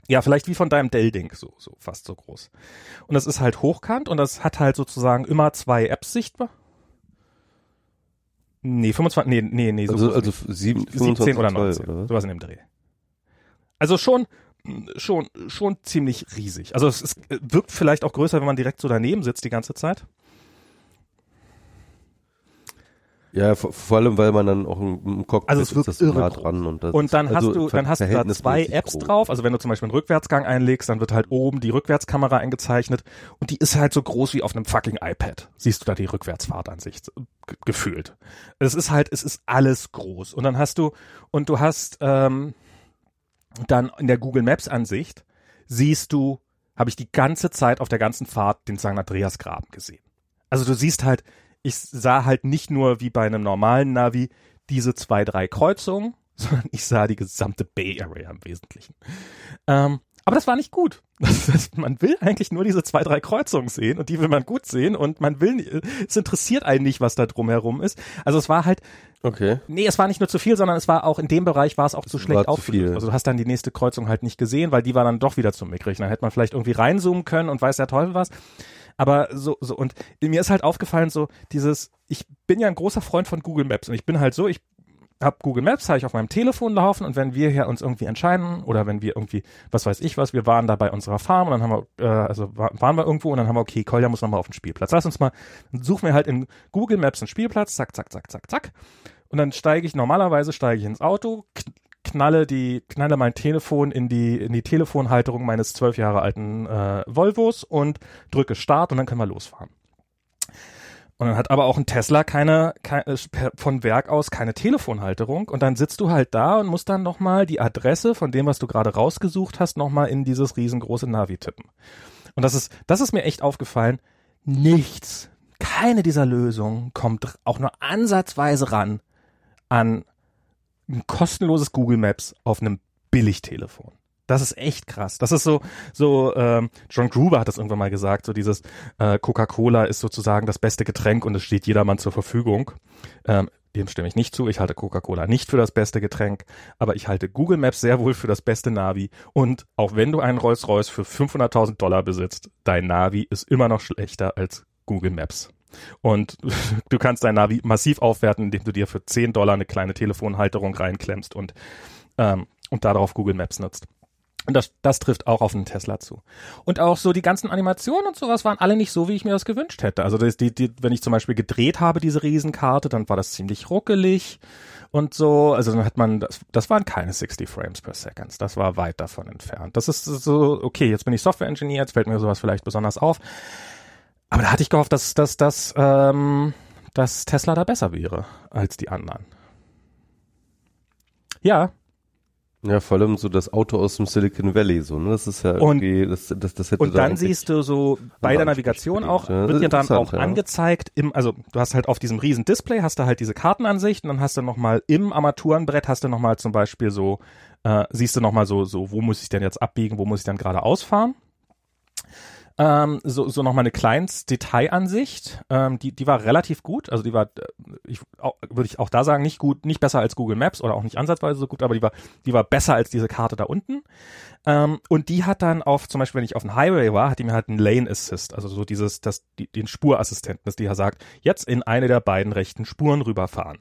Ja, vielleicht wie von deinem Dell-Ding, so, so fast so groß. Und das ist halt hochkant und das hat halt sozusagen immer zwei Apps sichtbar. Nee, 25, nee, nee, nee, so Also, also nicht. sieben, 17 oder Zoll, 19, oder was? sowas in dem Dreh. Also schon, schon, schon ziemlich riesig. Also es ist, wirkt vielleicht auch größer, wenn man direkt so daneben sitzt die ganze Zeit. Ja, vor, vor allem, weil man dann auch im, Cockpit Also es ist wirkt das so irre nah dran und das Und dann ist hast also du, dann hast du da zwei Apps groß. drauf. Also wenn du zum Beispiel einen Rückwärtsgang einlegst, dann wird halt oben die Rückwärtskamera eingezeichnet und die ist halt so groß wie auf einem fucking iPad. Siehst du da die Rückwärtsfahrtansicht ge- gefühlt. Es ist halt, es ist alles groß. Und dann hast du, und du hast ähm, dann in der Google Maps Ansicht siehst du, habe ich die ganze Zeit auf der ganzen Fahrt den St. Andreas Graben gesehen. Also du siehst halt, ich sah halt nicht nur wie bei einem normalen Navi diese zwei, drei Kreuzungen, [LAUGHS] sondern ich sah die gesamte Bay Area im Wesentlichen. Ähm, aber das war nicht gut. [LAUGHS] Das, das, man will eigentlich nur diese zwei, drei Kreuzungen sehen und die will man gut sehen und man will, nicht- es interessiert einen nicht, was da drumherum ist. Also es war halt, Okay. Nee, es war nicht nur zu viel, sondern es war auch in dem Bereich war es auch zu schlecht aufgelöst. Also du hast dann die nächste Kreuzung halt nicht gesehen, weil die war dann doch wieder zu mickrig. Dann hätte man vielleicht irgendwie reinzoomen können und weiß der Teufel was. Aber so, so, und mir ist halt aufgefallen, so dieses, ich bin ja ein großer Freund von Google Maps und ich bin halt so, ich habe Google Maps, habe ich auf meinem Telefon laufen und wenn wir hier uns irgendwie entscheiden oder wenn wir irgendwie, was weiß ich was, wir waren da bei unserer Farm und dann haben wir, äh, also waren wir irgendwo und dann haben wir, okay, Kolja muss nochmal auf den Spielplatz. Lass uns mal, suchen wir halt in Google Maps einen Spielplatz, zack, zack, zack, zack, zack. Und dann steige ich, normalerweise steige ich ins Auto, knalle die, knalle mein Telefon in die, in die Telefonhalterung meines zwölf Jahre alten äh, Volvos und drücke Start und dann können wir losfahren. Und dann hat aber auch ein Tesla keine, keine äh, von Werk aus keine Telefonhalterung und dann sitzt du halt da und musst dann nochmal die Adresse von dem, was du gerade rausgesucht hast, nochmal in dieses riesengroße Navi tippen. Und das ist, das ist mir echt aufgefallen. Nichts, keine dieser Lösungen kommt auch nur ansatzweise ran an ein kostenloses Google Maps auf einem Billigtelefon. Das ist echt krass. Das ist so, so ähm, John Gruber hat das irgendwann mal gesagt, so dieses äh, Coca-Cola ist sozusagen das beste Getränk und es steht jedermann zur Verfügung. Ähm, dem stimme ich nicht zu. Ich halte Coca-Cola nicht für das beste Getränk, aber ich halte Google Maps sehr wohl für das beste Navi. Und auch wenn du einen Rolls-Royce für 500.000 Dollar besitzt, dein Navi ist immer noch schlechter als Google Maps. Und [LAUGHS] du kannst dein Navi massiv aufwerten, indem du dir für 10 Dollar eine kleine Telefonhalterung reinklemmst und, ähm, und darauf Google Maps nutzt. Und das, das trifft auch auf einen Tesla zu. Und auch so die ganzen Animationen und sowas waren alle nicht so, wie ich mir das gewünscht hätte. Also das, die, die, wenn ich zum Beispiel gedreht habe, diese Riesenkarte, dann war das ziemlich ruckelig und so. Also dann hat man, das, das waren keine 60 Frames per Second. Das war weit davon entfernt. Das ist so, okay, jetzt bin ich Software-Engineer, jetzt fällt mir sowas vielleicht besonders auf. Aber da hatte ich gehofft, dass, dass, dass, ähm, dass Tesla da besser wäre als die anderen. Ja, ja, vor allem so das Auto aus dem Silicon Valley, so, ne? Das ist ja irgendwie, und, das, das, das hätte Und da dann siehst du so bei der Navigation auch, ja, wird dir dann auch ja. angezeigt, im, also du hast halt auf diesem riesen Display hast du halt diese Kartenansicht und dann hast du nochmal im Armaturenbrett hast du nochmal zum Beispiel so, äh, siehst du nochmal so, so, wo muss ich denn jetzt abbiegen, wo muss ich dann gerade ausfahren? Ähm, so, so nochmal eine kleines Detailansicht, ähm, die, die war relativ gut. Also die war, äh, ich, würde ich auch da sagen, nicht gut, nicht besser als Google Maps oder auch nicht ansatzweise so gut, aber die war, die war besser als diese Karte da unten. Ähm, und die hat dann auf, zum Beispiel, wenn ich auf dem Highway war, hat die mir halt einen Lane Assist, also so dieses, das, die, den Spurassistenten, dass die ja sagt, jetzt in eine der beiden rechten Spuren rüberfahren.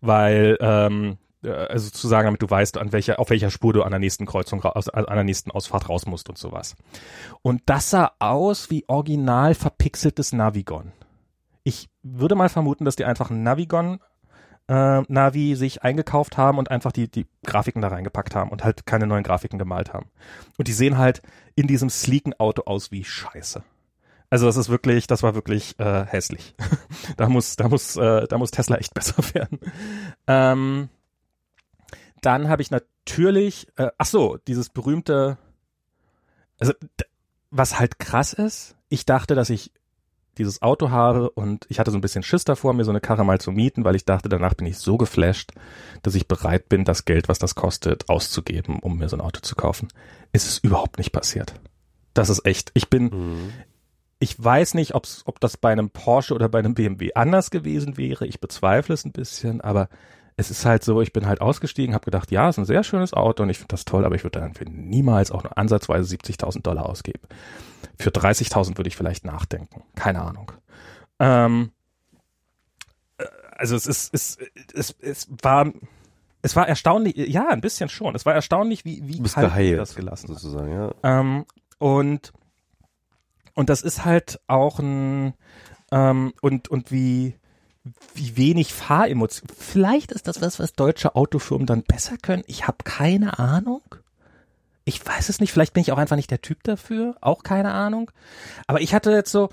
Weil, ähm, äh, also zu sagen, damit du weißt, an welcher, auf welcher Spur du an der nächsten Kreuzung, an der nächsten Ausfahrt raus musst und sowas. Und das sah aus wie original verpixeltes Navigon. Ich würde mal vermuten, dass die einfach ein Navigon äh, Navi sich eingekauft haben und einfach die, die Grafiken da reingepackt haben und halt keine neuen Grafiken gemalt haben. Und die sehen halt in diesem sleeken Auto aus wie Scheiße. Also das ist wirklich, das war wirklich äh, hässlich. [LAUGHS] da muss, da muss, äh, da muss Tesla echt [LAUGHS] besser werden. Ähm, dann habe ich natürlich, äh, ach so, dieses berühmte, also was halt krass ist, ich dachte, dass ich dieses Auto habe und ich hatte so ein bisschen Schiss davor, mir so eine Karre mal zu mieten, weil ich dachte, danach bin ich so geflasht, dass ich bereit bin, das Geld, was das kostet, auszugeben, um mir so ein Auto zu kaufen. Es ist überhaupt nicht passiert. Das ist echt. Ich bin, mhm. ich weiß nicht, ob's, ob das bei einem Porsche oder bei einem BMW anders gewesen wäre. Ich bezweifle es ein bisschen, aber es ist halt so, ich bin halt ausgestiegen, habe gedacht, ja, ist ein sehr schönes Auto und ich finde das toll, aber ich würde dann niemals auch nur ansatzweise 70.000 Dollar ausgeben. Für 30.000 würde ich vielleicht nachdenken. Keine Ahnung. Ähm, äh, also es ist, es, es, es war, es war erstaunlich, ja, ein bisschen schon. Es war erstaunlich, wie, wie kalt geheilt, das gelassen sozusagen, ja. Ähm, und, und das ist halt auch ein, ähm, und, und wie, wie wenig Fahremotion. Vielleicht ist das was, was deutsche Autofirmen dann besser können. Ich habe keine Ahnung. Ich weiß es nicht. Vielleicht bin ich auch einfach nicht der Typ dafür. Auch keine Ahnung. Aber ich hatte jetzt so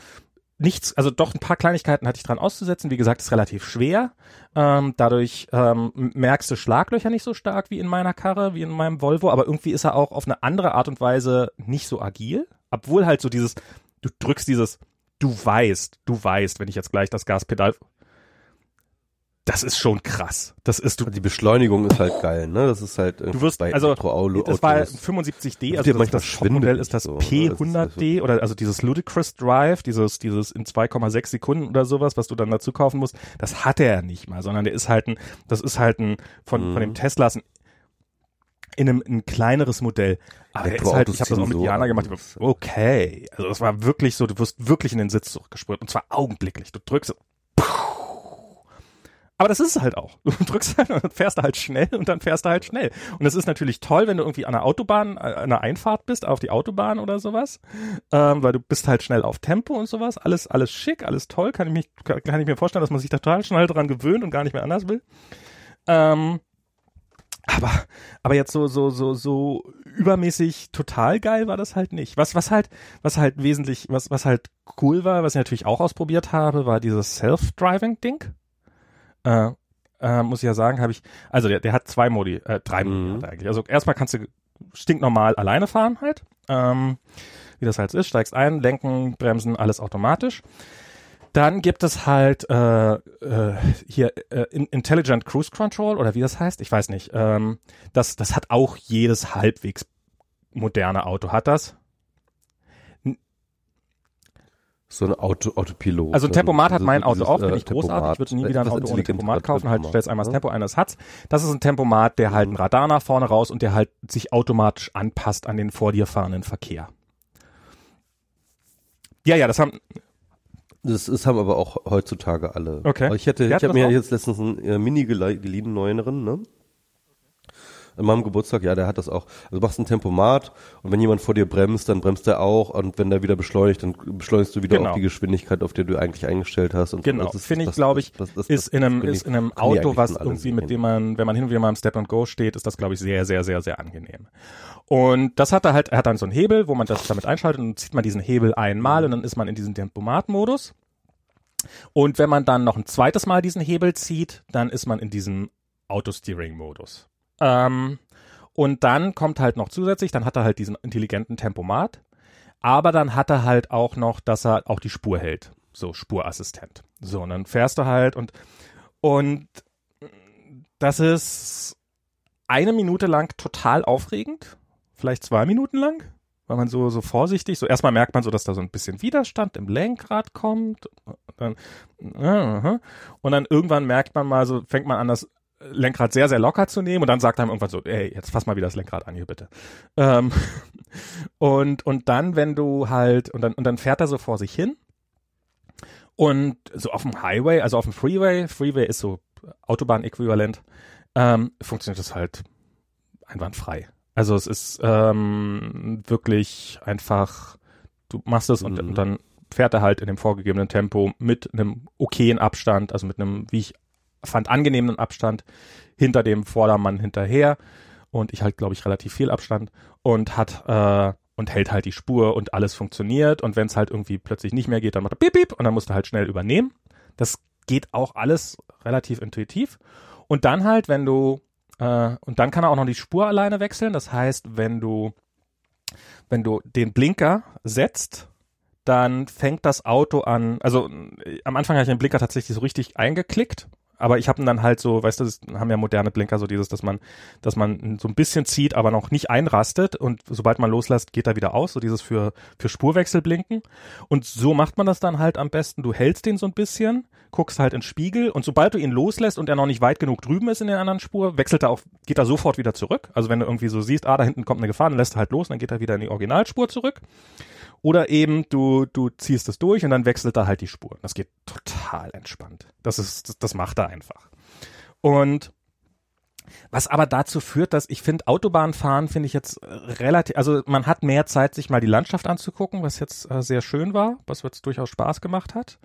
nichts, also doch ein paar Kleinigkeiten hatte ich dran auszusetzen. Wie gesagt, ist relativ schwer. Ähm, dadurch ähm, merkst du Schlaglöcher nicht so stark wie in meiner Karre, wie in meinem Volvo. Aber irgendwie ist er auch auf eine andere Art und Weise nicht so agil. Obwohl halt so dieses, du drückst dieses, du weißt, du weißt, wenn ich jetzt gleich das Gaspedal das ist schon krass. Das ist du. Die Beschleunigung ist halt geil, ne? Das ist halt du wirst, bei also das war 75D, also das, das Topmodell ist das so, P100D oder also dieses Ludicrous Drive, dieses dieses in 2,6 Sekunden oder sowas, was du dann dazu kaufen musst. Das hat er nicht mal, sondern der ist halt ein, das ist halt ein von mhm. von dem Teslas ein in einem ein kleineres Modell. Aber der ist halt, ich habe das auch mit Jana gemacht. Okay, also das war wirklich so, du wirst wirklich in den Sitz zurückgespurt und zwar augenblicklich. Du drückst, aber das ist es halt auch. [LAUGHS] Du drückst halt und dann fährst du halt schnell und dann fährst du halt schnell. Und das ist natürlich toll, wenn du irgendwie an der Autobahn, an einer Einfahrt bist, auf die Autobahn oder sowas, ähm, weil du bist halt schnell auf Tempo und sowas. Alles, alles schick, alles toll. Kann ich, mich, kann ich mir vorstellen, dass man sich total schnell dran gewöhnt und gar nicht mehr anders will. Ähm, aber, aber jetzt so, so, so, so übermäßig total geil war das halt nicht. Was, was halt, was halt wesentlich, was, was halt cool war, was ich natürlich auch ausprobiert habe, war dieses Self-Driving-Ding. Äh, äh, muss ich ja sagen, habe ich, also der, der hat zwei Modi, äh, drei Modi Mhm. er eigentlich. Also erstmal kannst du stinknormal alleine fahren halt, ähm, wie das halt ist, steigst ein, lenken, bremsen, alles automatisch. Dann gibt es halt äh, äh, hier äh, In- Intelligent Cruise Control oder wie das heißt, ich weiß nicht. Ähm, das, das hat auch jedes halbwegs moderne Auto, hat das. So ein Auto, Autopilot. Also ein Tempomat hat Also mein Auto dieses, auch, finde äh, ich großartig. Ich würde nie Tempomat. wieder ein Auto ohne Tempomat kaufen. Halt, Tempomat, stellst einmal das ne? Tempo ein, das hat's. Das ist ein Tempomat, der halt ein Radar nach vorne raus und der halt sich automatisch anpasst an den vor dir fahrenden Verkehr. Ja, ja, das haben, Das ist, haben aber auch heutzutage alle. Okay. Ich hätte, ich hat habe mir das jetzt letztens einen äh, Mini geliehen, neueren, ne? An meinem Geburtstag, ja, der hat das auch. Also du machst ein Tempomat und wenn jemand vor dir bremst, dann bremst er auch und wenn der wieder beschleunigt, dann beschleunigst du wieder Genau. auf die Geschwindigkeit, auf der du eigentlich eingestellt hast. Und. Genau, Das finde ich, glaube ich, das- das- ist in einem, ist in einem Auto, was irgendwie mit dem man, wenn man hin und wieder mal im Step and Go steht, ist das, glaube ich, sehr, sehr, sehr, sehr angenehm. Und das hat er halt, er hat dann so einen Hebel, wo man das damit einschaltet und zieht man diesen Hebel einmal und dann ist man in diesem Tempomat-Modus. Und wenn man dann noch ein zweites Mal diesen Hebel zieht, dann ist man in diesem Auto-Steering-Modus. Ähm, und dann kommt halt noch zusätzlich, dann hat er halt diesen intelligenten Tempomat, aber dann hat er halt auch noch, dass er auch die Spur hält. So, Spurassistent. So, und dann fährst du halt und, und das ist eine Minute lang total aufregend, vielleicht zwei Minuten lang, weil man so, so vorsichtig, so erstmal merkt man so, dass da so ein bisschen Widerstand im Lenkrad kommt, und dann, und dann irgendwann merkt man mal so, fängt man an, das Lenkrad sehr, sehr locker zu nehmen und dann sagt einem irgendwann so, ey, jetzt fass mal wieder das Lenkrad an hier bitte. Ähm, [LAUGHS] und, und dann, wenn du halt, und dann, und dann fährt er so vor sich hin und so auf dem Highway, also auf dem Freeway, Freeway ist so Autobahn-Äquivalent, ähm, funktioniert das halt einwandfrei. Also es ist ähm, wirklich einfach, du machst es und, Mhm. und dann fährt er halt in dem vorgegebenen Tempo mit einem okayen Abstand, also mit einem, wie ich fand, angenehmen Abstand hinter dem Vordermann hinterher und ich halt, glaube ich, relativ viel Abstand und hat äh, und hält halt die Spur und alles funktioniert und wenn es halt irgendwie plötzlich nicht mehr geht, dann macht er piep, piep und dann musst du halt schnell übernehmen. Das geht auch alles relativ intuitiv und dann halt, wenn du äh, und dann kann er auch noch die Spur alleine wechseln. Das heißt, wenn du wenn du den Blinker setzt, dann fängt das Auto an, also äh, am Anfang habe ich den Blinker tatsächlich so richtig eingeklickt, aber ich habe dann halt so, weißt du, das haben ja moderne Blinker so dieses, dass man, dass man so ein bisschen zieht, aber noch nicht einrastet und sobald man loslässt, geht er wieder aus, so dieses für, für Spurwechsel blinken. Und so macht man das dann halt am besten. Du hältst den so ein bisschen, guckst halt in Spiegel und sobald du ihn loslässt und er noch nicht weit genug drüben ist in der anderen Spur, wechselt er auch, geht er sofort wieder zurück. Also wenn du irgendwie so siehst, ah, da hinten kommt eine Gefahr, dann lässt er halt los, dann geht er wieder in die Originalspur zurück. Oder eben du, du ziehst es durch und dann wechselt er halt die Spur. Das geht total entspannt. Das ist, das, das macht er einfach. Und was aber dazu führt, dass ich finde, Autobahnfahren finde ich jetzt äh, relativ, also man hat mehr Zeit, sich mal die Landschaft anzugucken, was jetzt äh, sehr schön war, was jetzt durchaus Spaß gemacht hat.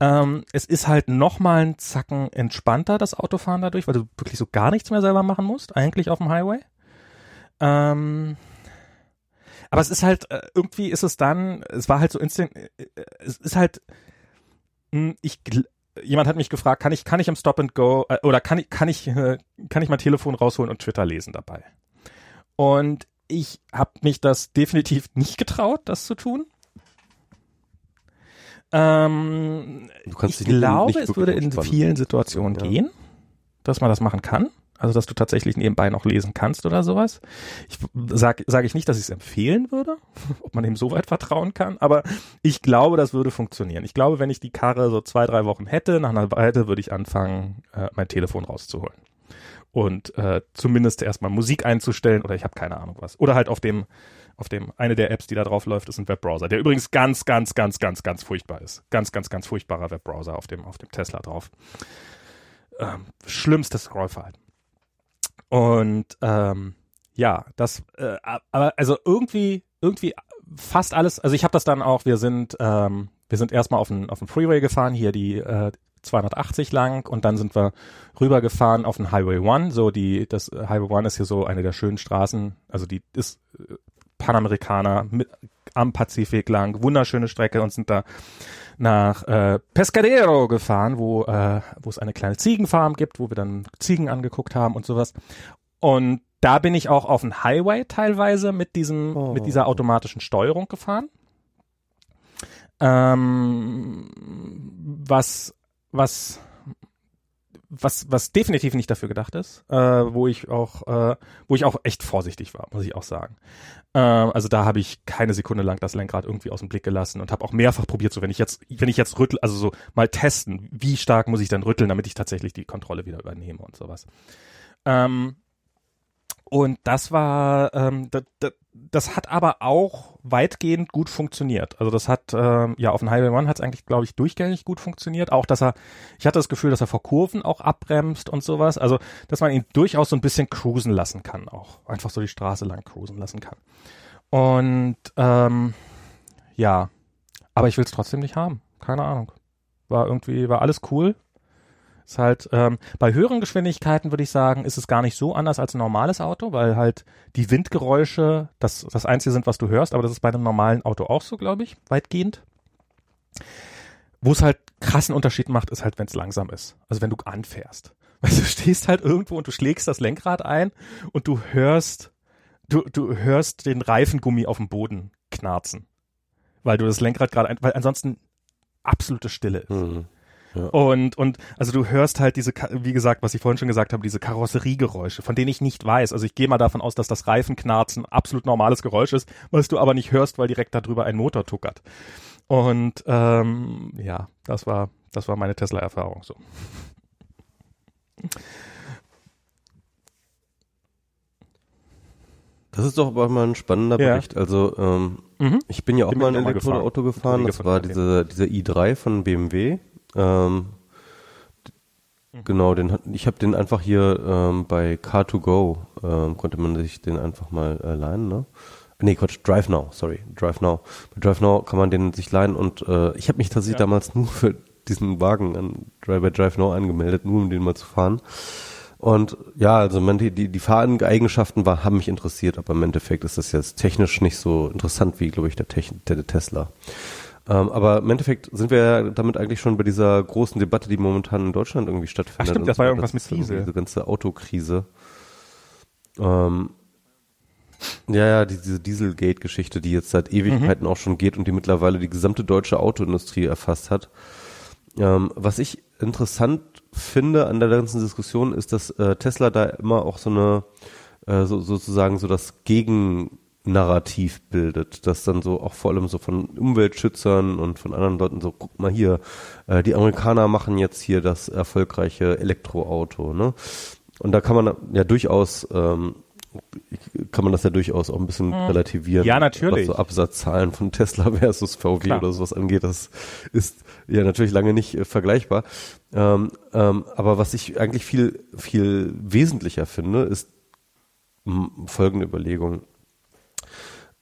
Ähm, es ist halt noch mal ein Zacken entspannter, das Autofahren dadurch, weil du wirklich so gar nichts mehr selber machen musst, eigentlich auf dem Highway. Ähm, aber es ist halt, äh, irgendwie ist es dann, es war halt so instinkt, äh, äh, es ist halt, mh, ich, jemand hat mich gefragt, kann ich, kann ich im Stop and Go, oder kann ich, kann ich, kann ich mein Telefon rausholen und Twitter lesen dabei? Und ich habe mich das definitiv nicht getraut, das zu tun. Ähm, Du kannst ich glaube, es würde in vielen Situationen Ja. gehen, dass man das machen kann. Also, dass du tatsächlich nebenbei noch lesen kannst oder sowas. Ich sage sag ich nicht, dass ich es empfehlen würde, [LAUGHS] ob man dem so weit vertrauen kann, aber ich glaube, das würde funktionieren. Ich glaube, wenn ich die Karre so zwei, drei Wochen hätte, nach einer Weile würde ich anfangen, äh, mein Telefon rauszuholen. und äh, zumindest erstmal Musik einzustellen oder ich habe keine Ahnung was. Oder halt auf dem, auf dem, eine der Apps, die da drauf läuft, ist ein Webbrowser, der übrigens ganz, ganz, ganz, ganz, ganz furchtbar ist. Ganz, ganz, ganz furchtbarer Webbrowser auf dem, auf dem Tesla drauf. Ähm, schlimmstes Scrollverhalten. Und ähm, ja, das, äh, aber also irgendwie, irgendwie fast alles, also ich habe das dann auch, wir sind, ähm, wir sind erstmal auf den, auf den Freeway gefahren, hier die äh, 280 lang und dann sind wir rübergefahren auf den Highway One. So die, das Highway One ist hier so eine der schönen Straßen, also die ist äh, Panamerikaner mit, am Pazifik lang, wunderschöne Strecke und sind da nach äh, Pescadero gefahren, wo äh, wo es eine kleine Ziegenfarm gibt, wo wir dann Ziegen angeguckt haben und sowas. Und da bin ich auch auf den Highway teilweise mit diesem oh. mit dieser automatischen Steuerung gefahren. Ähm, was was was was definitiv nicht dafür gedacht ist, äh, wo ich auch äh, wo ich auch echt vorsichtig war, muss ich auch sagen. Äh, also da habe ich keine Sekunde lang das Lenkrad irgendwie aus dem Blick gelassen und habe auch mehrfach probiert, so wenn ich jetzt wenn ich jetzt rüttel, also so mal testen, wie stark muss ich dann rütteln, damit ich tatsächlich die Kontrolle wieder übernehme und sowas. Ähm, und das war, ähm, das, das, das hat aber auch weitgehend gut funktioniert. Also das hat, ähm, ja, auf dem Highway One hat es eigentlich, glaube ich, durchgängig gut funktioniert. Auch, dass er, ich hatte das Gefühl, dass er vor Kurven auch abbremst und sowas. Also, dass man ihn durchaus so ein bisschen cruisen lassen kann auch. Einfach so die Straße lang cruisen lassen kann. Und, ähm, ja. Aber ich will es trotzdem nicht haben. Keine Ahnung. War irgendwie, war alles cool. Ist halt, ähm, bei höheren Geschwindigkeiten würde ich sagen, ist es gar nicht so anders als ein normales Auto, weil halt die Windgeräusche das, das Einzige sind, was du hörst, aber das ist bei einem normalen Auto auch so, glaube ich, weitgehend. Wo es halt krassen Unterschied macht, ist halt, wenn es langsam ist. Also wenn du anfährst. [LAUGHS] Weil du stehst halt irgendwo und du schlägst das Lenkrad ein und du hörst, du, du hörst den Reifengummi auf dem Boden knarzen. Weil du das Lenkrad gerade, weil ansonsten absolute Stille ist. Mhm. Und, und, also du hörst halt diese, wie gesagt, was ich vorhin schon gesagt habe, diese Karosseriegeräusche, von denen ich nicht weiß. Also ich gehe mal davon aus, dass das Reifenknarzen absolut normales Geräusch ist, was du aber nicht hörst, weil direkt darüber ein Motor tuckert. Und ähm, ja, das war, das war meine Tesla-Erfahrung so. Das ist doch aber mal ein spannender ja. Bericht. Also ähm, mhm. ich bin ja auch bin mal ein Elektroauto gefahren. Das war diese, dieser i3 von BMW. Ähm, mhm. Genau, den ich habe den einfach hier ähm, bei Car2Go, ähm, konnte man sich den einfach mal äh, leihen, ne? Nee, Quatsch, Drive Now, sorry, Drive Now. Bei Drive Now kann man den sich leihen und äh, ich habe mich tatsächlich ja. damals nur für diesen Wagen an, bei Drive Now angemeldet, nur um den mal zu fahren. Und ja, also die, die, die Fahreigenschaften war, haben mich interessiert, aber im Endeffekt ist das jetzt technisch nicht so interessant wie, glaube ich, der, Techn der Tesla. Ähm, aber im Endeffekt sind wir ja damit eigentlich schon bei dieser großen Debatte, die momentan in Deutschland irgendwie stattfindet. Ach stimmt, das war irgendwas mit Diesel. Diese ganze Autokrise. Ähm, ja, ja, diese Dieselgate-Geschichte, die jetzt seit Ewigkeiten mhm. auch schon geht und die mittlerweile die gesamte deutsche Autoindustrie erfasst hat. Ähm, was ich interessant finde an der ganzen Diskussion ist, dass äh, Tesla da immer auch so eine, äh, so, sozusagen so das Gegen, Narrativ bildet, das dann so auch vor allem so von Umweltschützern und von anderen Leuten so, guck mal hier, äh, die Amerikaner machen jetzt hier das erfolgreiche Elektroauto, ne? Und da kann man ja durchaus, ähm, kann man das ja durchaus auch ein bisschen hm. relativieren. Ja, natürlich. Was so Absatzzahlen von Tesla [LAUGHS] versus VW Klar. oder sowas angeht, das ist ja natürlich lange nicht äh, vergleichbar. Ähm, ähm, aber was ich eigentlich viel, viel wesentlicher finde, ist folgende Überlegung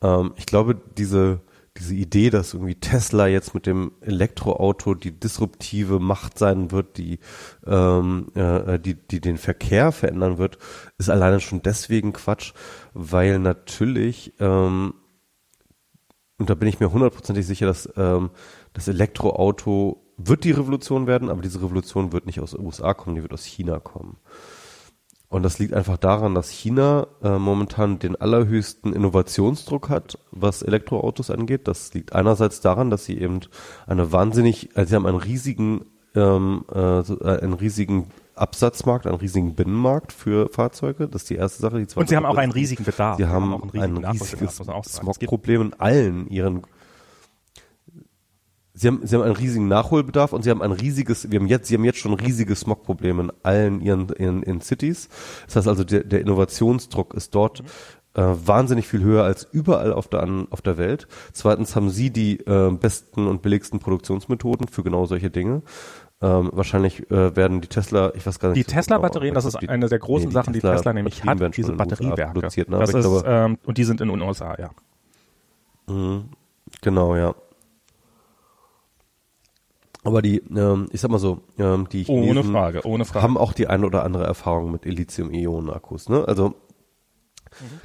ähm, ich glaube, diese, diese Idee, dass irgendwie Tesla jetzt mit dem Elektroauto die disruptive Macht sein wird, die, ähm, äh, die, die den Verkehr verändern wird, ist alleine schon deswegen Quatsch, weil natürlich, ähm, und da bin ich mir hundertprozentig sicher, dass ähm, das Elektroauto wird die Revolution werden, aber diese Revolution wird nicht aus den USA kommen, die wird aus China kommen. Und das liegt einfach daran, dass China äh, momentan den allerhöchsten Innovationsdruck hat, was Elektroautos angeht. Das liegt einerseits daran, dass sie eben eine wahnsinnig, also sie haben einen riesigen, ähm, äh, einen riesigen Absatzmarkt, einen riesigen Binnenmarkt für Fahrzeuge. Das ist die erste Sache. Die Und sie haben auch einen riesigen Bedarf. Sie haben, haben ein, riesiges Smogproblem in allen ihren sie haben, sie haben einen riesigen Nachholbedarf und sie haben ein riesiges, wir haben jetzt, sie haben jetzt schon riesige Smogprobleme in allen ihren, in, in Cities. Das heißt also, der, der Innovationsdruck ist dort äh, wahnsinnig viel höher als überall auf der, auf der Welt. Zweitens haben sie die äh, besten und billigsten Produktionsmethoden für genau solche Dinge. Ähm, wahrscheinlich äh, werden die Tesla, ich weiß gar nicht. Die Tesla-Batterien, das ist die, eine der großen nee, Sachen, die Tesla, Tesla nämlich hat, diese Batteriewerke. Ne? Das ist, glaube, ähm, und die sind in den USA, ja. Mhm. Genau, ja. Aber die, ähm, ich sag mal so, ähm, die Chinesen ohne Frage, ohne Frage. haben auch die eine oder andere Erfahrung mit Lithium-Ionen-Akkus. Ne? Also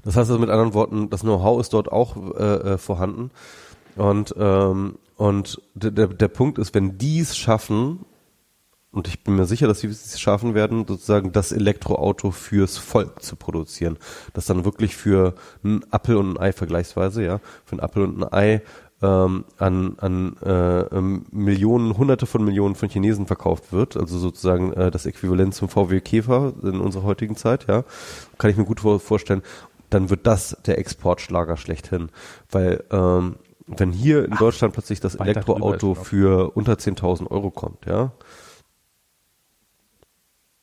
das heißt also mit anderen Worten, das Know-how ist dort auch äh, äh, vorhanden. Und, ähm, und der, der Punkt ist, wenn die es schaffen, und ich bin mir sicher, dass sie es schaffen werden, sozusagen das Elektroauto fürs Volk zu produzieren. Das dann wirklich für einen Apfel und ein Ei vergleichsweise, ja, für ein Apfel und ein Ei ähm, an, an äh, ähm, Millionen, hunderte von Millionen von Chinesen verkauft wird, also sozusagen äh, das Äquivalent zum VW Käfer in unserer heutigen Zeit, ja, kann ich mir gut vorstellen, dann wird das der Exportschlager schlechthin, weil ähm, wenn hier in Ach, Deutschland plötzlich das Elektroauto für unter 10.000 Euro kommt, ja,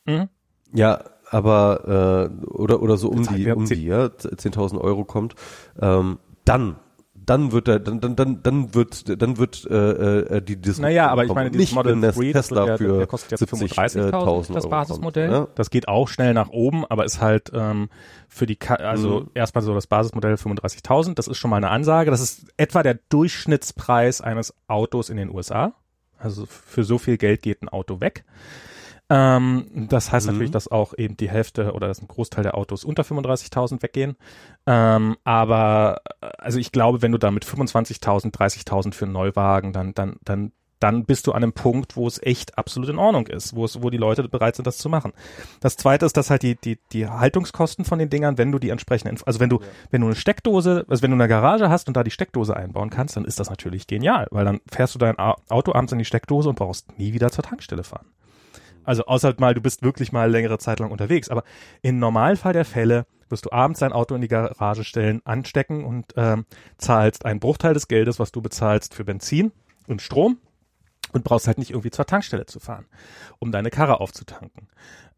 mhm. ja, aber äh, oder oder so um die um die ja 10.000 Euro kommt, ähm, dann dann wird er, dann, dann, dann, dann wird, dann wird äh, äh, die Diskussion Naja, aber ich meine, dieses nicht, Model 3, Tesla der, für der kostet jetzt 35.000 das Basismodell. Kommt, ja? Das geht auch schnell nach oben, aber ist halt ähm, für die, Ka also mhm. erstmal so das Basismodell 35.000. Das ist schon mal eine Ansage. Das ist etwa der Durchschnittspreis eines Autos in den USA. Also für so viel Geld geht ein Auto weg. Ähm, das heißt mhm. natürlich, dass auch eben die Hälfte oder dass ein Großteil der Autos unter 35.000 weggehen. Ähm, aber also ich glaube, wenn du da mit 25.000, 30.000 für einen Neuwagen, dann, dann, dann, dann bist du an einem Punkt, wo es echt absolut in Ordnung ist, wo es, wo die Leute bereit sind, das zu machen. Das zweite ist, dass halt die, die, die Haltungskosten von den Dingern, wenn du die entsprechenden, also wenn du, ja. wenn du eine Steckdose, also wenn du eine Garage hast und da die Steckdose einbauen kannst, dann ist das natürlich genial, weil dann fährst du dein Auto abends in die Steckdose und brauchst nie wieder zur Tankstelle fahren. Also außer mal, du bist wirklich mal längere Zeit lang unterwegs. Aber im Normalfall der Fälle wirst du abends dein Auto in die Garage stellen, anstecken und ähm, zahlst einen Bruchteil des Geldes, was du bezahlst für Benzin und Strom und brauchst halt nicht irgendwie zur Tankstelle zu fahren, um deine Karre aufzutanken.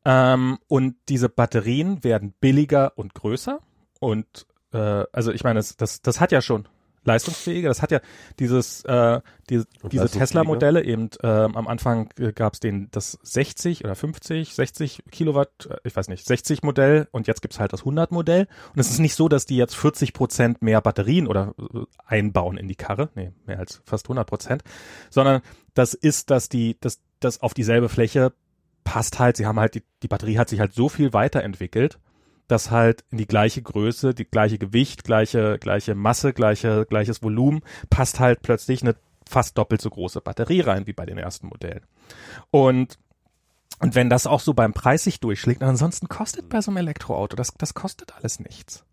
Ähm, und diese Batterien werden billiger und größer und äh, also ich meine, das, das, das hat ja schon leistungsfähiger. Das hat ja dieses, äh, die, diese Tesla-Modelle eben, äh, am Anfang äh, gab es den das 60 oder 50, 60 Kilowatt, äh, ich weiß nicht, 60 Modell und jetzt gibt's halt das 100 Modell. Und es ist nicht so, dass die jetzt 40 Prozent mehr Batterien oder äh, einbauen in die Karre, nee, mehr als fast 100 Prozent, sondern das ist, dass die, dass das auf dieselbe Fläche passt halt, sie haben halt, die, die Batterie hat sich halt so viel weiterentwickelt, dass halt in die gleiche Größe, die gleiche Gewicht, gleiche, gleiche Masse, gleiche, gleiches Volumen, passt halt plötzlich eine fast doppelt so große Batterie rein wie bei den ersten Modellen. Und und wenn das auch so beim Preis sich durchschlägt, ansonsten kostet bei so einem Elektroauto, das, das kostet alles nichts.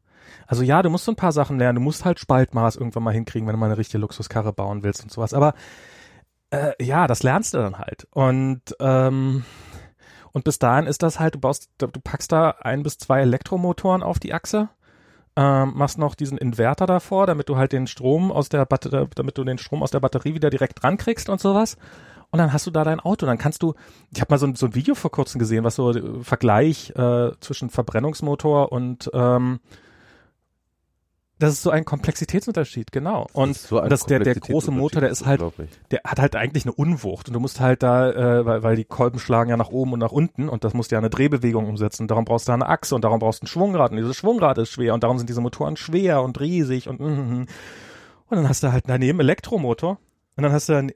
Also ja, du musst so ein paar Sachen lernen, du musst halt Spaltmaß irgendwann mal hinkriegen, wenn du mal eine richtige Luxuskarre bauen willst und sowas. Aber äh, ja, das lernst du dann halt. Und ähm, und bis dahin ist das halt, du baust, du packst da ein bis zwei Elektromotoren auf die Achse, ähm, machst noch diesen Inverter davor, damit du halt den Strom aus der Batterie, damit du den Strom aus der Batterie wieder direkt dran kriegst und sowas. Und dann hast du da dein Auto. Dann kannst du, ich habe mal so, so ein Video vor kurzem gesehen, was so äh, Vergleich äh, zwischen Verbrennungsmotor und ähm, das ist so ein Komplexitätsunterschied, genau. Und das, so das der, der große Motor, der ist halt, der hat halt eigentlich eine Unwucht und du musst halt da, äh, weil, weil die Kolben schlagen ja nach oben und nach unten und das musst ja eine Drehbewegung umsetzen. Darum brauchst du eine Achse und darum brauchst du ein Schwungrad und dieses Schwungrad ist schwer und darum sind diese Motoren schwer und riesig und mm, mm, mm. und dann hast du halt daneben Elektromotor und dann hast du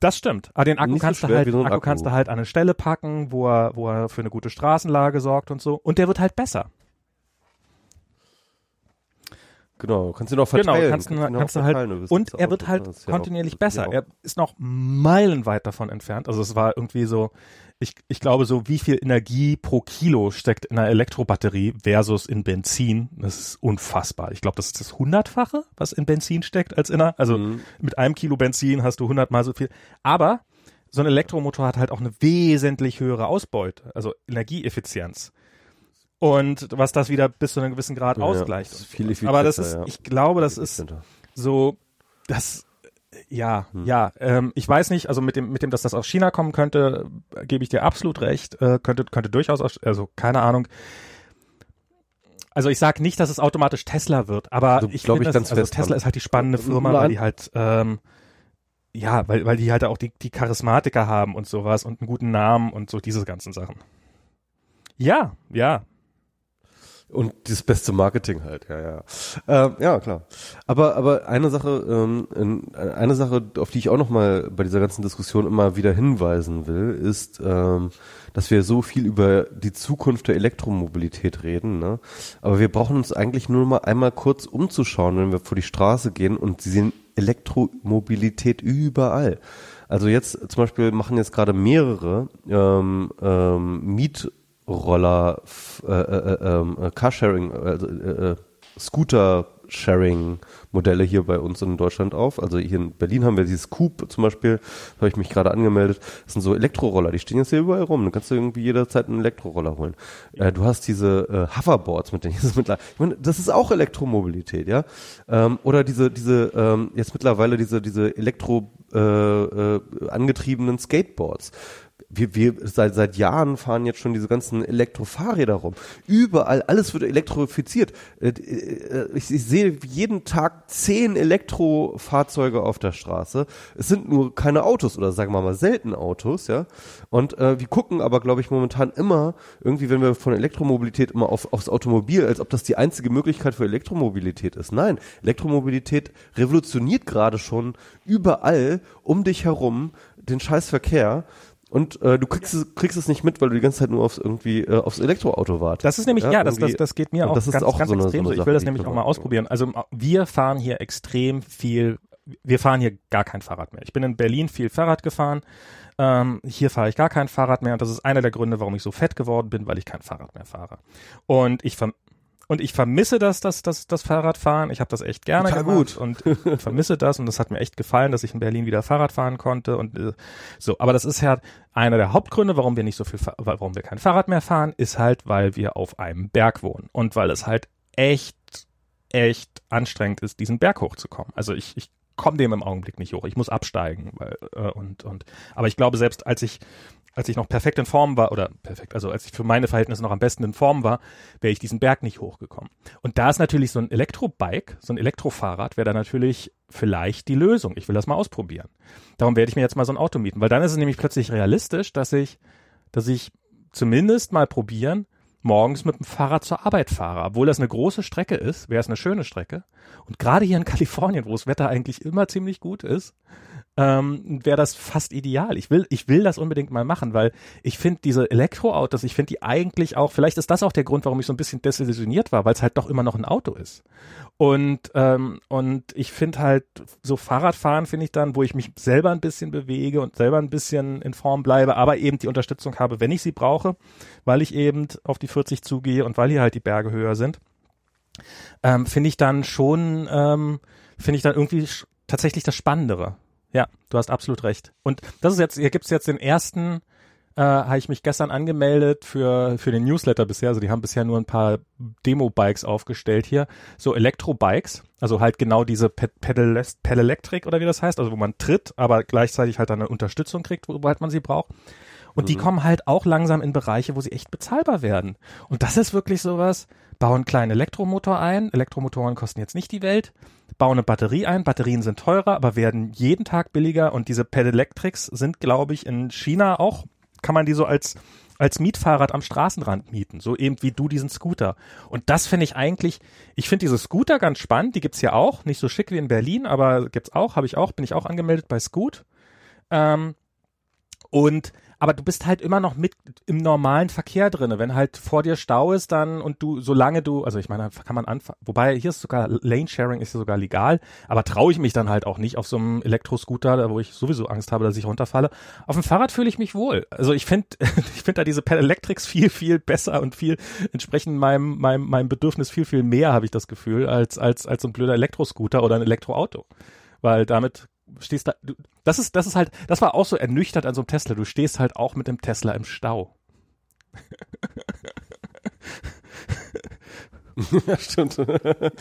das stimmt. Aber den Akku kannst so du halt, Akku, Akku kannst du halt an eine Stelle packen, wo er, wo er für eine gute Straßenlage sorgt und so. Und der wird halt besser. Genau, kannst du noch verteilen. Genau, kannst, kannst, kannst du halt, und er wird halt kontinuierlich besser. Er ist noch meilenweit davon entfernt. Also es war irgendwie so, ich, ich glaube so, wie viel Energie pro Kilo steckt in einer Elektrobatterie versus in Benzin. Das ist unfassbar. Ich glaube, das ist das hundertfache, was in Benzin steckt als in einer, also mhm. mit einem Kilo Benzin hast du hundertmal so viel. Aber so ein Elektromotor hat halt auch eine wesentlich höhere Ausbeute, also Energieeffizienz und was das wieder bis zu einem gewissen Grad ja, ausgleicht. Viel Aber das ist, ja. ich glaube, das ist so, das, Ja, hm. ja. Ähm, ich weiß nicht, also mit dem, mit dem, dass das aus China kommen könnte, äh, gebe ich dir absolut recht. Äh, könnte, könnte durchaus, aus, also keine Ahnung. Also ich sage nicht, dass es automatisch Tesla wird, aber also, ich glaube, also Tesla ist halt die spannende Firma, Nein. weil die halt ähm, ja, weil, weil die halt auch die, die Charismatiker haben und sowas und einen guten Namen und so diese ganzen Sachen. Ja, ja. Und das beste Marketing halt, ja, ja. Ähm, ja, klar. Aber, aber eine Sache, ähm, eine Sache, auf die ich auch nochmal bei dieser ganzen Diskussion immer wieder hinweisen will, ist, ähm, dass wir so viel über die Zukunft der Elektromobilität reden, ne? Aber wir brauchen uns eigentlich nur mal einmal kurz umzuschauen, wenn wir vor die Straße gehen und sie sehen Elektromobilität überall. Also jetzt zum Beispiel machen jetzt gerade mehrere ähm, ähm, Mietroller, äh, äh, äh, ähm, Carsharing, also, äh, äh, Scooter Sharing-Modelle hier bei uns in Deutschland auf. Also hier in Berlin haben wir dieses Coop zum Beispiel, da habe ich mich gerade angemeldet. Das sind so Elektroroller, die stehen jetzt hier überall rum. Da kannst du irgendwie jederzeit einen Elektroroller holen. Äh, du hast diese äh, Hoverboards, mit denen [LAUGHS] das mittlerweile, ich meine, das ist auch Elektromobilität, ja. Ähm, oder diese, diese, ähm, jetzt mittlerweile diese, diese Elektro äh, äh, angetriebenen Skateboards wir, wir seit, seit Jahren fahren jetzt schon diese ganzen Elektrofahrräder rum. Überall, alles wird elektrifiziert. Äh, äh, ich, ich sehe jeden Tag zehn Elektrofahrzeuge auf der Straße. Es sind nur keine Autos oder sagen wir mal selten Autos, ja. Und äh, wir gucken aber, glaube ich, momentan immer irgendwie, wenn wir von Elektromobilität immer auf, aufs Automobil, als ob das die einzige Möglichkeit für Elektromobilität ist. Nein, Elektromobilität revolutioniert gerade schon überall um dich herum den Scheißverkehr und äh, du kriegst, es, kriegst es nicht mit, weil du die ganze Zeit nur aufs irgendwie äh, aufs Elektroauto wartest. Das ist nämlich, ja, ja das, das, das geht mir auch, das ist ganz, auch ganz so eine, extrem so. Eine ich will das nämlich auch mal ausprobieren. Also wir fahren hier extrem viel, wir fahren hier gar kein Fahrrad mehr. Ich bin in Berlin viel Fahrrad gefahren. Ähm, hier fahre ich gar kein Fahrrad mehr und das ist einer der Gründe, warum ich so fett geworden bin, weil ich kein Fahrrad mehr fahre. Und ich und ich vermisse das, das, das, das Fahrradfahren. Ich habe das echt gerne Total gemacht gut. und [LAUGHS] vermisse das und das hat mir echt gefallen, dass ich in Berlin wieder Fahrrad fahren konnte und äh, so. Aber das ist ja einer der Hauptgründe, warum wir nicht so viel, warum wir kein Fahrrad mehr fahren, ist halt, weil wir auf einem Berg wohnen und weil es halt echt, echt anstrengend ist, diesen Berg hochzukommen. Also ich, ich komme dem im Augenblick nicht hoch. Ich muss absteigen, weil, äh, und und. Aber ich glaube, selbst als ich als ich noch perfekt in Form war, oder perfekt, also als ich für meine Verhältnisse noch am besten in Form war, wäre ich diesen Berg nicht hochgekommen. Und da ist natürlich so ein Elektrobike, so ein Elektrofahrrad, wäre da natürlich vielleicht die Lösung. Ich will das mal ausprobieren. Darum werde ich mir jetzt mal so ein Auto mieten, weil dann ist es nämlich plötzlich realistisch, dass ich, dass ich zumindest mal probieren, morgens mit dem Fahrrad zur Arbeit fahre. Obwohl das eine große Strecke ist, wäre es eine schöne Strecke. Und gerade hier in [LAUGHS] Kalifornien, wo das Wetter eigentlich immer ziemlich gut ist, ähm, wäre das fast ideal. Ich will, ich will das unbedingt mal machen, weil ich finde diese Elektroautos, ich finde die eigentlich auch, vielleicht ist das auch der Grund, warum ich so ein bisschen desillusioniert war, weil es halt doch immer noch ein Auto ist. Und, ähm, und ich finde halt, so Fahrradfahren finde ich dann, wo ich mich selber ein bisschen bewege und selber ein bisschen in Form bleibe, aber eben die Unterstützung habe, wenn ich sie brauche, weil ich eben auf die 40 zugehe und weil hier halt die Berge höher sind, ähm, finde ich dann schon, ähm, finde ich dann irgendwie tatsächlich das Spannendere. Ja, du hast absolut recht. Und das ist jetzt, hier gibt's jetzt den ersten, äh, habe ich mich gestern angemeldet für, für den Newsletter bisher. Also die haben bisher nur ein paar Demo-Bikes aufgestellt hier. So Elektro-Bikes, also halt genau diese Pedalelectric oder wie das heißt, also wo man tritt, aber gleichzeitig halt eine Unterstützung kriegt, wobei man sie braucht. Und mhm. die kommen halt auch langsam in Bereiche, wo sie echt bezahlbar werden. Und das ist wirklich sowas, bauen einen kleinen Elektromotor ein. Elektromotoren kosten jetzt nicht die Welt. Bauen eine Batterie ein. Batterien sind teurer, aber werden jeden Tag billiger. Und diese Pedeletrics sind, glaube ich, in China auch, kann man die so als als Mietfahrrad am Straßenrand mieten, so eben wie du diesen Scooter. Und das finde ich eigentlich, ich finde diese Scooter ganz spannend, die gibt's ja auch, nicht so schick wie in Berlin, aber gibt's auch, habe ich auch, bin ich auch angemeldet bei Scoot. Ähm, und aber du bist halt immer noch mit im normalen Verkehr drinne. Wenn halt vor dir Stau ist, dann und du, solange du, also ich meine, kann man anfangen, wobei hier ist sogar Lane Sharing ist ja sogar legal, aber traue ich mich dann halt auch nicht auf so einem Elektroscooter, wo ich sowieso Angst habe, dass ich runterfalle. Auf dem Fahrrad fühle ich mich wohl. Also ich finde, [LAUGHS] ich finde da diese Pedelectrics viel, viel besser und viel entsprechend meinem, meinem, meinem Bedürfnis viel, viel mehr, habe ich das Gefühl, als, als, als so ein blöder Elektroscooter oder ein Elektroauto. Weil damit stehst da, du, das ist, das ist halt, das war auch so ernüchtert an so einem Tesla. Du stehst halt auch mit dem Tesla im Stau. [LAUGHS] ja, stimmt.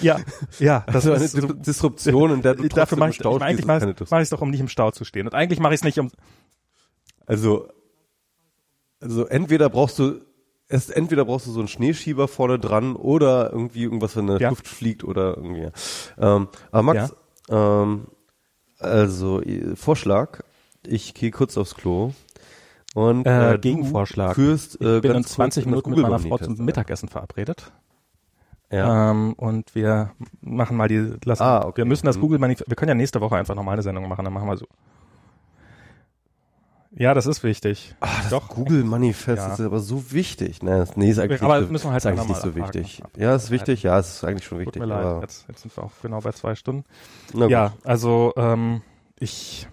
Ja, ja, das Also eine ist so, Disruption, in der du [LAUGHS] dafür im ich, Stau ich eigentlich mache ich es doch, um nicht im Stau zu stehen. Und eigentlich mache ich es nicht um, Also, also entweder brauchst du es entweder brauchst du so einen Schneeschieber vorne dran oder irgendwie irgendwas, wenn in der Ja. Luft fliegt oder irgendwie. Ähm, aber Max, ähm, also äh, Vorschlag, ich gehe kurz aufs Klo und Äh, du Gegenvorschlag. führst äh, ich bin in ganz kurz 20 in das Minuten mit meiner Google Frau zum. Mittagessen verabredet. Ja. Ähm, und wir machen mal die, lassen, Ah, okay. wir müssen das Mhm. Google Manifest, wir können ja nächste Woche einfach nochmal eine Sendung machen, dann machen wir so. Ja, das ist wichtig. Das Doch. Google Manifest Ja. ist aber so wichtig. Ne, das- nee, ist eigentlich, Aber nicht, so- müssen wir halt ist eigentlich nicht so wichtig. Ja, ist wichtig. Ja, es ist eigentlich schon Tut wichtig. mir leid, jetzt, jetzt sind wir auch genau bei zwei Stunden. na gut. Ja, also ähm, ich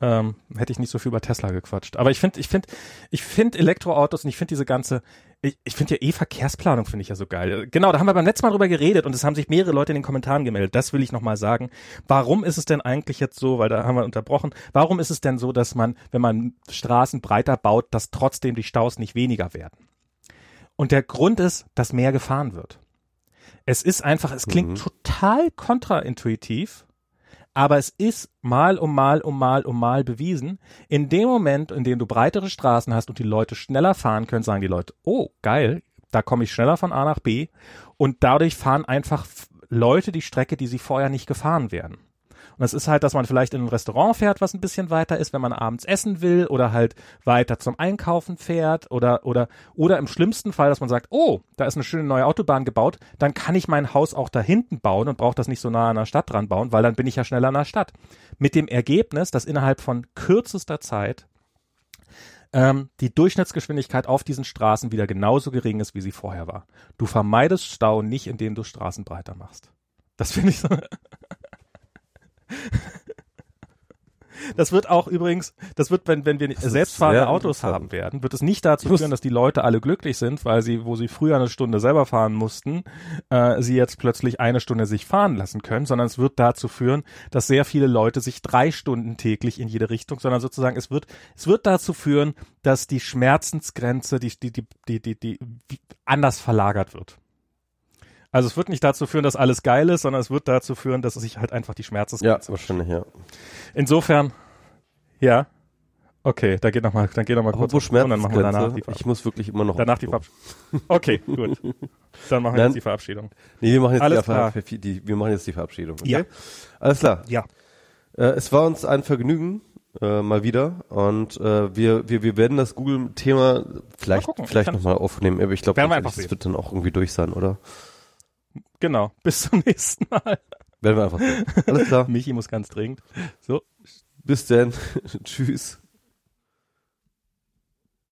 ähm, hätte ich nicht so viel über Tesla gequatscht. Aber ich finde, ich finde, ich finde Elektroautos und ich finde diese ganze, ich, ich finde ja eh Verkehrsplanung finde ich ja so geil. Genau, da haben wir beim letzten Mal drüber geredet und es haben sich mehrere Leute in den Kommentaren gemeldet. Das will ich nochmal sagen. Warum ist es denn eigentlich jetzt so, weil da haben wir unterbrochen, warum ist es denn so, dass man, wenn man Straßen breiter baut, dass trotzdem die Staus nicht weniger werden? Und der Grund ist, dass mehr gefahren wird. Es ist einfach, es klingt Mhm. total kontraintuitiv, aber es ist mal um mal um mal um mal bewiesen, in dem Moment, in dem du breitere Straßen hast und die Leute schneller fahren können, sagen die Leute, oh, geil, da komme ich schneller von A nach B und dadurch fahren einfach Leute die Strecke, die sie vorher nicht gefahren wären. Und das ist halt, dass man vielleicht in ein Restaurant fährt, was ein bisschen weiter ist, wenn man abends essen will oder halt weiter zum Einkaufen fährt oder, oder, oder im schlimmsten Fall, dass man sagt, oh, da ist eine schöne neue Autobahn gebaut, dann kann ich mein Haus auch da hinten bauen und brauche das nicht so nah an der Stadt dran bauen, weil dann bin ich ja schneller an der Stadt. Mit dem Ergebnis, dass innerhalb von kürzester Zeit ähm, die Durchschnittsgeschwindigkeit auf diesen Straßen wieder genauso gering ist, wie sie vorher war. Du vermeidest Stau nicht, indem du Straßen breiter machst. Das finde ich so. Das wird auch übrigens, das wird, wenn, wenn wir selbstfahrende Autos haben werden, wird es nicht dazu führen, dass die Leute alle glücklich sind, weil sie, wo sie früher eine Stunde selber fahren mussten, äh, sie jetzt plötzlich eine Stunde sich fahren lassen können, sondern es wird dazu führen, dass sehr viele Leute sich drei Stunden täglich in jede Richtung, sondern sozusagen es wird, es wird dazu führen, dass die Schmerzensgrenze, die, die, die, die, die, die anders verlagert wird. Also es wird nicht dazu führen, dass alles geil ist, sondern es wird dazu führen, dass es sich halt einfach die Ja, Schmerzensgrenze wahrscheinlich, ja. Insofern, ja. Okay, da geht noch mal, dann geht noch mal kurz auf und dann machen wir danach die, ich Verabschiedung. muss wirklich immer noch danach die. Verabschiedung. Okay, gut. [LAUGHS] Dann machen wir jetzt die Verabschiedung. Nee, wir machen jetzt Alles die, klar. Die, wir machen jetzt die Verabschiedung. Okay? Ja. Alles klar. Ja. Äh, es war uns ein Vergnügen, äh, mal wieder. Und äh, wir, wir, wir werden das Google-Thema vielleicht, Mal gucken, vielleicht ich kann's- nochmal aufnehmen. Aber ich glaube, das sehen. wird dann auch irgendwie durch sein, oder? Genau. [LAUGHS] Bis zum nächsten Mal. Werden wir einfach [LAUGHS] sehen. Alles klar. Michi muss ganz dringend. So. Bis dann. [LAUGHS] Tschüss.